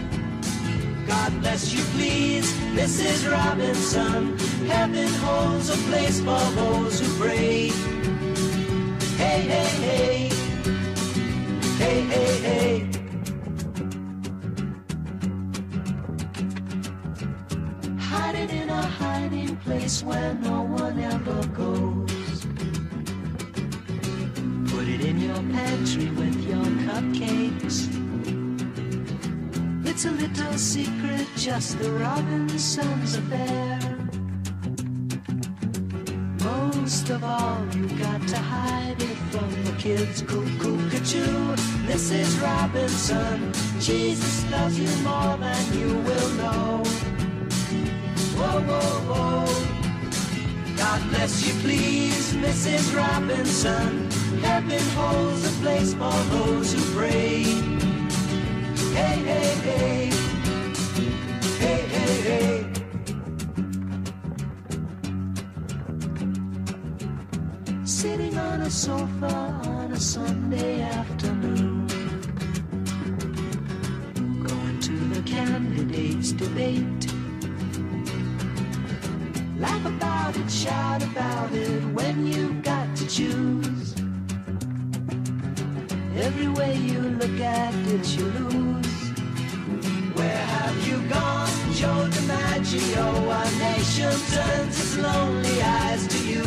God bless you, please, Mrs. Robinson. Heaven holds a place for those who pray. Hey, hey, hey. Hey, hey, hey. Hiding in a hiding place where no one ever goes. Put it in your pantry with your cupcakes. It's a little secret, just the Robinsons affair. Most of all, you've got to hide it from the kids. Cuckoo, cuckoo, Mrs. Robinson. Jesus loves you more than you will know. Whoa, whoa, whoa. God bless you, please, Mrs. Robinson. Heaven holds a place for those who pray. Sitting on a sofa on a Sunday afternoon. Going to the candidates' debate. Laugh about it, shout about it when you've got to choose. Every way you look at it, you lose. Joe DiMaggio? Our nation turns its lonely eyes to you.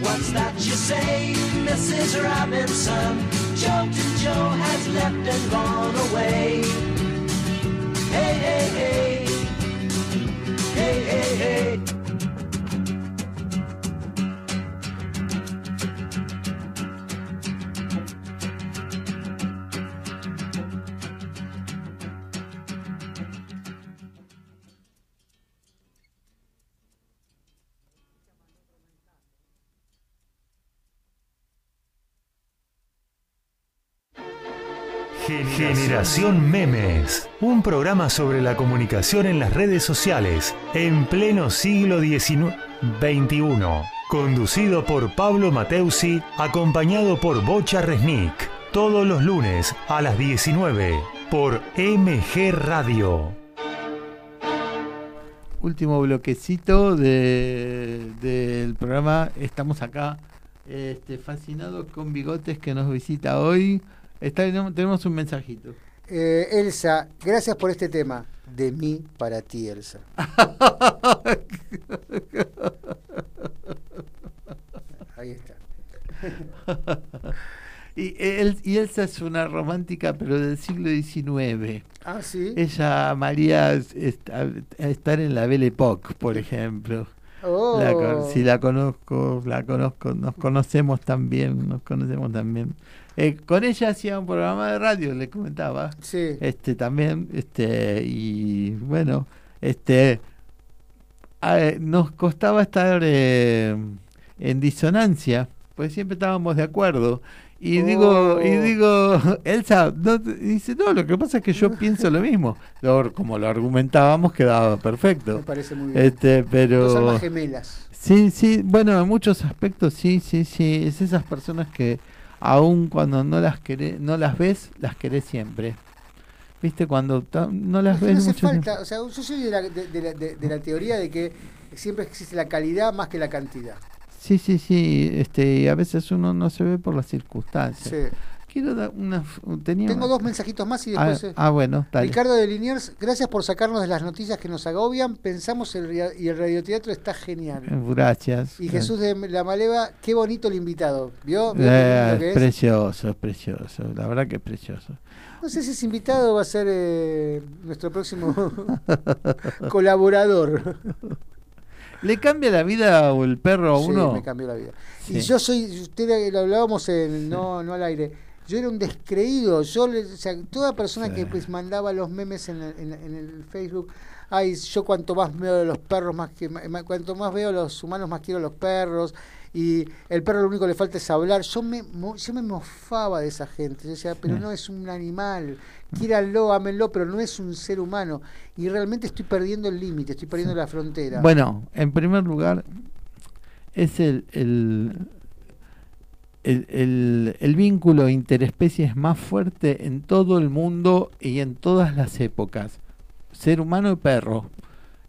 What's that you say, Mrs. Robinson? Joe to Joe has left and gone away. Hey, hey, hey. Hey, hey, hey. Generación Memes, un programa sobre la comunicación en las redes sociales en pleno siglo XIX XXI, conducido por Pablo Mateusi, acompañado por Bocha Resnick, todos los lunes a las 19 por MG Radio. Último bloquecito de- del programa. Estamos acá este, fascinados con Bigotes que nos visita hoy. Tenemos un mensajito. Eh, Elsa, gracias por este tema. De mí para ti, Elsa. Ahí está. y, él, y Elsa es una romántica, pero del siglo XIX. Ah, sí. Ella amaría est- a- estar en la Belle Époque, por ejemplo. Oh. La sí, la conozco, la conozco, nos conocemos también, nos conocemos también. Eh, con ella hacía un programa de radio, le comentaba. Sí. Este también, este, y bueno, este eh, nos costaba estar eh, en disonancia, pues siempre estábamos de acuerdo. Y digo, y Oh. digo, Elsa, no, dice, no, lo que pasa es que yo pienso lo mismo. Lo- como lo argumentábamos, quedaba perfecto. Me parece muy bien. Este, pero Dos almas gemelas. Sí, sí, bueno, en muchos aspectos sí, sí, sí, es esas personas que aun cuando no las querés, no las ves, las querés siempre. ¿Viste? Cuando no las Es que ves no hace falta, o sea, yo soy de la, de, de la, de- de la teoría de que siempre existe la calidad más que la cantidad. Sí, sí, sí, este, y a veces uno no se ve por las circunstancias. Sí. Quiero dar una f- tenía Tengo una- dos mensajitos más y Ah, después... eh, ah, bueno, dale. Ricardo de Liniers, gracias por sacarnos de las noticias que nos agobian. Pensamos el, y el radioteatro está genial. Eh, Gracias. Y Jesús de la Maleva, qué bonito el invitado. ¿Vio? ¿Vio Eh, que es precioso, es precioso, la verdad que es precioso. No sé si ese invitado va a ser eh, nuestro próximo colaborador. ¿Le cambia la vida o el perro a Sí, uno? me cambió la vida. Sí. Y yo soy, usted lo hablábamos en, no, no al aire. Yo era un descreído. Yo, o sea, toda persona que pues mandaba los memes en el, en- en el Facebook, ay, yo cuanto más veo a los perros, más que cuanto más veo los humanos, más quiero a los perros. Y el perro lo único que le falta es hablar. Yo me, mo- yo me mofaba de esa gente. Yo decía, pero Sí. no es un animal. Quíranlo, ámenlo, pero no es un ser humano. Y realmente estoy perdiendo el límite, estoy perdiendo la frontera. Bueno, en primer lugar, es el, el, el, el- el vínculo interespecies más fuerte en todo el mundo y en todas las épocas. Ser humano y perro.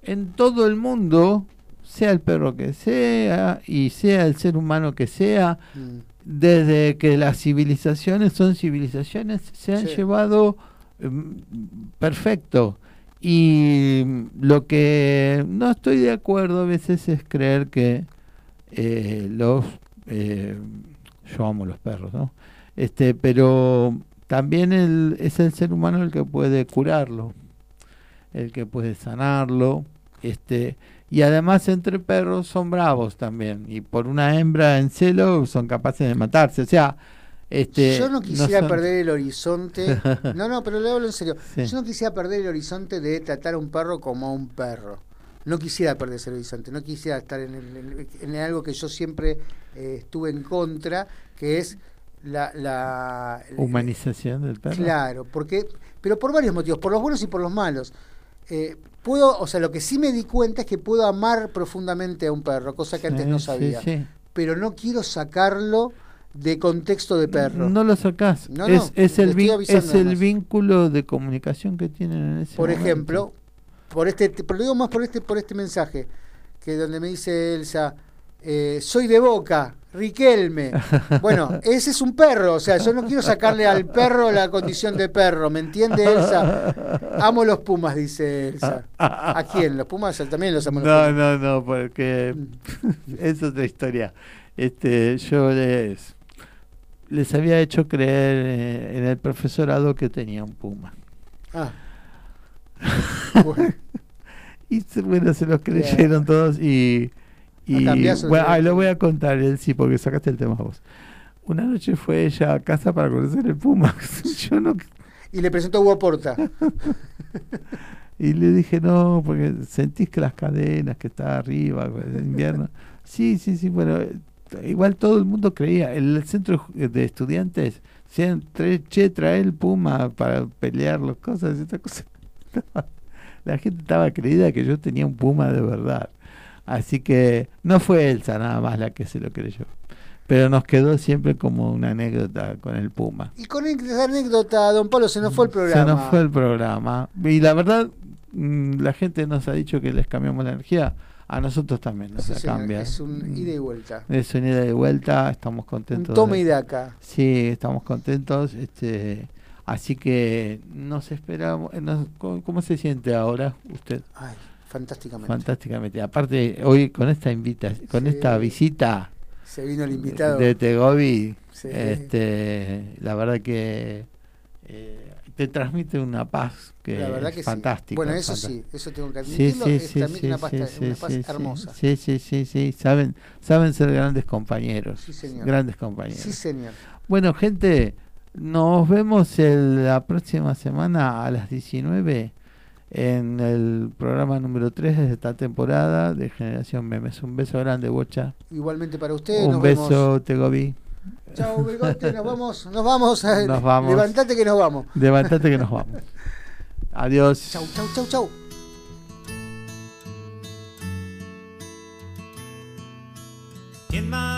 En todo el mundo, sea el perro que sea y sea el ser humano que sea, Mm. desde que las civilizaciones son civilizaciones, se han Sí. llevado mm, perfecto. Y lo que no estoy de acuerdo a veces es creer que eh, los eh, yo amo los perros, ¿no? Este, pero también el, es el ser humano el que puede curarlo, el que puede sanarlo, este, y además entre perros son bravos también, y por una hembra en celo son capaces de matarse, o sea, este, yo no quisiera son- perder el horizonte. No, no, pero le hablo en serio. Sí. Yo no quisiera perder el horizonte de tratar a un perro como a un perro. No quisiera perder ese horizonte. No quisiera estar en, el- en- algo que yo siempre eh, estuve en contra, que es la, la humanización del perro. Claro, porque, pero por varios motivos, por los buenos y por los malos. Eh, puedo, o sea, lo que sí me di cuenta es que puedo amar profundamente a un perro, cosa que antes no sí, sabía. sí. Pero no quiero sacarlo de contexto de perro. No lo sacás. No, no, es, el, avisando es el vínculo de comunicación que tienen en ese Por momento. ejemplo, por este, pero lo digo más por este, por este mensaje, que donde me dice Elsa, eh, soy de Boca, Riquelme. Bueno, ese es un perro, o sea, yo no quiero sacarle al perro la condición de perro, ¿me entiende Elsa? Amo los Pumas, dice Elsa. ¿A quién? Los Pumas también los amo. los No, Pumas. no, no, porque es otra historia. Este, yo les, les había hecho creer eh, en el profesorado que tenía un puma. Ah. Y se- bueno, se los creyeron todos y... y bueno, lo voy a contar, él sí, porque sacaste el tema vos. Una noche fue ella a casa para conocer el puma. yo no Y le presentó a Hugo Porta. Y le dije, no, porque sentís que las cadenas que está arriba, en invierno. Sí, sí, sí, bueno, eh, igual todo el mundo creía. El centro de estudiantes, che, trae el Puma para pelear las cosas, esta cosa. La gente estaba creída que yo tenía un Puma de verdad. Así que no fue Elsa nada más la que se lo creyó. Pero nos quedó siempre como una anécdota con el Puma. Y con esa anécdota, don Pablo, se nos fue el programa. Se nos fue el programa. Y la verdad, mm, la gente nos ha dicho que les cambiamos la energía. A nosotros también nos Sí, la señor, cambia. Es un ida y vuelta. Es un ida y vuelta, estamos contentos. Un toma de- y daca. Sí, estamos contentos. Este, así que nos esperamos. eh, nos- ¿cómo, cómo se siente ahora usted? Ay, fantásticamente. Fantásticamente. Aparte, hoy con esta invita, con Sí. esta visita Se vino el invitado. de Tegobi, Sí. este, la verdad que eh, te transmite una paz que La verdad es que sí. fantástica. Bueno, es eso sí, fantástica. eso tengo que admitirlo, sí, es sí, también sí, una sí, una paz sí, hermosa. Sí, sí, sí, sí, saben, saben ser grandes compañeros. Sí, señor. Grandes compañeros. Sí, señor. Bueno, gente, nos vemos el- la próxima semana a las 19 en el programa número 3 de esta temporada de Generación Memes. Un beso grande, Bocha. Igualmente para usted. Un nos beso, vemos. Tegobi. Chao, Begote, nos vamos, nos vamos. a- Nos vamos. Levantate que nos vamos. Levantate que nos vamos. Adiós. Chau, chau, chau, chau. In my